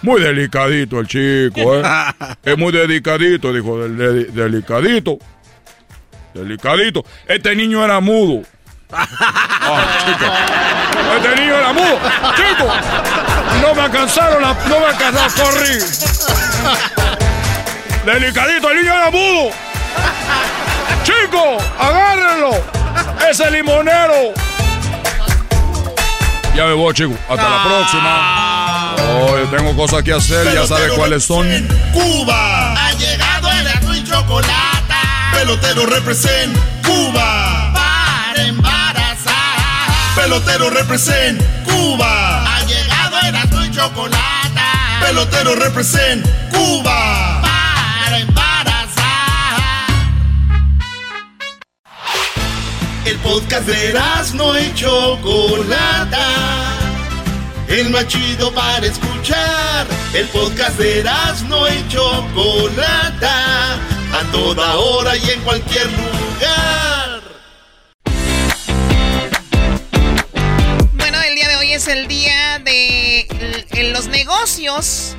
muy delicadito el chico, ¿eh? es muy delicadito, dijo, "del- de- delicadito. Delicadito. Este niño era mudo. Ah, chico. Este niño era mudo. Chico, no me alcanzaron, la- no me alcanzaron a correr. Delicadito, el niño era mudo. Chico, agárrenlo. Ese limonero. Ya me voy, chico. Hasta la próxima. Hoy tengo cosas que hacer, ya sabe cuáles son. Cuba. Ha llegado el azul y chocolate. Pelotero represent Cuba. Para embarazar. Pelotero represent Cuba. Chocolate. Pelotero represent Cuba. Para embarazar. El podcast de no y Chocolata. El más chido para escuchar. El podcast de no y Chocolata. A toda hora y en cualquier lugar. Es el día de los negocios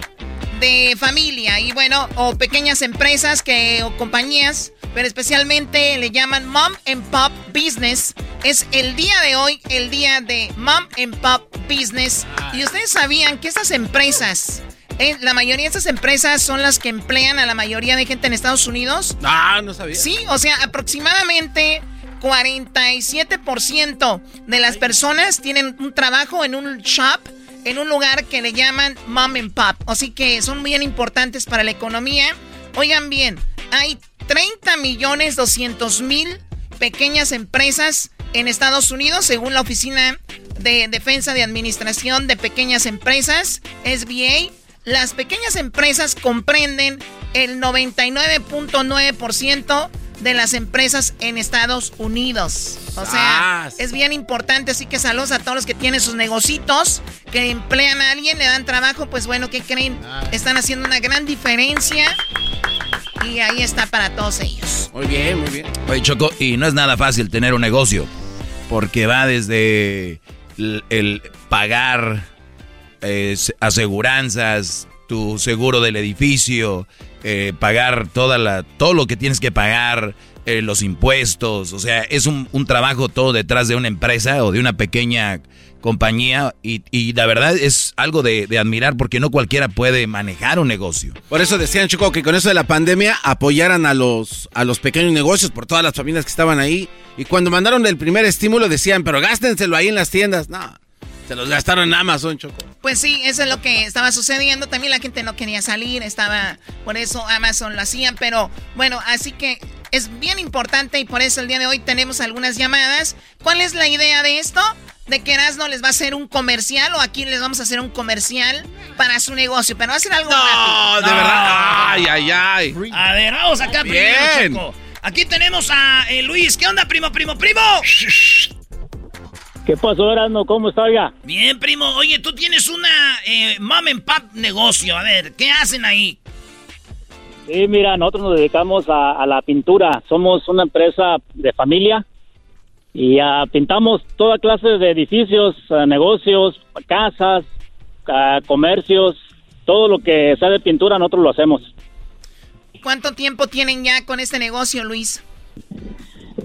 de familia y bueno, o pequeñas empresas que o compañías, pero especialmente le llaman Mom and Pop Business. Es el día de hoy, el día de Mom and Pop Business. Y ustedes sabían que estas empresas Eh, la mayoría de estas empresas son las que emplean a la mayoría de gente en Estados Unidos. Ah, no sabía. Sí, o sea, aproximadamente 47% de las personas tienen un trabajo en un shop, en un lugar que le llaman mom and pop. Así que son bien importantes para la economía. Oigan bien, hay 30 millones 200 mil pequeñas empresas en Estados Unidos, según la Oficina de Defensa de Administración de Pequeñas Empresas, SBA. Las pequeñas empresas comprenden el 99.9% de las empresas en Estados Unidos. O sea, es bien importante, así que saludos a todos los que tienen sus negocitos, que emplean a alguien, le dan trabajo, pues bueno, ¿qué creen? Están haciendo una gran diferencia y ahí está para todos ellos. Muy bien, muy bien. Oye, Choco, y no es nada fácil tener un negocio, porque va desde el, pagar eh, aseguranzas, tu seguro del edificio, eh, pagar toda la, todo lo que tienes que pagar, eh, los impuestos, o sea, es un, un, trabajo todo detrás de una empresa o de una pequeña compañía y, y la verdad es algo de, admirar porque no cualquiera puede manejar un negocio. Por eso decían, Chico, que con eso de la pandemia apoyaran a los, a los pequeños negocios por todas las familias que estaban ahí. Y cuando mandaron el primer estímulo decían, pero gástenselo ahí en las tiendas. No, se los gastaron en Amazon, Choco. Pues sí, eso es lo que estaba sucediendo. También la gente no quería salir, estaba, por eso Amazon lo hacía. Pero bueno, así que es bien importante y por eso el día de hoy tenemos algunas llamadas. ¿Cuál es la idea de esto? De que Erasmo les va a hacer un comercial o aquí les vamos a hacer un comercial para su negocio, pero va a ser algo No, de verdad. Ay, ay, ay. A ver, vamos acá Bien. primero, Choco. Aquí tenemos a eh, Luis. ¿Qué onda, primo, primo, primo? ¿Qué pasó, Erasmo? ¿Cómo está, oiga? Bien, primo. Oye, tú tienes una eh, mom and pop negocio. A ver, ¿qué hacen ahí? Sí, mira, nosotros nos dedicamos a, a la pintura. Somos una empresa de familia y ah, pintamos toda clase de edificios, ah, negocios, casas, ah, comercios, todo lo que sea de pintura nosotros lo hacemos. ¿Cuánto tiempo tienen ya con este negocio, Luis?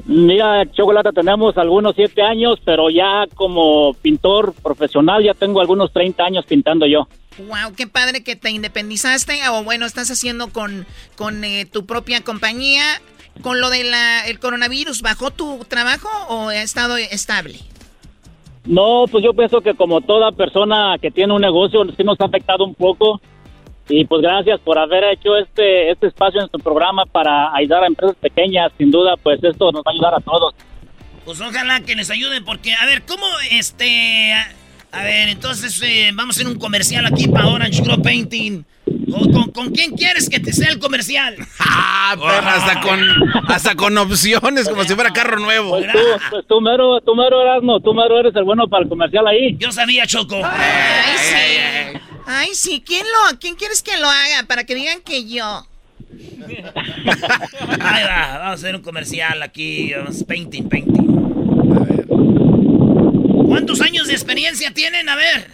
Mira, Chocolata, tenemos algunos siete años, pero ya como pintor profesional ya tengo algunos 30 años pintando yo. Wow, qué padre que te independizaste o bueno, estás haciendo con, con eh, tu propia compañía. Con lo del el coronavirus, ¿bajó tu trabajo o ha estado estable? No, pues yo pienso que como toda persona que tiene un negocio, sí nos ha afectado un poco. Y pues gracias por haber hecho este, este espacio en tu programa para ayudar a empresas pequeñas. Sin duda, pues esto nos va a ayudar a todos. Pues ojalá que les ayuden porque, a ver, ¿cómo este... A ver, entonces eh, vamos a hacer un comercial aquí para Orange Grow Painting. ¿Con, con, con quién quieres que te sea el comercial? Ah, perra, hasta con, hasta con opciones, como si fuera carro nuevo. Pues tú, pues tú mero, tú mero Erasmo, tú mero eres el bueno para el comercial ahí. Yo sabía, Choco. Ay, sí. Ay, sí. ¿Quién, lo, ¿Quién quieres que lo haga? Para que digan que yo. Ahí va, vamos a hacer un comercial aquí. vamos, Painting, painting. ¿Cuántos años de experiencia tienen? A ver.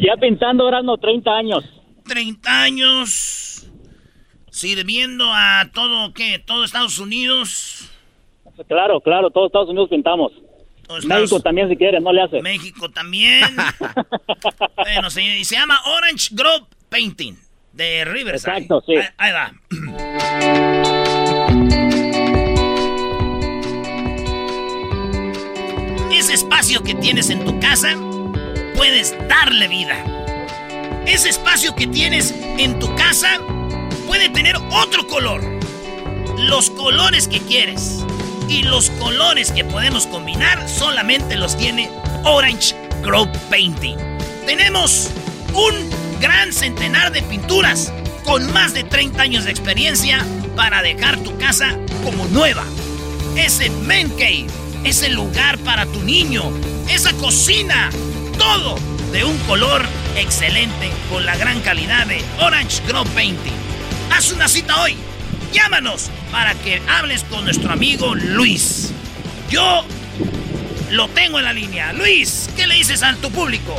Ya pintando Erasmo 30 años. 30 años. Sirviendo a todo, ¿qué? ¿Todo Estados Unidos? Claro, claro, todos Estados Unidos pintamos. Todos Estados- México también si quieres, no le hace. México también. bueno, señor, y se llama Orange Grove Painting de Riverside. Exacto, sí. Ahí, ahí va. Ese espacio que tienes en tu casa, puedes darle vida. Ese espacio que tienes en tu casa puede tener otro color. Los colores que quieres y los colores que podemos combinar solamente los tiene Orange Grove Painting. Tenemos un gran centenar de pinturas con más de 30 años de experiencia para dejar tu casa como nueva. Ese man cave, ese lugar para tu niño, esa cocina, todo de un color excelente con la gran calidad de Orange Grove Painting. Haz una cita hoy. Llámanos para que hables con nuestro amigo Luis. Yo lo tengo en la línea. Luis, ¿qué le dices a tu público?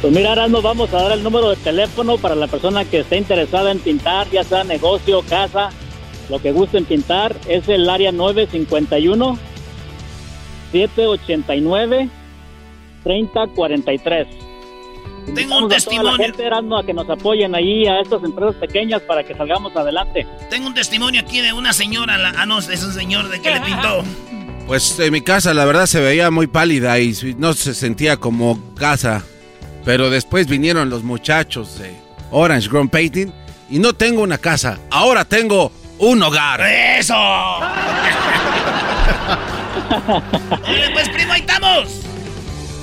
Pues mira, ahora nos vamos a dar el número de teléfono para la persona que esté interesada en pintar, ya sea negocio, casa, lo que gusten pintar. Es el área 951 789 3043. Tengo un Invitamos a toda testimonio. la gente, a que nos apoyen ahí a estas empresas pequeñas para que salgamos adelante. Tengo un testimonio aquí de una señora. La, ah, no, es un señor de que le pintó. Pues en mi casa la verdad se veía muy pálida y no se sentía como casa. Pero después vinieron los muchachos de Orange Grown Painting y no tengo una casa, ahora tengo un hogar. ¡Eso! Oye, pues primo, ahí estamos.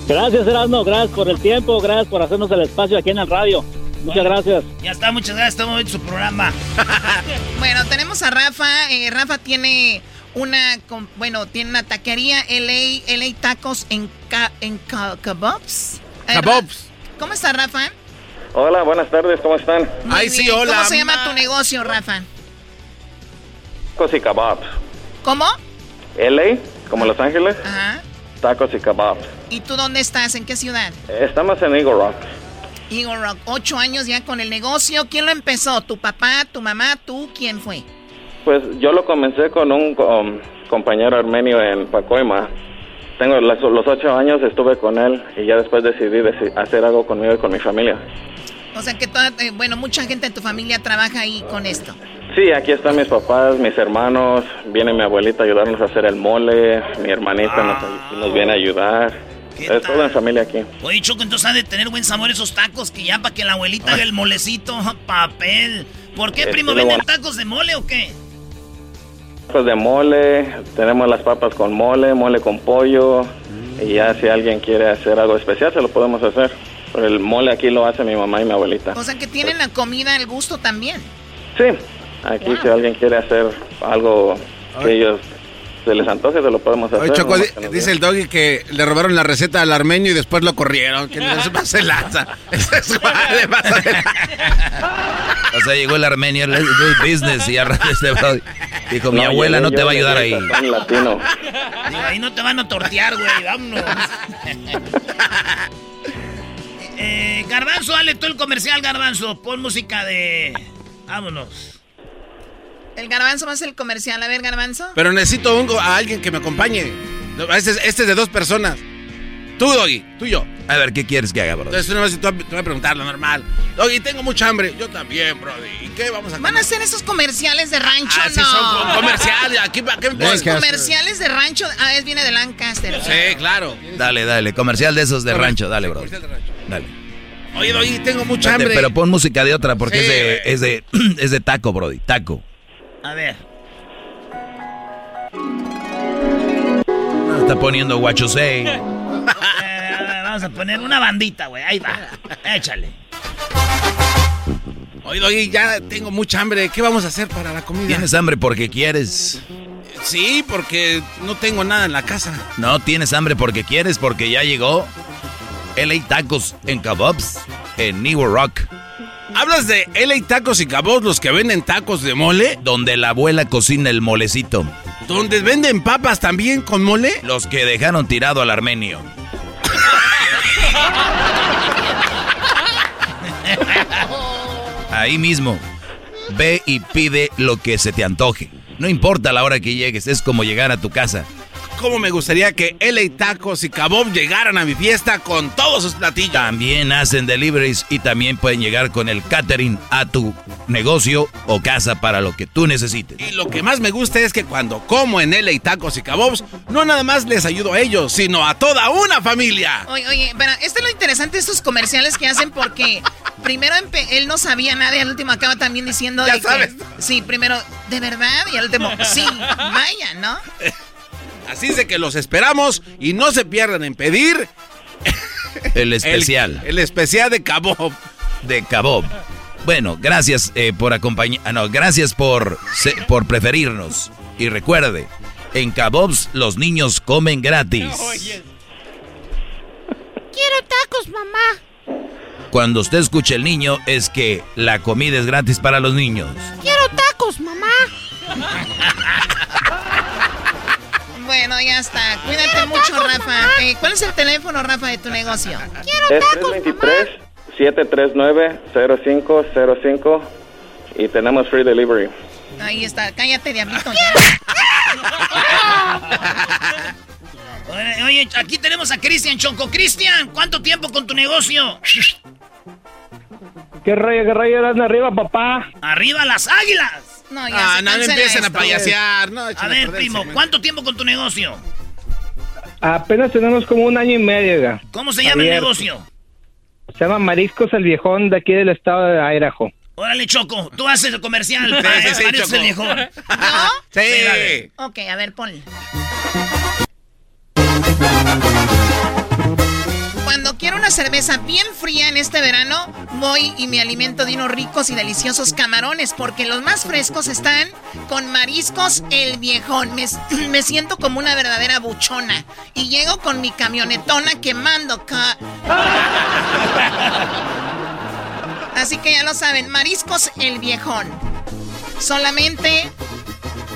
Gracias, Erasmo, gracias por el tiempo, gracias por hacernos el espacio aquí en el radio. Muchas gracias. Ya está, muchas gracias. Estamos en su programa. Bueno, tenemos a Rafa. eh, Rafa tiene una, bueno, tiene una taquería LA, LA Tacos en, ca, en ca- Kebabs. Eh, Kebabs. ¿Cómo está, Rafa? Hola, buenas tardes, ¿cómo están? Muy bien. ¿Cómo se llama tu negocio, Rafa? Tacos y kebabs. ¿Cómo? LA, como Los Ángeles, Ajá. Tacos y kebabs. ¿Y tú dónde estás? ¿En qué ciudad? Estamos en Eagle Rock. Eagle Rock. Ocho años ya con el negocio. ¿Quién lo empezó? ¿Tu papá, tu mamá, tú? ¿Quién fue? Pues yo lo comencé con un um, compañero armenio en Pacoima. Tengo los ocho años, estuve con él y ya después decidí deci- hacer algo conmigo y con mi familia. O sea que toda, eh, bueno, mucha gente en tu familia trabaja ahí con esto. Sí, aquí están mis papás, mis hermanos, viene mi abuelita a ayudarnos a hacer el mole, mi hermanita nos, nos viene a ayudar. Es todo en familia aquí. Oye, Choco, entonces han de tener buen sabor esos tacos que ya para que la abuelita haga el molecito, papel. ¿Por qué, Eh, primo? ¿Venden tacos de mole o qué? Tacos de mole, tenemos las papas con mole, mole con pollo. Y ya si alguien quiere hacer algo especial, se lo podemos hacer. Pero el mole aquí lo hace mi mamá y mi abuelita. O sea que tienen la comida al gusto también. Sí, aquí si alguien quiere hacer algo que ellos se les antoje, se lo podemos hacer. Oye, Choco, di- dice el doggy que le robaron la receta al armenio y después lo corrieron. Que no se pase lanza. Eso es pasa de O sea, llegó el armenio, let's do business, y al rato este dijo, mi No, abuela no te yo, va a ayudar ahí. latino. Digo, ahí no te van a tortear, güey, vámonos. eh, Garbanzo, dale tú el comercial, Garbanzo. Pon música de... Vámonos. El garbanzo más el comercial. A ver, garbanzo. Pero necesito un- a alguien que me acompañe. Este es, este es de dos personas. Tú, Doggy, tú y yo. A ver, ¿qué quieres que haga, bro? Entonces, una vez tú te voy a preguntar lo normal. Doggy, tengo mucha hambre. Yo también, Brody. ¿Y qué vamos a Van a hacer esos comerciales de rancho, Ah, sí, no. son con- comerciales. Aquí, ¿para qué Los comerciales de rancho. Ah, es viene de Lancaster. Sí, claro. Dale, dale, comercial de esos de Comer- rancho, dale, bro. Dale. Oye, Doggy, tengo mucha hambre. Pero pon música de otra porque Sí, es, de, es, de, es de taco, brody, taco. A ver. Está poniendo guachosei. Eh, vamos a poner una bandita, güey. Ahí va. Échale. Oye, Doggy, ya tengo mucha hambre. ¿Qué vamos a hacer para la comida? ¿Tienes hambre porque quieres? Sí, porque no tengo nada en la casa. No, tienes hambre porque quieres, porque ya llegó LA Tacos en Kebabs en New Rock. ¿Hablas de LA Tacos y Cabos, los que venden tacos de mole? Donde la abuela cocina el molecito. ¿Donde venden papas también con mole? Los que dejaron tirado al armenio. Ahí mismo. Ve y pide lo que se te antoje. No importa la hora que llegues, es como llegar a tu casa. ¿Cómo me gustaría que LA Tacos y Kabob llegaran a mi fiesta con todos sus platillos? También hacen deliveries y también pueden llegar con el catering a tu negocio o casa para lo que tú necesites. Y lo que más me gusta es que cuando como en LA Tacos y Kabobs, no nada más les ayudo a ellos, sino a toda una familia. Oye, oye, pero esto es lo interesante de estos comerciales que hacen porque primero él no sabía nada y al último acaba también diciendo Ya de que- sabes. sí, primero, de verdad, y al último, sí, vaya, ¿no? Así es de que los esperamos y no se pierdan en pedir El especial. el, especial de Kabob. de Kabob. Bueno, gracias eh, por acompañar. ah, no, gracias por, se- por preferirnos. Y recuerde, en Kabobs los niños comen gratis. Quiero tacos, mamá. Cuando usted escuche el niño, es que la comida es gratis para los niños. Quiero tacos, mamá. Bueno, ya está. Cuídate mucho, Rafa. Eh, ¿Cuál es el teléfono, Rafa, de tu negocio? Es 323-739-0505 y tenemos free delivery. Ahí está. Cállate, diablito. Oye, oye, aquí tenemos a Cristian Choco. Cristian, ¿cuánto tiempo con tu negocio? ¿Qué rollo, qué rollo eran arriba, papá? ¡Arriba las águilas! No, ya Ah, se no, no empiecen a payasear. No, A ver, primo. ¿cuánto tiempo con tu negocio? Apenas tenemos como un año y medio, oiga. ¿Cómo se llama el negocio? Se llama Mariscos el Viejón de aquí del estado de Idaho. Órale, Choco, tú haces el comercial. Sí, para- sí, sí, Choco. el viejón. ¿No? Sí. dale. Ok, a ver, ponle. Una cerveza bien fría en este verano, voy y me alimento de unos ricos y deliciosos camarones, porque los más frescos están con mariscos el viejón. Me, me siento como una verdadera buchona. Y llego con mi camionetona quemando. ca- Así que ya lo saben, mariscos el viejón. Solamente...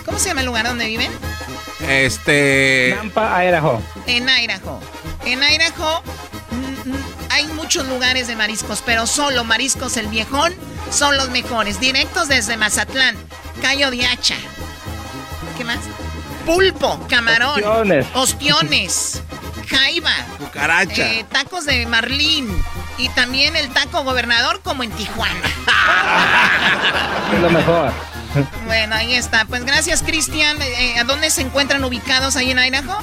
¿Cómo se llama el lugar donde viven? Este. Nampa, Idaho. En Idaho. En Idaho hay muchos lugares de mariscos, pero solo mariscos el viejón son los mejores. Directos desde Mazatlán, Cayo de Hacha. ¿Qué más? Pulpo, camarón, Ostiones. ostiones, jaiba, Cucaracha. eh, tacos de marlín y también el taco gobernador como en Tijuana. Es lo mejor. Bueno, ahí está. Pues gracias, Cristian. Eh, ¿A dónde se encuentran ubicados ahí en Idaho?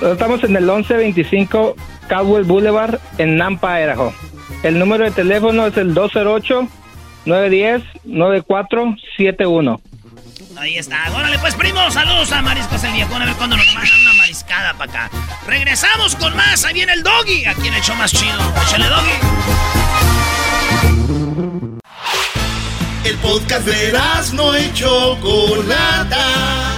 Estamos en el 1125 Cowboy Boulevard en Nampa, Idaho. El número de teléfono es el 208-910-9471. Ahí está. Órale, pues, primo, saludos a Mariscos el Viejón. A ver cuándo nos mandan una mariscada para acá. Regresamos con más. Ahí viene el doggy. Aquí en el show más chido. Échale, doggy. El podcast de no y Chocolata.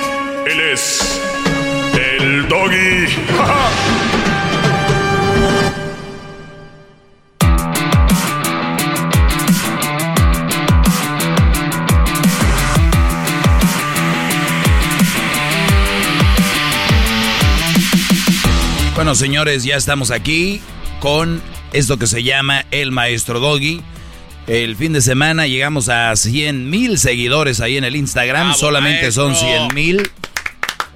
Él es. El doggy. Bueno, señores, ya estamos aquí con esto que se llama El Maestro Doggy. El fin de semana llegamos a 100 mil seguidores ahí en el Instagram. Bravo, Solamente son maestro. 100 mil.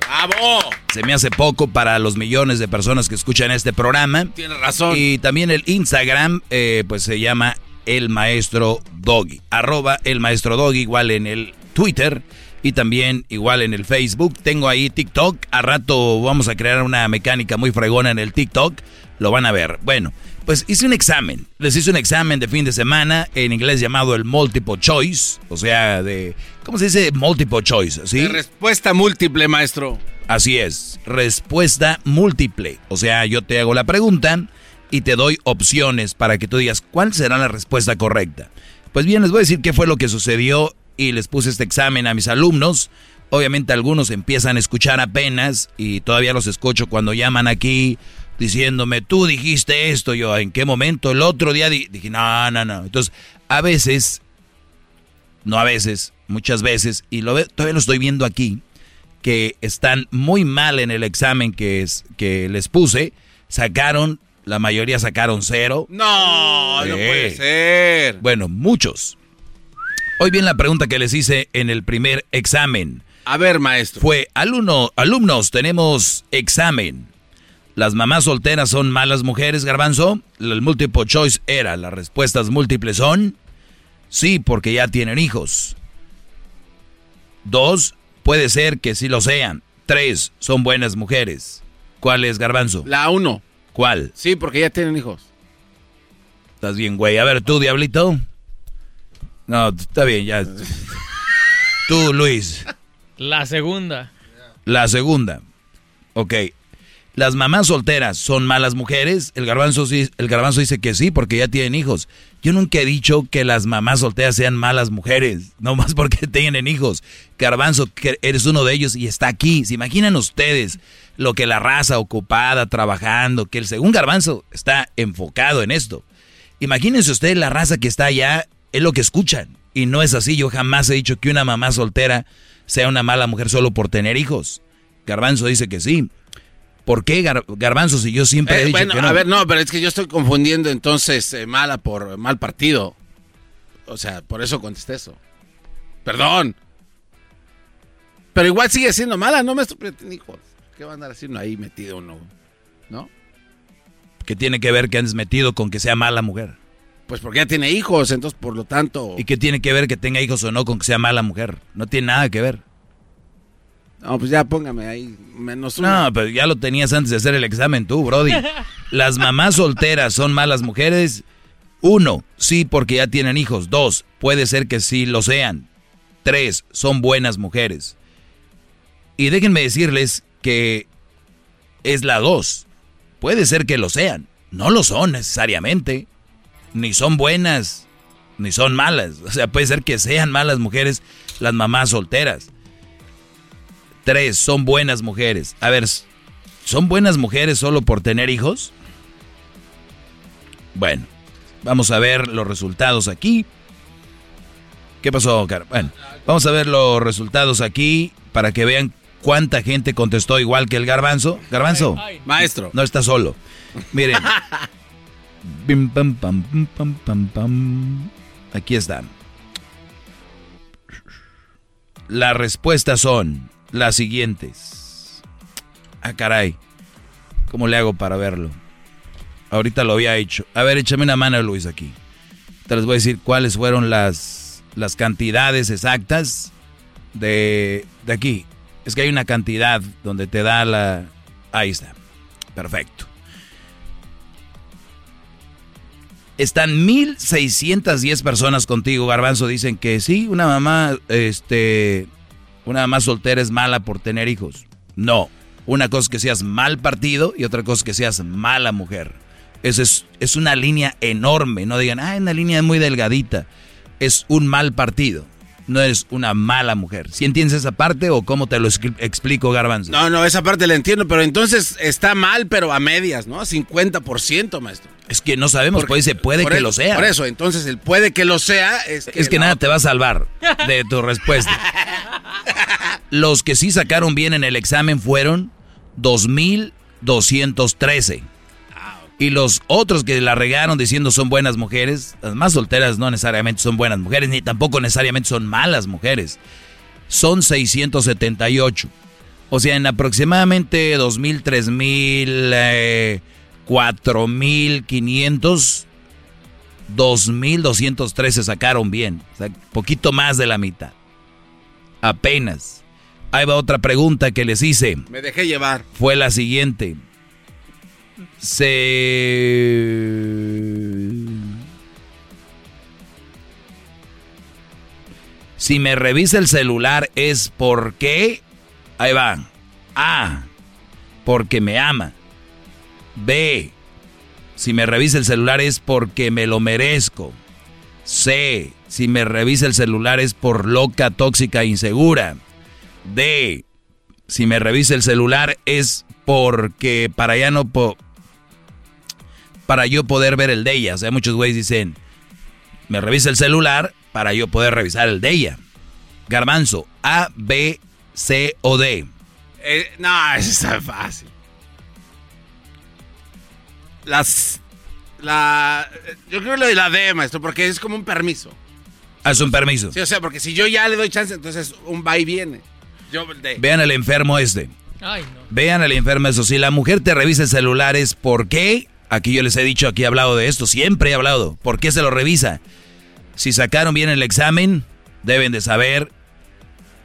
¡Bravo! Se me hace poco para los millones de personas que escuchan este programa. Tienes razón. Y también el Instagram, eh, pues se llama El Maestro Doggy. Arroba El Maestro Doggy, igual en el Twitter y también igual en el Facebook. Tengo ahí TikTok. A rato vamos a crear una mecánica muy fregona en el TikTok. Lo van a ver. Bueno, pues hice un examen. Les hice un examen de fin de semana en inglés llamado el Multiple Choice. O sea, de... ¿Cómo se dice Multiple Choice? ¿Sí? De respuesta múltiple, maestro. Así es, respuesta múltiple. O sea, yo te hago la pregunta y te doy opciones para que tú digas cuál será la respuesta correcta. Pues bien, les voy a decir qué fue lo que sucedió y les puse este examen a mis alumnos. Obviamente algunos empiezan a escuchar apenas y todavía los escucho cuando llaman aquí diciéndome, tú dijiste esto, yo, ¿en qué momento? El otro día di- dije, no, no, no. Entonces, a veces, no a veces, muchas veces, y lo todavía lo estoy viendo aquí, que están muy mal en el examen que, es, que les puse, sacaron, la mayoría sacaron cero. No, no puede ser. Bueno, muchos. Hoy bien la pregunta que les hice en el primer examen. A ver, maestro. Fue, alumno, alumnos, tenemos examen. ¿Las mamás solteras son malas mujeres, garbanzo? El multiple choice era, las respuestas múltiples son, sí, porque ya tienen hijos. Dos, puede ser que sí lo sean. Tres, son buenas mujeres. ¿Cuál es, garbanzo? La uno. ¿Cuál? Sí, porque ya tienen hijos. Estás bien, güey. A ver, tú, diablito. No, está bien, ya. Tú, Luis. La segunda. La segunda. Ok. ¿Las mamás solteras son malas mujeres? El garbanzo, el garbanzo dice que sí, porque ya tienen hijos. Yo nunca he dicho que las mamás solteras sean malas mujeres, no más porque tienen hijos. Garbanzo, eres uno de ellos y está aquí. ¿Se imaginan ustedes lo que la raza ocupada, trabajando, que el según Garbanzo está enfocado en esto? Imagínense ustedes la raza que está allá, es lo que escuchan. Y no es así, yo jamás he dicho que una mamá soltera sea una mala mujer solo por tener hijos. Garbanzo dice que sí. ¿Por qué Garbanzo si yo siempre he Eh, dicho bueno, que no? a ver, no, pero es que yo estoy confundiendo entonces eh, mala por mal partido. O sea, por eso contesté eso. Perdón. Pero igual sigue siendo mala, no me estoy hijos. ¿Qué va a andar haciendo ahí metido uno? ¿No? ¿Qué tiene que ver que andes metido con que sea mala mujer? Pues porque ya tiene hijos, entonces por lo tanto. ¿Y qué tiene que ver que tenga hijos o no con que sea mala mujer? No tiene nada que ver. No, pues ya póngame ahí menos uno. No, pero ya lo tenías antes de hacer el examen tú, Brody. Las mamás solteras son malas mujeres. Uno, sí, porque ya tienen hijos. Dos, puede ser que sí lo sean. Tres, son buenas mujeres. Y déjenme decirles que es la dos. Puede ser que lo sean. No lo son necesariamente. Ni son buenas, ni son malas. O sea, puede ser que sean malas mujeres las mamás solteras. Tres, son buenas mujeres. A ver, ¿son buenas mujeres solo por tener hijos? Bueno, vamos a ver los resultados aquí. ¿Qué pasó, Car? Bueno, vamos a ver los resultados aquí para que vean cuánta gente contestó igual que el garbanzo. Garbanzo, maestro. No está solo. Miren. Aquí están. Las respuestas son las siguientes. Ah, caray. ¿Cómo le hago para verlo? Ahorita lo había hecho. A ver, échame una mano, Luis, aquí. Te les voy a decir cuáles fueron las, las cantidades exactas de, de aquí. Es que hay una cantidad donde te da la... Ahí está. Perfecto. Están 1610 personas contigo, Garbanzo. Dicen que sí, una mamá, este, una mamá soltera es mala por tener hijos. No. Una cosa es que seas mal partido y otra cosa es que seas mala mujer. Eso es, es una línea enorme. No digan, ah, una línea muy delgadita. Es un mal partido. No eres una mala mujer. ¿Sí entiendes esa parte o cómo te lo expli- explico, Garbanzo? No, no, esa parte la entiendo, pero entonces está mal, pero a medias, ¿no? 50%, maestro. Es que no sabemos, pues dice, puede que eso- lo sea. Por eso, entonces el puede que lo sea es que. Es que nada te va a salvar de tu respuesta. Los que sí sacaron bien en el examen fueron 2.213. Y los otros que la regaron diciendo son buenas mujeres, las más solteras no necesariamente son buenas mujeres, ni tampoco necesariamente son malas mujeres. Son 678. O sea, en aproximadamente 2.000, 3.000, eh, 4.500, 2.213 sacaron bien. O sea, poquito más de la mitad. Apenas. Ahí va otra pregunta que les hice. Me dejé llevar. Fue la siguiente. Se... Si me revisa el celular es porque... Ahí va. A. Porque me ama. B. Si me revisa el celular es porque me lo merezco. C. Si me revisa el celular es por loca, tóxica, insegura. D. Si me revisa el celular es porque para ya no po- para yo poder ver el de ella. O sea, muchos güeyes dicen, me revisa el celular para yo poder revisar el de ella. Garbanzo, A, B, C o D. Eh, no, eso está fácil. Las. La. Yo creo lo de la D, maestro, porque es como un permiso. Haz un permiso. Sí, o sea, porque si yo ya le doy chance, entonces un va y viene. Yo de. Vean al enfermo este. Ay, no. Vean al enfermo eso. Si la mujer te revisa el celular es ¿por qué? Aquí yo les he dicho, aquí he hablado de esto, siempre he hablado. ¿Por qué se lo revisa? Si sacaron bien el examen, deben de saber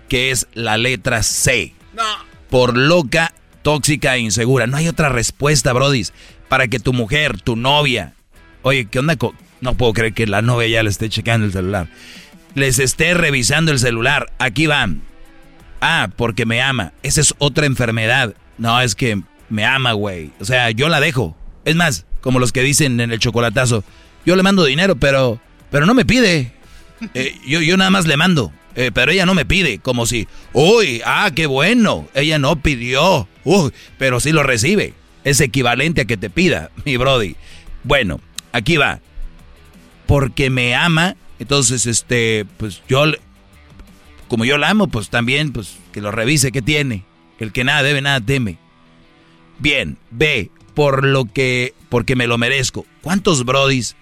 que es la letra C. No. Por loca, tóxica e insegura. No hay otra respuesta, brodis. Para que tu mujer, tu novia... Oye, ¿qué onda? No puedo creer que la novia ya le esté checando el celular. Les esté revisando el celular. Aquí van. Ah, porque me ama. Esa es otra enfermedad. No, es que me ama, güey. O sea, yo la dejo. Es más, como los que dicen en el chocolatazo, yo le mando dinero, pero, pero no me pide. Eh, yo, yo nada más le mando, eh, pero ella no me pide. Como si, uy, ah, qué bueno. Ella no pidió, uy, pero sí lo recibe. Es equivalente a que te pida, mi Brody. Bueno, aquí va. porque me ama, entonces, este, pues yo, como yo la amo, pues también, pues que lo revise, ¿qué tiene? El que nada debe, nada teme. Bien, B, por lo que, porque me lo merezco. ¿Cuántos brodis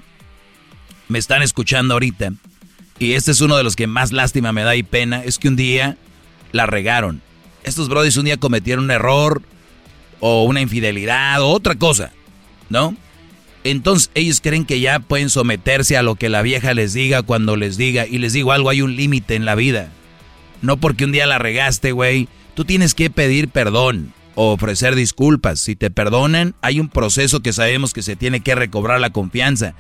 me están escuchando ahorita? Y este es uno de los que más lástima me da y pena, es que un día la regaron. Estos brodis un día cometieron un error o una infidelidad o otra cosa, ¿no? Entonces ellos creen que ya pueden someterse a lo que la vieja les diga cuando les diga. Y les digo algo, hay un límite en la vida. No porque un día la regaste, güey. Tú tienes que pedir perdón o ofrecer disculpas. Si te perdonan, hay un proceso que sabemos que se tiene que recobrar la confianza.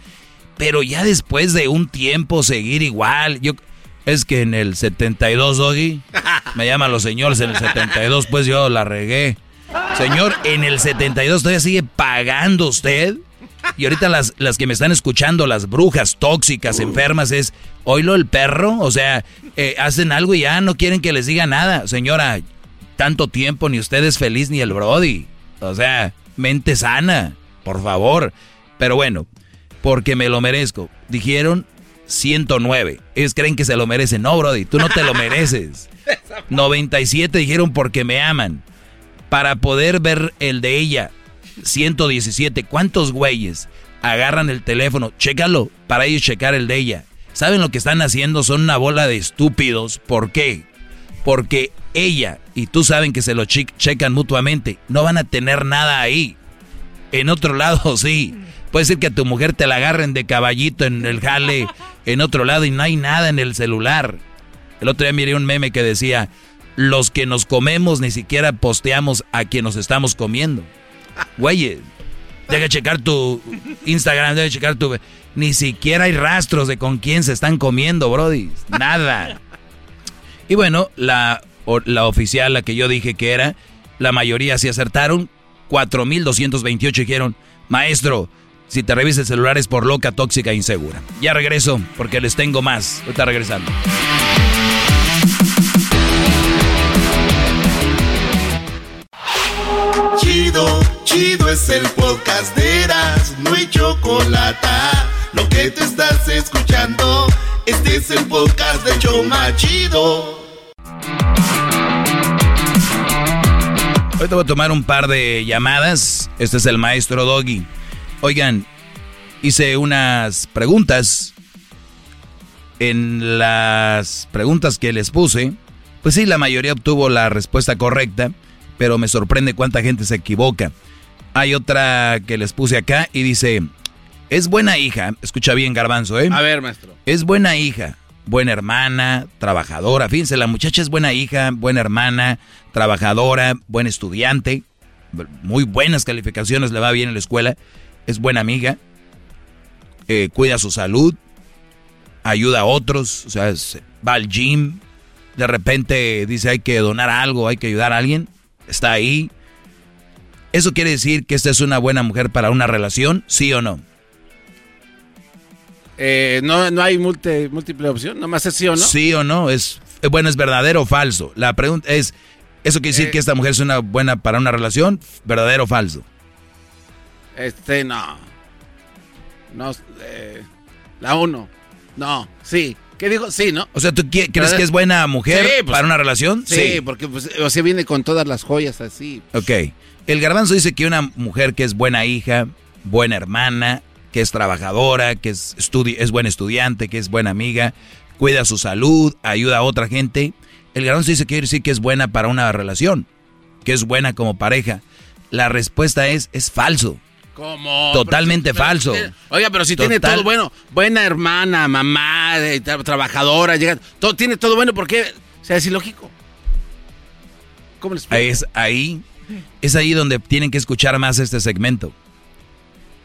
Pero ya después de un tiempo seguir igual, yo es que en el 72, Doggy, me llaman los señores en el 72, pues yo la regué. Señor, en el 72 todavía sigue pagando usted. Y ahorita las, las que me están escuchando, las brujas tóxicas, enfermas, es, oílo el perro, o sea, eh, hacen algo y ya no quieren que les diga nada. Señora, tanto tiempo, ni usted es feliz ni el Brody. O sea, mente sana, por favor. Pero bueno, porque me lo merezco. Dijeron 109. Ellos creen que se lo merecen. No, Brody, tú no te lo mereces. 97 dijeron porque me aman. Para poder ver el de ella, 117. ¿Cuántos güeyes agarran el teléfono? Chécalo para ellos checar el de ella. ¿Saben lo que están haciendo? Son una bola de estúpidos. ¿Por qué? Porque ella y tú saben que se lo checan mutuamente. No van a tener nada ahí. En otro lado sí. Puede ser que a tu mujer te la agarren de caballito en el jale en otro lado y no hay nada en el celular. El otro día miré un meme que decía, los que nos comemos ni siquiera posteamos a quien nos estamos comiendo. Güey, deja checar tu Instagram, deja checar tu... Ni siquiera hay rastros de con quién se están comiendo, Brody. Nada. Y bueno, la, la oficial, la que yo dije que era, la mayoría sí acertaron. 4.228 dijeron, maestro, si te revisa el celular es por loca, tóxica e insegura. Ya regreso porque les tengo más. Ahorita regresando. Chido, chido es el podcast de Eras, no hay chocolate. Lo que te estás escuchando, este es el podcast de Choma Chido. Hoy te voy a tomar un par de llamadas. Este es el maestro Doggy. Oigan, hice unas preguntas. En las preguntas que les puse, pues sí, la mayoría obtuvo la respuesta correcta pero me sorprende cuánta gente se equivoca. Hay otra que les puse acá y dice, es buena hija, escucha bien garbanzo, ¿eh? A ver, maestro. Es buena hija, buena hermana, trabajadora. Fíjense, la muchacha es buena hija, buena hermana, trabajadora, buen estudiante, muy buenas calificaciones, le va bien en la escuela, es buena amiga, eh, cuida su salud, ayuda a otros, o sea, va al gym, de repente dice hay que donar algo, hay que ayudar a alguien está ahí. ¿Eso quiere decir que esta es una buena mujer para una relación? ¿Sí o no? Eh, no, no hay múltiple opción, nomás es sí o no. Sí o no, es bueno, es verdadero o falso. La pregunta es, ¿eso quiere decir Eh. que esta mujer es una buena para una relación? ¿Verdadero o falso? Este, no. No, eh, la uno. No, sí. ¿Qué digo? Sí, ¿no? O sea, ¿tú crees que es buena mujer Sí, pues, para una relación? Sí, porque pues, o sea, viene con todas las joyas así. Ok. El garbanzo dice que una mujer que es buena hija, buena hermana, que es trabajadora, que es, estudi es buena estudiante, que es buena amiga, cuida su salud, ayuda a otra gente. El garbanzo dice que quiere decir que es buena para una relación, que es buena como pareja. La respuesta es, es falso. ¿Cómo? Totalmente Pero- falso. oiga, pero si tiene todo bueno, buena hermana, mamá, eh, tra- trabajadora, llega, todo tiene todo bueno, ¿por qué? O sea, es ilógico. ¿Cómo les explico? Es ahí, es ahí donde tienen que escuchar más este segmento.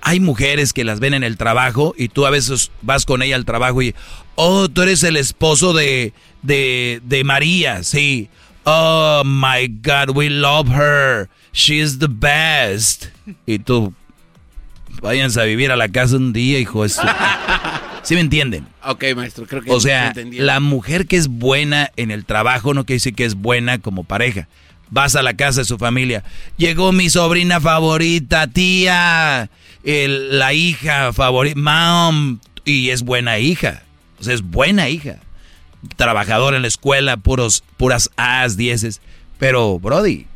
Hay mujeres que las ven en el trabajo y tú a veces vas con ella al trabajo y, oh, tú eres el esposo de, de, de María, sí. Oh my God, we love her. She's the best. Y tú, váyanse a vivir a la casa un día, hijo de su- ¿Sí me entienden? Ok, maestro, creo que O sea, entendí. la mujer que es buena en el trabajo no quiere decir que es buena como pareja. Vas a la casa de su familia. Llegó mi sobrina favorita, tía. El- la hija favorita. Mom. Y es buena hija. O sea, es buena hija. Trabajadora en la escuela, puros, puras A's, dieces. Pero, Brody,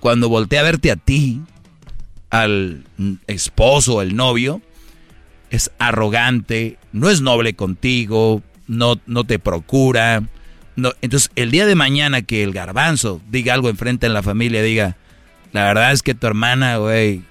cuando voltea a verte a ti, al esposo, el novio, es arrogante, no es noble contigo, no, no te procura. No, entonces, el día de mañana que el garbanzo diga algo enfrente en la familia, diga, la verdad es que tu hermana, güey,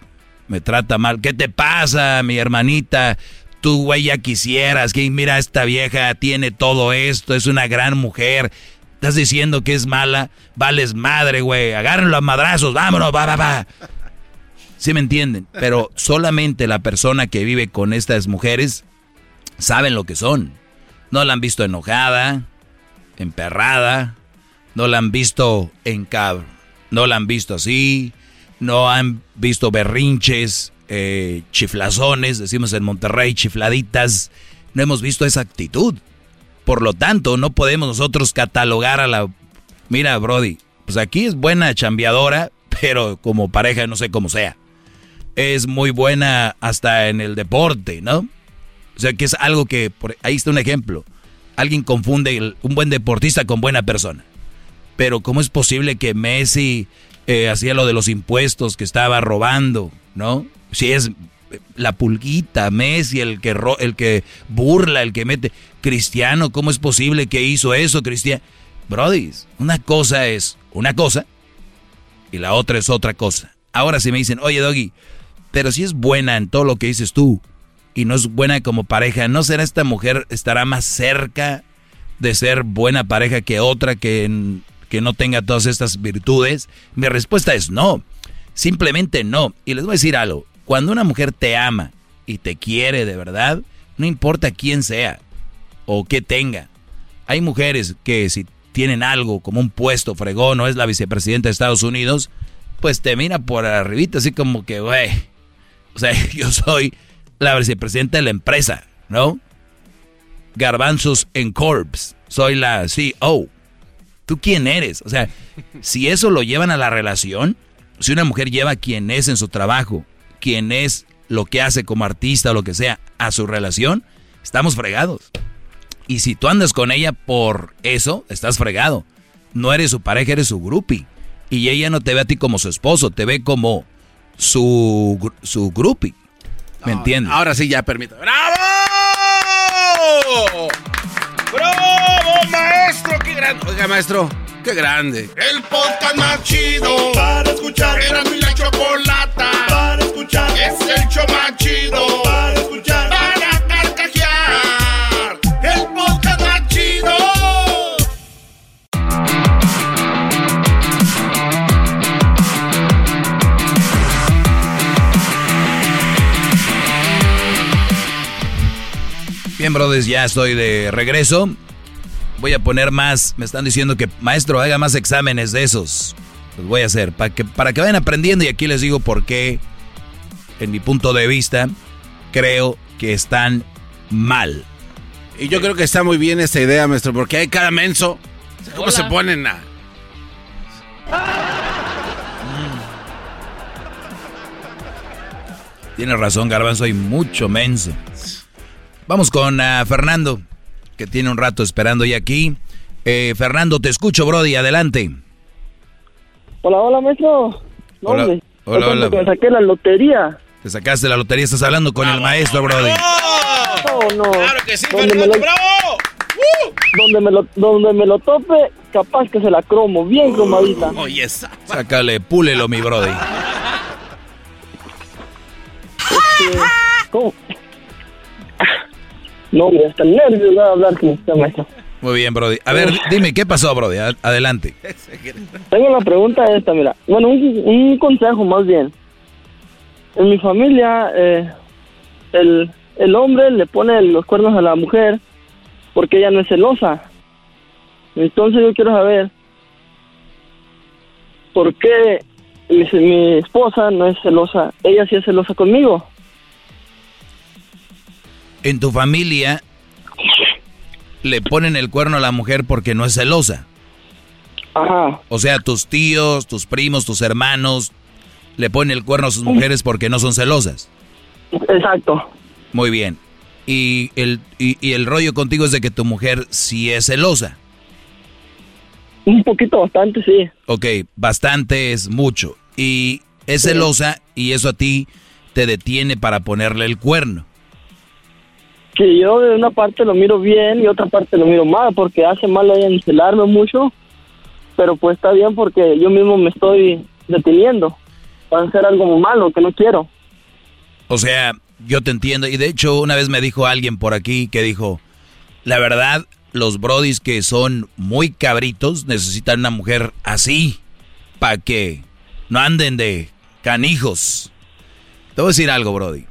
me trata mal. ¿Qué te pasa, mi hermanita? Tú, güey, ya quisieras que mira, esta vieja tiene todo esto, es una gran mujer. Estás diciendo que es mala, vales madre, güey. Agárrenlo a madrazos, vámonos, va, va, va. ¿Sí me entienden? Pero solamente la persona que vive con estas mujeres saben lo que son. No la han visto enojada, emperrada, no la han visto en cabro, no la han visto así, no han visto berrinches, eh, chiflazones, decimos en Monterrey, chifladitas, no hemos visto esa actitud. Por lo tanto, no podemos nosotros catalogar a la... Mira, Brody, pues aquí es buena chambeadora, pero como pareja no sé cómo sea. Es muy buena hasta en el deporte, ¿no? O sea que es algo que... ahí está un ejemplo. Alguien confunde un buen deportista con buena persona. Pero ¿cómo es posible que Messi eh, hacía lo de los impuestos, que estaba robando, ¿no? Si es la pulguita, Messi, el que, el que burla, el que mete. Cristiano, ¿cómo es posible que hizo eso, Cristiano? Brody, una cosa es una cosa y la otra es otra cosa. Ahora si me dicen, oye Doggy, pero si es buena en todo lo que dices tú y no es buena como pareja, ¿no será esta mujer, estará más cerca de ser buena pareja que otra que en que no tenga todas estas virtudes? Mi respuesta es no. Simplemente no. Y les voy a decir algo. Cuando una mujer te ama y te quiere de verdad, no importa quién sea o qué tenga. Hay mujeres que si tienen algo como un puesto fregón o es la vicepresidenta de Estados Unidos, pues te mira por arribita así como que, güey, o sea, yo soy la vicepresidenta de la empresa, ¿no? Garbanzos en Corps, soy la CEO. ¿Tú quién eres? O sea, si eso lo llevan a la relación, si una mujer lleva quien es en su trabajo, quien es lo que hace como artista o lo que sea, a su relación, estamos fregados. Y si tú andas con ella por eso, estás fregado. No eres su pareja, eres su groupie. Y ella no te ve a ti como su esposo, te ve como su, su groupie. ¿Me entiendes? Ahora sí, ya permito. ¡Bravo! Maestro! ¡Qué grande! Oiga, maestro, qué grande. El podcast más chido para escuchar. Era mi la chocolata para escuchar. Es el show más chido para escuchar. Para carcajear. El podcast más chido. Bien, brothers, ya estoy de regreso. Voy a poner más. Me están diciendo que, maestro, haga más exámenes de esos. Los voy a hacer para que, para que vayan aprendiendo. Y aquí les digo por qué, en mi punto de vista, creo que están mal. Y yo creo que está muy bien esta idea, maestro, porque hay cada menso. ¿Cómo se ponen a.? Tiene razón, Garbanzo, hay mucho menso. Vamos con ah, Fernando, que tiene un rato esperando ya aquí. Eh, Fernando, te escucho, Brody, adelante. Hola, hola, maestro. No, Hola, hola, hola. Me saqué la lotería. Te sacaste la lotería, estás hablando con el maestro, Brody. No, no. Claro que sí, donde me, Fernando, lo, bravo. donde, me lo, donde me lo tope, capaz que se la cromo, bien cromadita. Oye, esa. Sácale, púlelo, mi Brody. Este, ¿Cómo? No, hombre, hasta nervios de hablar con usted, maestro. Muy bien, Brody. A ver, di- dime, ¿qué pasó, Brody? Ad- Adelante. Tengo la pregunta esta, mira. Bueno, un, un consejo más bien. En mi familia, eh, el, el hombre le pone los cuernos a la mujer porque ella no es celosa. Entonces yo quiero saber por qué mi, mi esposa no es celosa. Ella sí es celosa conmigo. En tu familia le ponen el cuerno a la mujer porque no es celosa. Ajá. O sea, tus tíos, tus primos, tus hermanos le ponen el cuerno a sus mujeres porque no son celosas. Exacto. Muy bien. Y el, y, y el rollo contigo es de que tu mujer sí es celosa. Un poquito, bastante, sí. Ok, bastante es mucho. Y es celosa y eso a ti te detiene para ponerle el cuerno. Que yo de una parte lo miro bien y otra parte lo miro mal, porque hace mal en encelarme mucho, pero pues está bien porque yo mismo me estoy deteniendo para hacer algo malo que no quiero. O sea, yo te entiendo. Y de hecho, una vez me dijo alguien por aquí que dijo, la verdad, los brodis que son muy cabritos necesitan una mujer así, para que no anden de canijos. Te voy a decir algo, brody.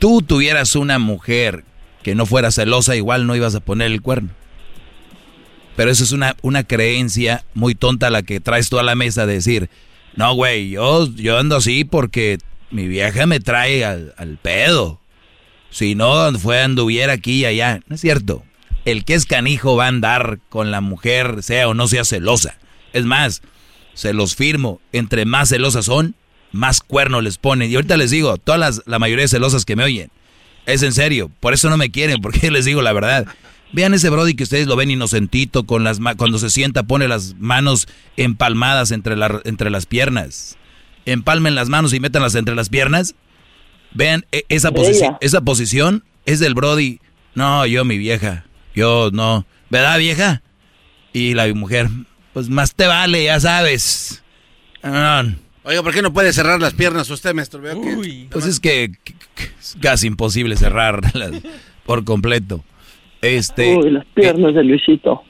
Tú tuvieras una mujer que no fuera celosa, igual no ibas a poner el cuerno. Pero eso es una, una creencia muy tonta la que traes tú a la mesa de decir, no, güey, yo, yo ando así porque mi vieja me trae al, al pedo. Si no, fue anduviera aquí y allá. No es cierto. El que es canijo va a andar con la mujer, sea o no sea celosa. Es más, se los firmo. Entre más celosas son, más cuerno les ponen. Y ahorita les digo, todas las, la mayoría de celosas que me oyen, es en serio. Por eso no me quieren, porque les digo la verdad. Vean ese Brody que ustedes lo ven inocentito, con las cuando se sienta pone las manos empalmadas entre, la- entre las piernas. Empalmen las manos y métanlas entre las piernas. Vean, e- esa, Ella. posici- esa posición es del Brody. No, yo mi vieja. Yo no. ¿Verdad, vieja? Y la mujer, pues más te vale, ya sabes. Ah, Oiga, ¿por qué no puede cerrar las piernas usted, maestro? Veo que... Pues es que, que- que es casi imposible cerrarlas por completo. Este. Uy, las piernas de Luisito.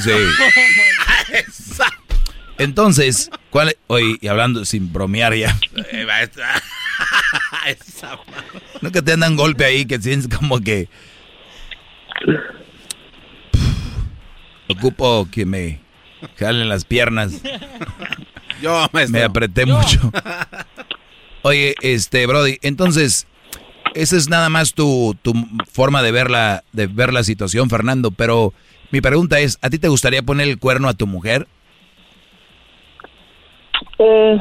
Sí. Entonces, ¿cuál? Oye, y hablando sin bromear ya. Eh. Esa Nunca te andan golpe ahí que sientes como que. Ocupo que me jalen las piernas. Yo, maestro. Me apreté mucho. Oye, este, Brody, entonces, esa es nada más tu, tu forma de ver, la, de ver la situación, Fernando. Pero mi pregunta es, ¿a ti te gustaría poner el cuerno a tu mujer? Eh,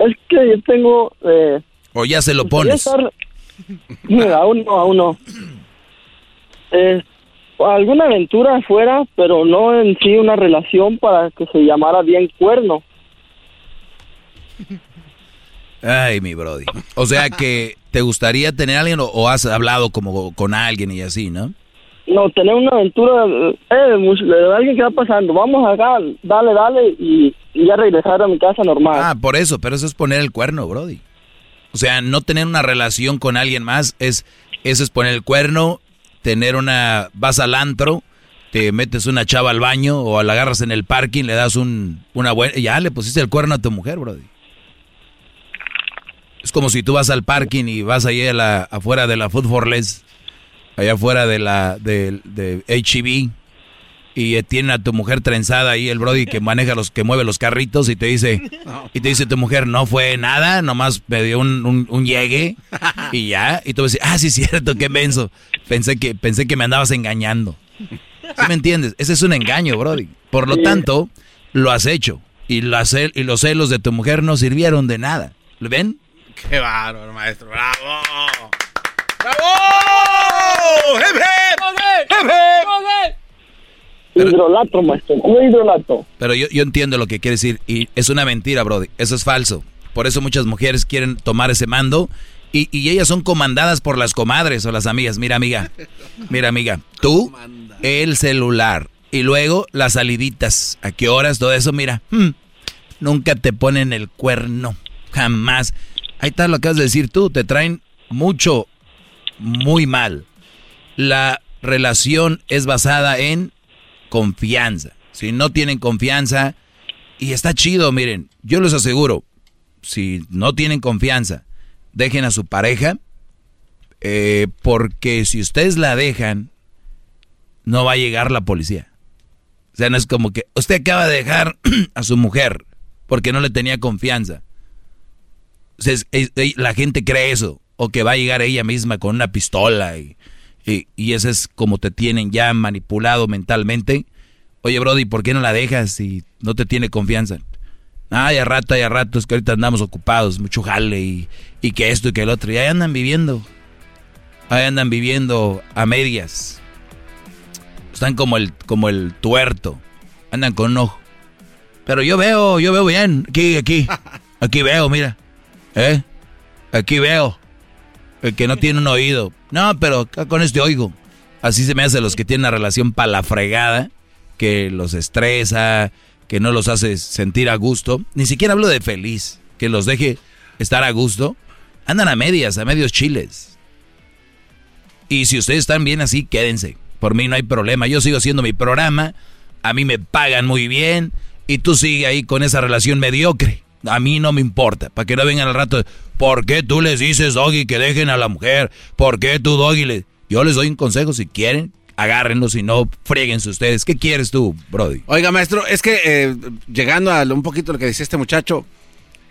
es que yo tengo... Eh, ¿O ya se lo pones? estar- Mira, aún no, aún no. Eh, alguna aventura afuera, pero no en sí una relación para que se llamara bien cuerno. Ay, mi Brody. O sea que, ¿te gustaría tener a alguien o, o has hablado como con alguien y así, no? No, tener una aventura eh, alguien que va pasando. Vamos acá, dale, dale, y, y ya regresar a mi casa normal. Ah, por eso, pero eso es poner el cuerno, Brody. O sea, no tener una relación con alguien más es eso es poner el cuerno, tener una vas al antro, te metes una chava al baño o la agarras en el parking, le das un una buena ya le pusiste el cuerno a tu mujer, Brody. Es como si tú vas al parking y vas ahí a la, afuera de la Food for Less, allá afuera de la de, de HEB y eh, tienen a tu mujer trenzada ahí el Brody que maneja los que mueve los carritos y te dice y te dice tu mujer no fue nada nomás me dio un, un, un llegue y ya y tú decir ah sí es cierto qué menso pensé que pensé que me andabas engañando ¿Sí me entiendes? ese es un engaño Brody por lo tanto lo has hecho y, cel- y los celos de tu mujer no sirvieron de nada ¿lo ven? Qué bárbaro, maestro. ¡Bravo! ¡Bravo! ¡Hip, hip! ¡Hip, hip! Hidrolato, maestro, puro hidrolato. Pero yo, yo entiendo lo que quiere decir y es una mentira, Brody. Eso es falso. Por eso muchas mujeres quieren tomar ese mando y, y ellas son comandadas por las comadres o las amigas. Mira, amiga, mira, amiga, tú, el celular y luego las saliditas. ¿A qué horas? Todo eso, mira, hmm, nunca te ponen el cuerno, jamás. Ahí está lo que acabas de decir tú, te traen mucho, muy mal. La relación es basada en confianza. Si no tienen confianza, y está chido, miren, yo les aseguro, si no tienen confianza, dejen a su pareja, eh, porque si ustedes la dejan, no va a llegar la policía. O sea, no es como que usted acaba de dejar a su mujer porque no le tenía confianza. La gente cree eso, o que va a llegar ella misma con una pistola y, y, y eso es como te tienen ya manipulado mentalmente. Oye, Brody, ¿por qué no la dejas si no te tiene confianza? Ah, ya rato, ya rato, es que ahorita andamos ocupados, mucho jale y, y que esto y que el otro. Y ahí andan viviendo. Ahí andan viviendo a medias. Están como el, como el tuerto. Andan con un ojo. Pero yo veo, yo veo bien. Aquí, aquí. Aquí veo, mira. ¿Eh? Aquí veo. El que no tiene un oído. No, pero con este oigo. Así se me hace los que tienen una relación para la fregada, que los estresa, que no los hace sentir a gusto. Ni siquiera hablo de feliz, que los deje estar a gusto. Andan a medias, a medios chiles. Y si ustedes están bien así, quédense. Por mí no hay problema. Yo sigo haciendo mi programa. A mí me pagan muy bien. Y tú sigue ahí con esa relación mediocre. A mí no me importa. Para que no vengan al rato. ¿Por qué tú les dices, Doggy, que dejen a la mujer? ¿Por qué tú, Doggy. Yo les doy un consejo. Si quieren, agárrenlo. Si no, frieguense ustedes. ¿Qué quieres tú, Brody? Oiga, maestro, es que eh, llegando a un poquito lo que decía este muchacho,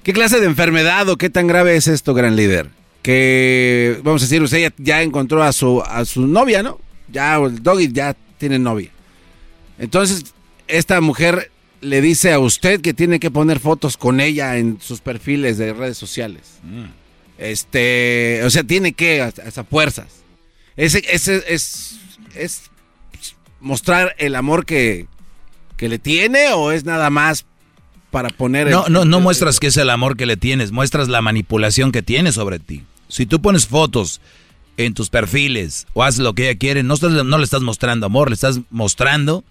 ¿qué clase de enfermedad o qué tan grave es esto, gran líder? Que, vamos a decir, usted ya, ya encontró a su, a su novia, ¿no? Ya, el Doggy ya tiene novia. Entonces, esta mujer le dice a usted que tiene que poner fotos con ella en sus perfiles de redes sociales. Este, o sea, tiene que, hasta fuerzas. Ese, ese es, es mostrar el amor que, que le tiene o es nada más para poner... No, el- no, no muestras que es el amor que le tienes, muestras la manipulación que tiene sobre ti. Si tú pones fotos en tus perfiles o haces lo que ella quiere, no, estás- no le estás mostrando amor, le estás mostrando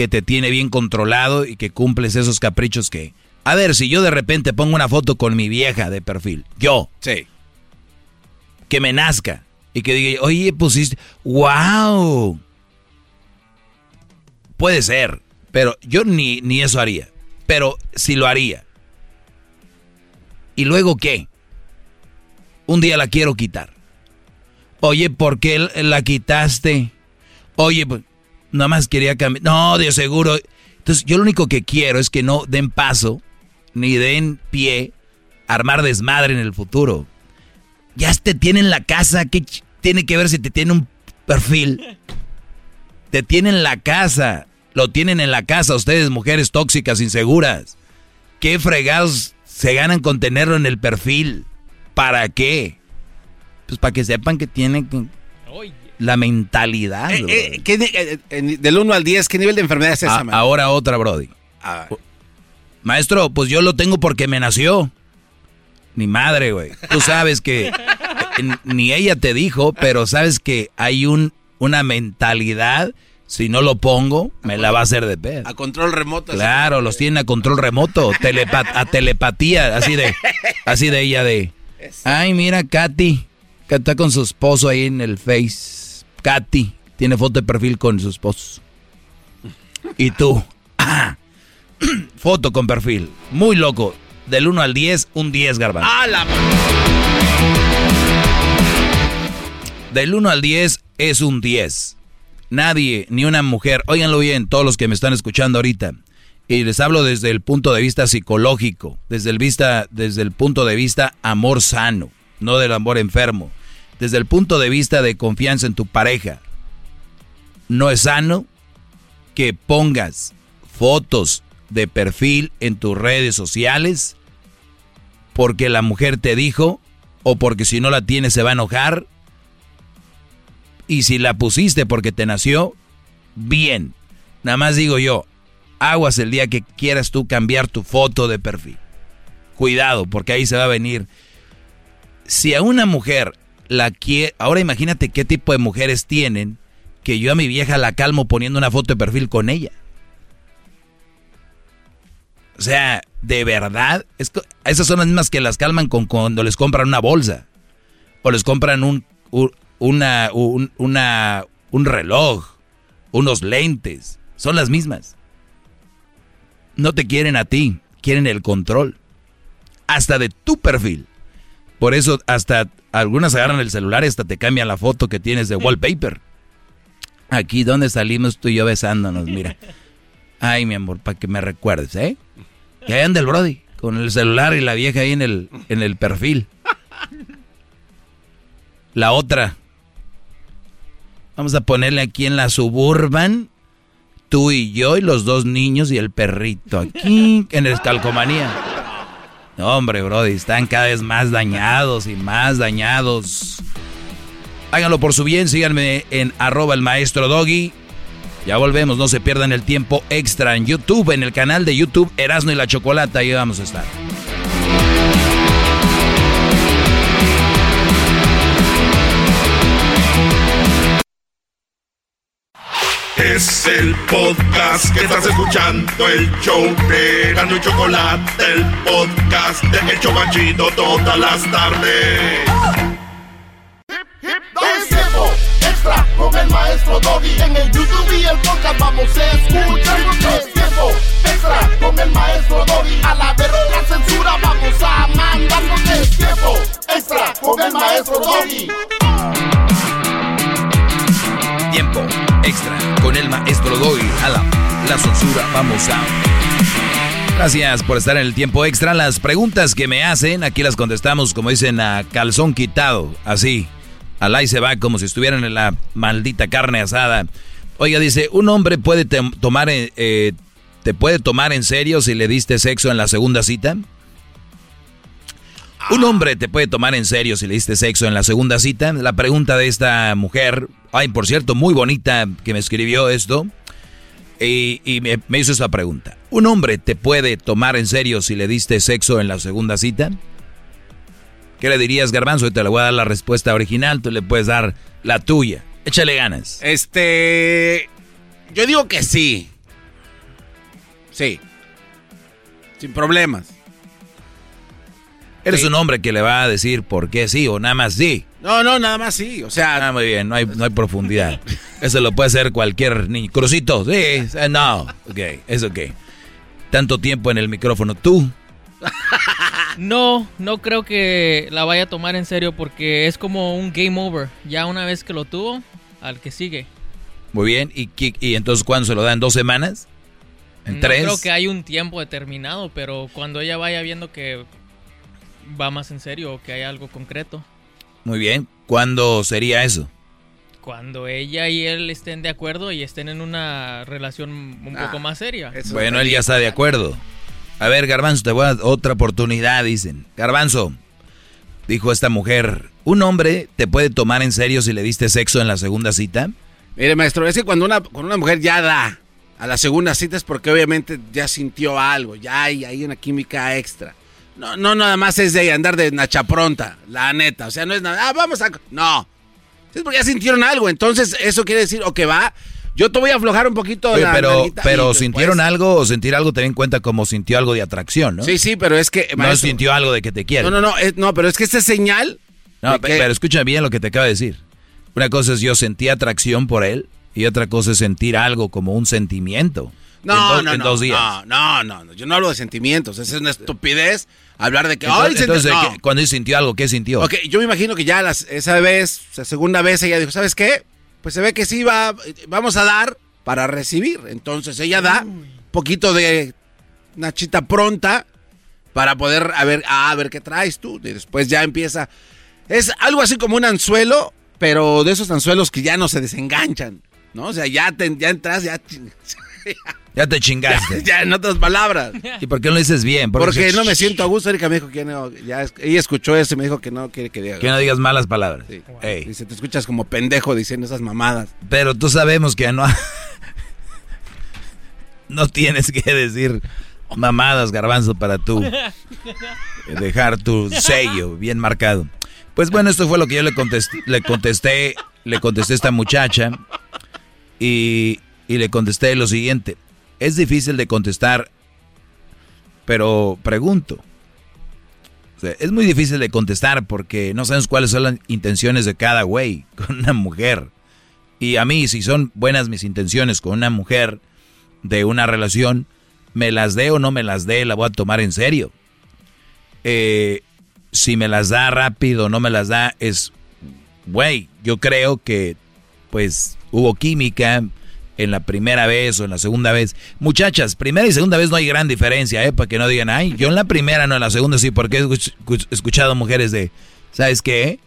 que te tiene bien controlado y que cumples esos caprichos que... A ver, si yo de repente pongo una foto con mi vieja de perfil, yo, Sí. que me nazca y que diga, oye, pusiste, wow. Puede ser, pero yo ni, ni eso haría. Pero si lo haría. ¿Y luego qué? Un día la quiero quitar. Oye, ¿por qué la quitaste? Oye, pues, nada más quería cambiar. No, de seguro. Entonces, yo lo único que quiero es que no den paso, ni den pie a armar desmadre en el futuro. Ya te tienen la casa, ¿qué tiene que ver si te tiene un perfil? Te tienen la casa, lo tienen en la casa ustedes, mujeres tóxicas, inseguras. ¿Qué fregados se ganan con tenerlo en el perfil? ¿Para qué? Pues para que sepan que tienen que- la mentalidad. Eh, eh, ¿qué ni- eh, eh, del 1 al 10, ¿qué nivel de enfermedad es esa, A- ahora otra, Brody. Ah, Maestro, pues yo lo tengo porque me nació. Ni madre, güey. Tú sabes que ni ella te dijo, pero sabes que hay un una mentalidad. Si no lo pongo, me la va a hacer de pedo. a control remoto. así. Claro, los tienen a control remoto, a telepatía, así de, así de ella de. Ay, mira, Katy, que está con su esposo ahí en el Face. Katy tiene foto de perfil con su esposo. Y tú, ah, foto con perfil, muy loco. Del 1 al 10, un 10, garbanzo. ¡Ah, la Del 1 al 10 es un 10. Nadie, ni una mujer, óiganlo bien, todos los que me están escuchando ahorita, y les hablo desde el punto de vista psicológico, desde el, vista, desde el punto de vista amor sano, no del amor enfermo, desde el punto de vista de confianza en tu pareja. No es sano que pongas fotos de perfil en tus redes sociales porque la mujer te dijo o porque si no la tienes se va a enojar y si la pusiste porque te nació, bien. Nada más digo yo, aguas el día que quieras tú cambiar tu foto de perfil. Cuidado, porque ahí se va a venir. Si a una mujer la quiere... Ahora imagínate qué tipo de mujeres tienen que yo a mi vieja la calmo poniendo una foto de perfil con ella. O sea, de verdad, esas son las mismas que las calman con cuando les compran una bolsa. O les compran un, un- una, un, una- un reloj, unos lentes. Son las mismas. No te quieren a ti, quieren el control. Hasta de tu perfil. Por eso hasta algunas agarran el celular y hasta te cambian la foto que tienes de wallpaper. Aquí donde salimos tú y yo besándonos, mira. Ay, mi amor, para que me recuerdes, ¿eh? Ahí anda el Brody, con el celular y la vieja ahí en el, en el perfil. La otra. Vamos a ponerle aquí en la suburban, tú y yo y los dos niños y el perrito. Aquí en el calcomanía. Hombre, Brody, están cada vez más dañados y más dañados. Háganlo por su bien, síganme en arroba el maestro Doggy. Ya volvemos, no se pierdan el tiempo extra en YouTube, en el canal de YouTube Erasno y la Chocolata, ahí vamos a estar. Es el podcast que estás escuchando, el show de Gano y Chocolate, el podcast de El Chobachito todas las tardes. Es tiempo extra con el maestro Doggy. En el YouTube y el podcast vamos a escuchar. Es tiempo extra con el maestro Doggy. A la verga la censura vamos a mandar. Es tiempo extra con el maestro Doggy. Tiempo extra con el maestro Doggy. A la, la censura, vamos a. Gracias por estar en el tiempo extra. Las preguntas que me hacen, aquí las contestamos como dicen a calzón quitado, así. Al ahí se va como si estuvieran en la maldita carne asada. Oiga, dice, un hombre puede tomar, eh, te puede tomar en serio si le diste sexo en la segunda cita. Un hombre te puede tomar en serio si le diste sexo en la segunda cita. La pregunta de esta mujer, ay, por cierto, muy bonita que me escribió esto. Y, me, hizo esa pregunta. ¿Un hombre te puede tomar en serio si le diste sexo en la segunda cita? ¿Qué le dirías, Garbanzo? Y te le voy a dar la respuesta original, tú le puedes dar la tuya. Échale ganas. Este. Yo digo que sí. Sí. Sin problemas. Eres un hombre que le va a decir por qué sí o nada más sí. No, no, nada más sí. O sea. Ah, muy bien, no hay, no hay profundidad. Eso lo puede hacer cualquier niño. Crucito, sí, eh, no. Ok, es ok. Tanto tiempo en el micrófono. ¿Tú? No, no creo que la vaya a tomar en serio porque es como un game over. Ya una vez que lo tuvo, al que sigue. Muy bien. ¿Y, y entonces cuándo se lo da? ¿En dos semanas? ¿En no tres? creo que hay un tiempo determinado, pero cuando ella vaya viendo que va más en serio o que hay algo concreto. Muy bien. ¿Cuándo sería eso? Cuando ella y él estén de acuerdo y estén en una relación un Ah, poco más seria. Bueno, él ya está de acuerdo. A ver, Garbanzo, te voy a dar otra oportunidad, dicen. Garbanzo, dijo esta mujer, ¿un hombre te puede tomar en serio si le diste sexo en la segunda cita? Mire, maestro, es que cuando una, cuando una mujer ya da a la segunda cita es porque obviamente ya sintió algo, ya hay, hay una química extra. No, no, nada más es de andar de nacha pronta, la neta. O sea, no es nada, ah, vamos a... No. Es porque ya sintieron algo, entonces eso quiere decir, o que va, yo te voy a aflojar un poquito Oye, la pero, pero después- sintieron algo o sentir algo también cuenta como sintió algo de atracción, ¿no? Sí, sí, pero es que... No sintió algo de que te quiere. no, no, no, es- no, pero es que esta señal... No, que- pero escucha bien lo que te acabo de decir. Una cosa es yo sentí atracción por él y otra cosa es sentir algo como un sentimiento. No, en dos, no, en no, dos días. no, no, no, no, yo no hablo de sentimientos, esa es una estupidez hablar de que... Entonces, entonces, No. ¿qué- cuando él sintió algo, ¿qué sintió? Ok, yo me imagino que ya las, esa vez, la segunda vez, ella dijo, ¿sabes qué? Pues se ve que sí va, vamos a dar para recibir. Entonces ella da un poquito de nachita pronta para poder a ver, a ver qué traes tú. Y después ya empieza. Es algo así como un anzuelo, pero de esos anzuelos que ya no se desenganchan. ¿No? O sea, ya, te, ya entras, ya. Ya te chingaste. Ya, en otras palabras. ¿Y por qué no lo dices bien? Porque no me siento a gusto. Erika me dijo que no, ya, ella escuchó eso y me dijo que no quiere que diga. Que no digas malas palabras. Ey. Dice, te escuchas como pendejo diciendo esas mamadas. Pero tú sabemos que no... no tienes que decir mamadas, garbanzo, para tú dejar tu sello bien marcado. Pues bueno, esto fue lo que yo le contesté, le contesté, le contesté a esta muchacha y, y le contesté lo siguiente. Es difícil de contestar, pero pregunto. Es muy difícil de contestar porque no sabemos cuáles son las intenciones de cada güey con una mujer. Y a mí, si son buenas mis intenciones con una mujer de una relación, me las dé o no me las dé, la voy a tomar en serio. Eh, si me las da rápido o no me las da, es, güey, yo creo que pues hubo química en la primera vez o en la segunda vez. Muchachas, primera y segunda vez no hay gran diferencia, ¿eh? Para que no digan, ay, yo en la primera no, en la segunda sí, porque he escuch- escuchado mujeres de, ¿sabes qué?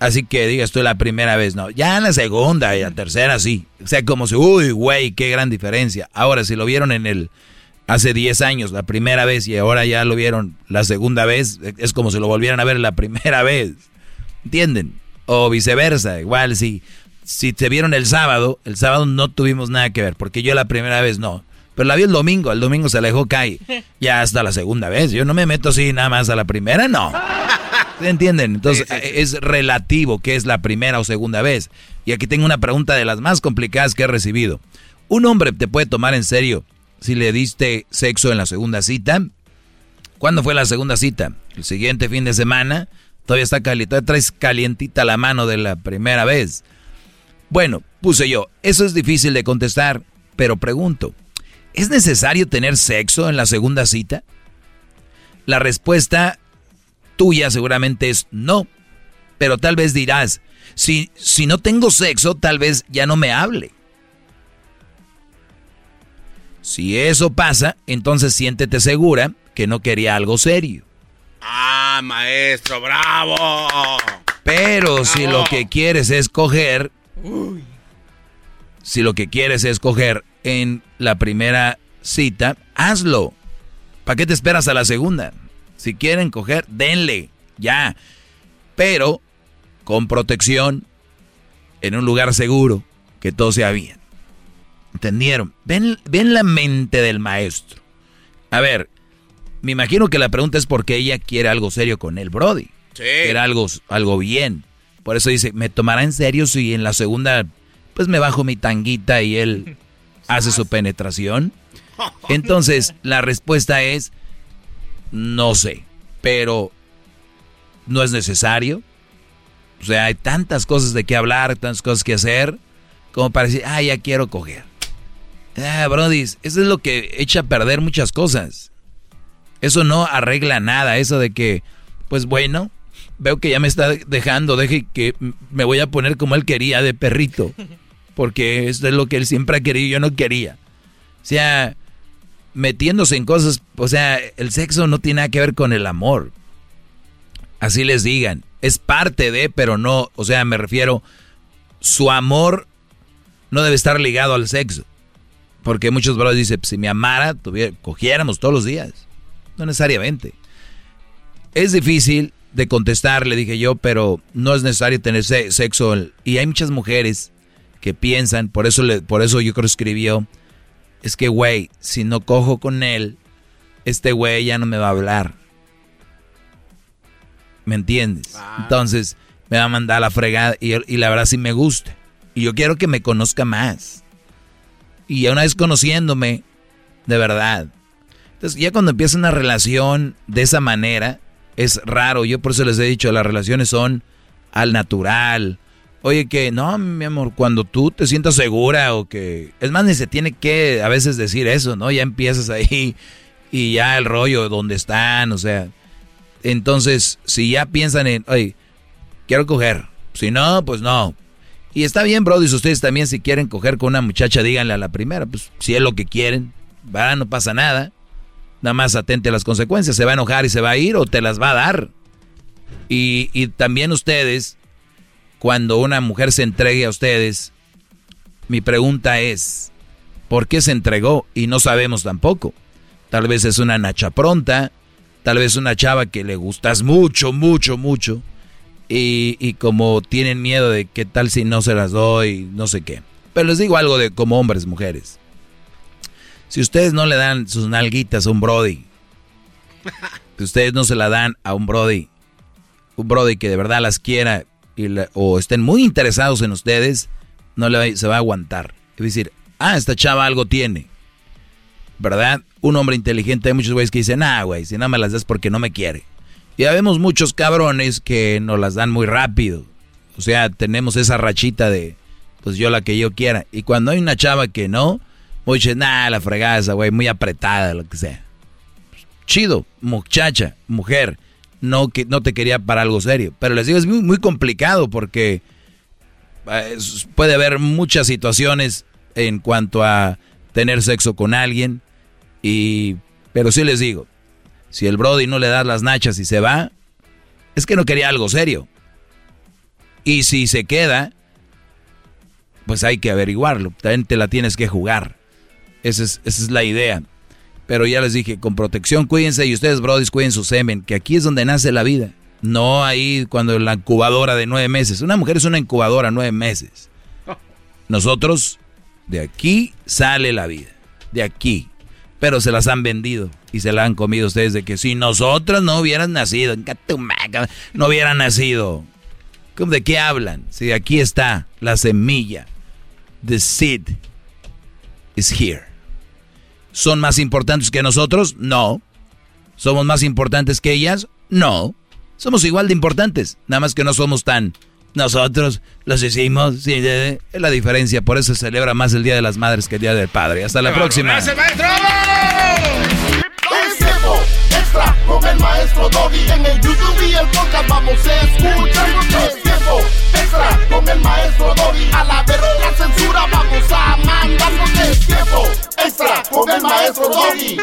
Así que digas tú la primera vez, no. Ya en la segunda y la tercera sí. O sea, como si, uy, güey, qué gran diferencia. Ahora, si lo vieron en el, hace 10 años, la primera vez, y ahora ya lo vieron la segunda vez, es como si lo volvieran a ver la primera vez. ¿Entienden? O viceversa, igual si, si te vieron el sábado, el sábado no tuvimos nada que ver, porque yo la primera vez no. Pero la vi el domingo, el domingo se la dejó caer. Ya hasta la segunda vez. Yo no me meto así nada más a la primera, no. ¿Se entienden? Entonces es relativo que es la primera o segunda vez. Y aquí tengo una pregunta de las más complicadas que he recibido. ¿Un hombre te puede tomar en serio si le diste sexo en la segunda cita? ¿Cuándo fue la segunda cita? ¿El siguiente fin de semana? Todavía está caliente, todavía traes calientita la mano de la primera vez. Bueno, puse yo, eso es difícil de contestar, pero pregunto, ¿es necesario tener sexo en la segunda cita? La respuesta tuya seguramente es no, pero tal vez dirás, si, si no tengo sexo, tal vez ya no me hable. Si eso pasa, entonces siéntete segura que no quería algo serio. Ah, maestro, bravo. Pero si lo que quieres es coger, si lo que quieres es coger en la primera cita, hazlo. ¿Para qué te esperas a la segunda? Si quieren coger, denle, ya. Pero con protección, en un lugar seguro, que todo sea bien. ¿Entendieron? Ven, ven la mente del maestro. A ver, me imagino que la pregunta es porque ella quiere algo serio con él, Brody. Sí. Quiere algo, algo bien. Por eso dice, ¿me tomará en serio si en la segunda, pues me bajo mi tanguita y él hace su penetración? Entonces, la respuesta es, no sé, pero no es necesario. O sea, hay tantas cosas de qué hablar, tantas cosas que hacer, como para decir, ah, ya quiero coger. Ah, Brody, eso es lo que echa a perder muchas cosas. Eso no arregla nada, eso de que, pues bueno, veo que ya me está dejando, deje que me voy a poner como él quería, de perrito. Porque esto es lo que él siempre ha querido y yo no quería. O sea, metiéndose en cosas, o sea, el sexo no tiene nada que ver con el amor. Así les digan. Es parte de, pero no, o sea, me refiero, su amor no debe estar ligado al sexo. Porque muchos brothers dicen, si me amara, cogiéramos todos los días. No necesariamente. Es difícil de contestar, le dije yo, pero no es necesario tener sexo. Y hay muchas mujeres que piensan, por eso, le, por eso yo creo que escribió, es que, güey, si no cojo con él, este güey ya no me va a hablar. ¿Me entiendes? Ah. Entonces, me va a mandar a la fregada y, y la verdad sí me gusta. Y yo quiero que me conozca más. Y ya una vez conociéndome, de verdad, entonces, ya cuando empieza una relación de esa manera, es raro. Yo por eso les he dicho, las relaciones son al natural. Oye, que no, mi amor, cuando tú te sientas segura o que... Es más, ni se tiene que a veces decir eso, ¿no? Ya empiezas ahí y ya el rollo, donde están, o sea... Entonces, si ya piensan en, oye, quiero coger. Si no, pues no. Y está bien, bro, y ustedes también si quieren coger con una muchacha, díganle a la primera, pues si es lo que quieren, va, no pasa nada. Nada más atente a las consecuencias. Se va a enojar y se va a ir o te las va a dar. Y, también ustedes, cuando una mujer se entregue a ustedes, mi pregunta es, ¿por qué se entregó? Y no sabemos tampoco. Tal vez es una nacha pronta, tal vez una chava que le gustas mucho, mucho, mucho. Y, y, como tienen miedo de qué tal si no se las doy, no sé qué. Pero les digo algo de como hombres, mujeres. Si ustedes no le dan sus nalguitas a un Brody, si ustedes no se la dan a un Brody, un Brody que de verdad las quiera y o estén muy interesados en ustedes, no le se va a aguantar. Es decir, ah, esta chava algo tiene. ¿Verdad? Un hombre inteligente, hay muchos güeyes que dicen, ah, güey, si no me las das porque no me quiere. Y ya vemos muchos cabrones que nos las dan muy rápido. O sea, tenemos esa rachita de, pues yo la que yo quiera. Y cuando hay una chava que no, Oye, nada, la fregada güey, muy apretada, lo que sea. Chido, muchacha, mujer, no, que, no te quería para algo serio. Pero les digo, es muy, muy complicado porque eh, puede haber muchas situaciones en cuanto a tener sexo con alguien. Y, pero sí les digo, si el Brody no le da las nachas y se va, es que no quería algo serio. Y si se queda, pues hay que averiguarlo. También te la tienes que jugar. Esa es, la idea. Pero ya les dije, con protección cuídense y ustedes, brodis, cuiden su semen, que aquí es donde nace la vida. No ahí cuando la incubadora de nueve meses. Una mujer es una incubadora nueve meses. Nosotros, de aquí sale la vida. De aquí. Pero se las han vendido y se la han comido ustedes de que si nosotros no hubieran nacido, no hubieran nacido. ¿De qué hablan? Si aquí está la semilla. The seed is here. ¿Son más importantes que nosotros? No. ¿Somos más importantes que ellas? No. Somos igual de importantes, nada más que no somos tan... Nosotros los hicimos, sí, es la diferencia, por eso se celebra más el Día de las Madres que el Día del Padre. Hasta la próxima. Es tiempo extra con el maestro Doggy. En el YouTube y el podcast vamos a escuchar. Extra con el maestro Doggy. A la verga censura vamos a mandarnos. Es tiempo extra con el maestro Doggy.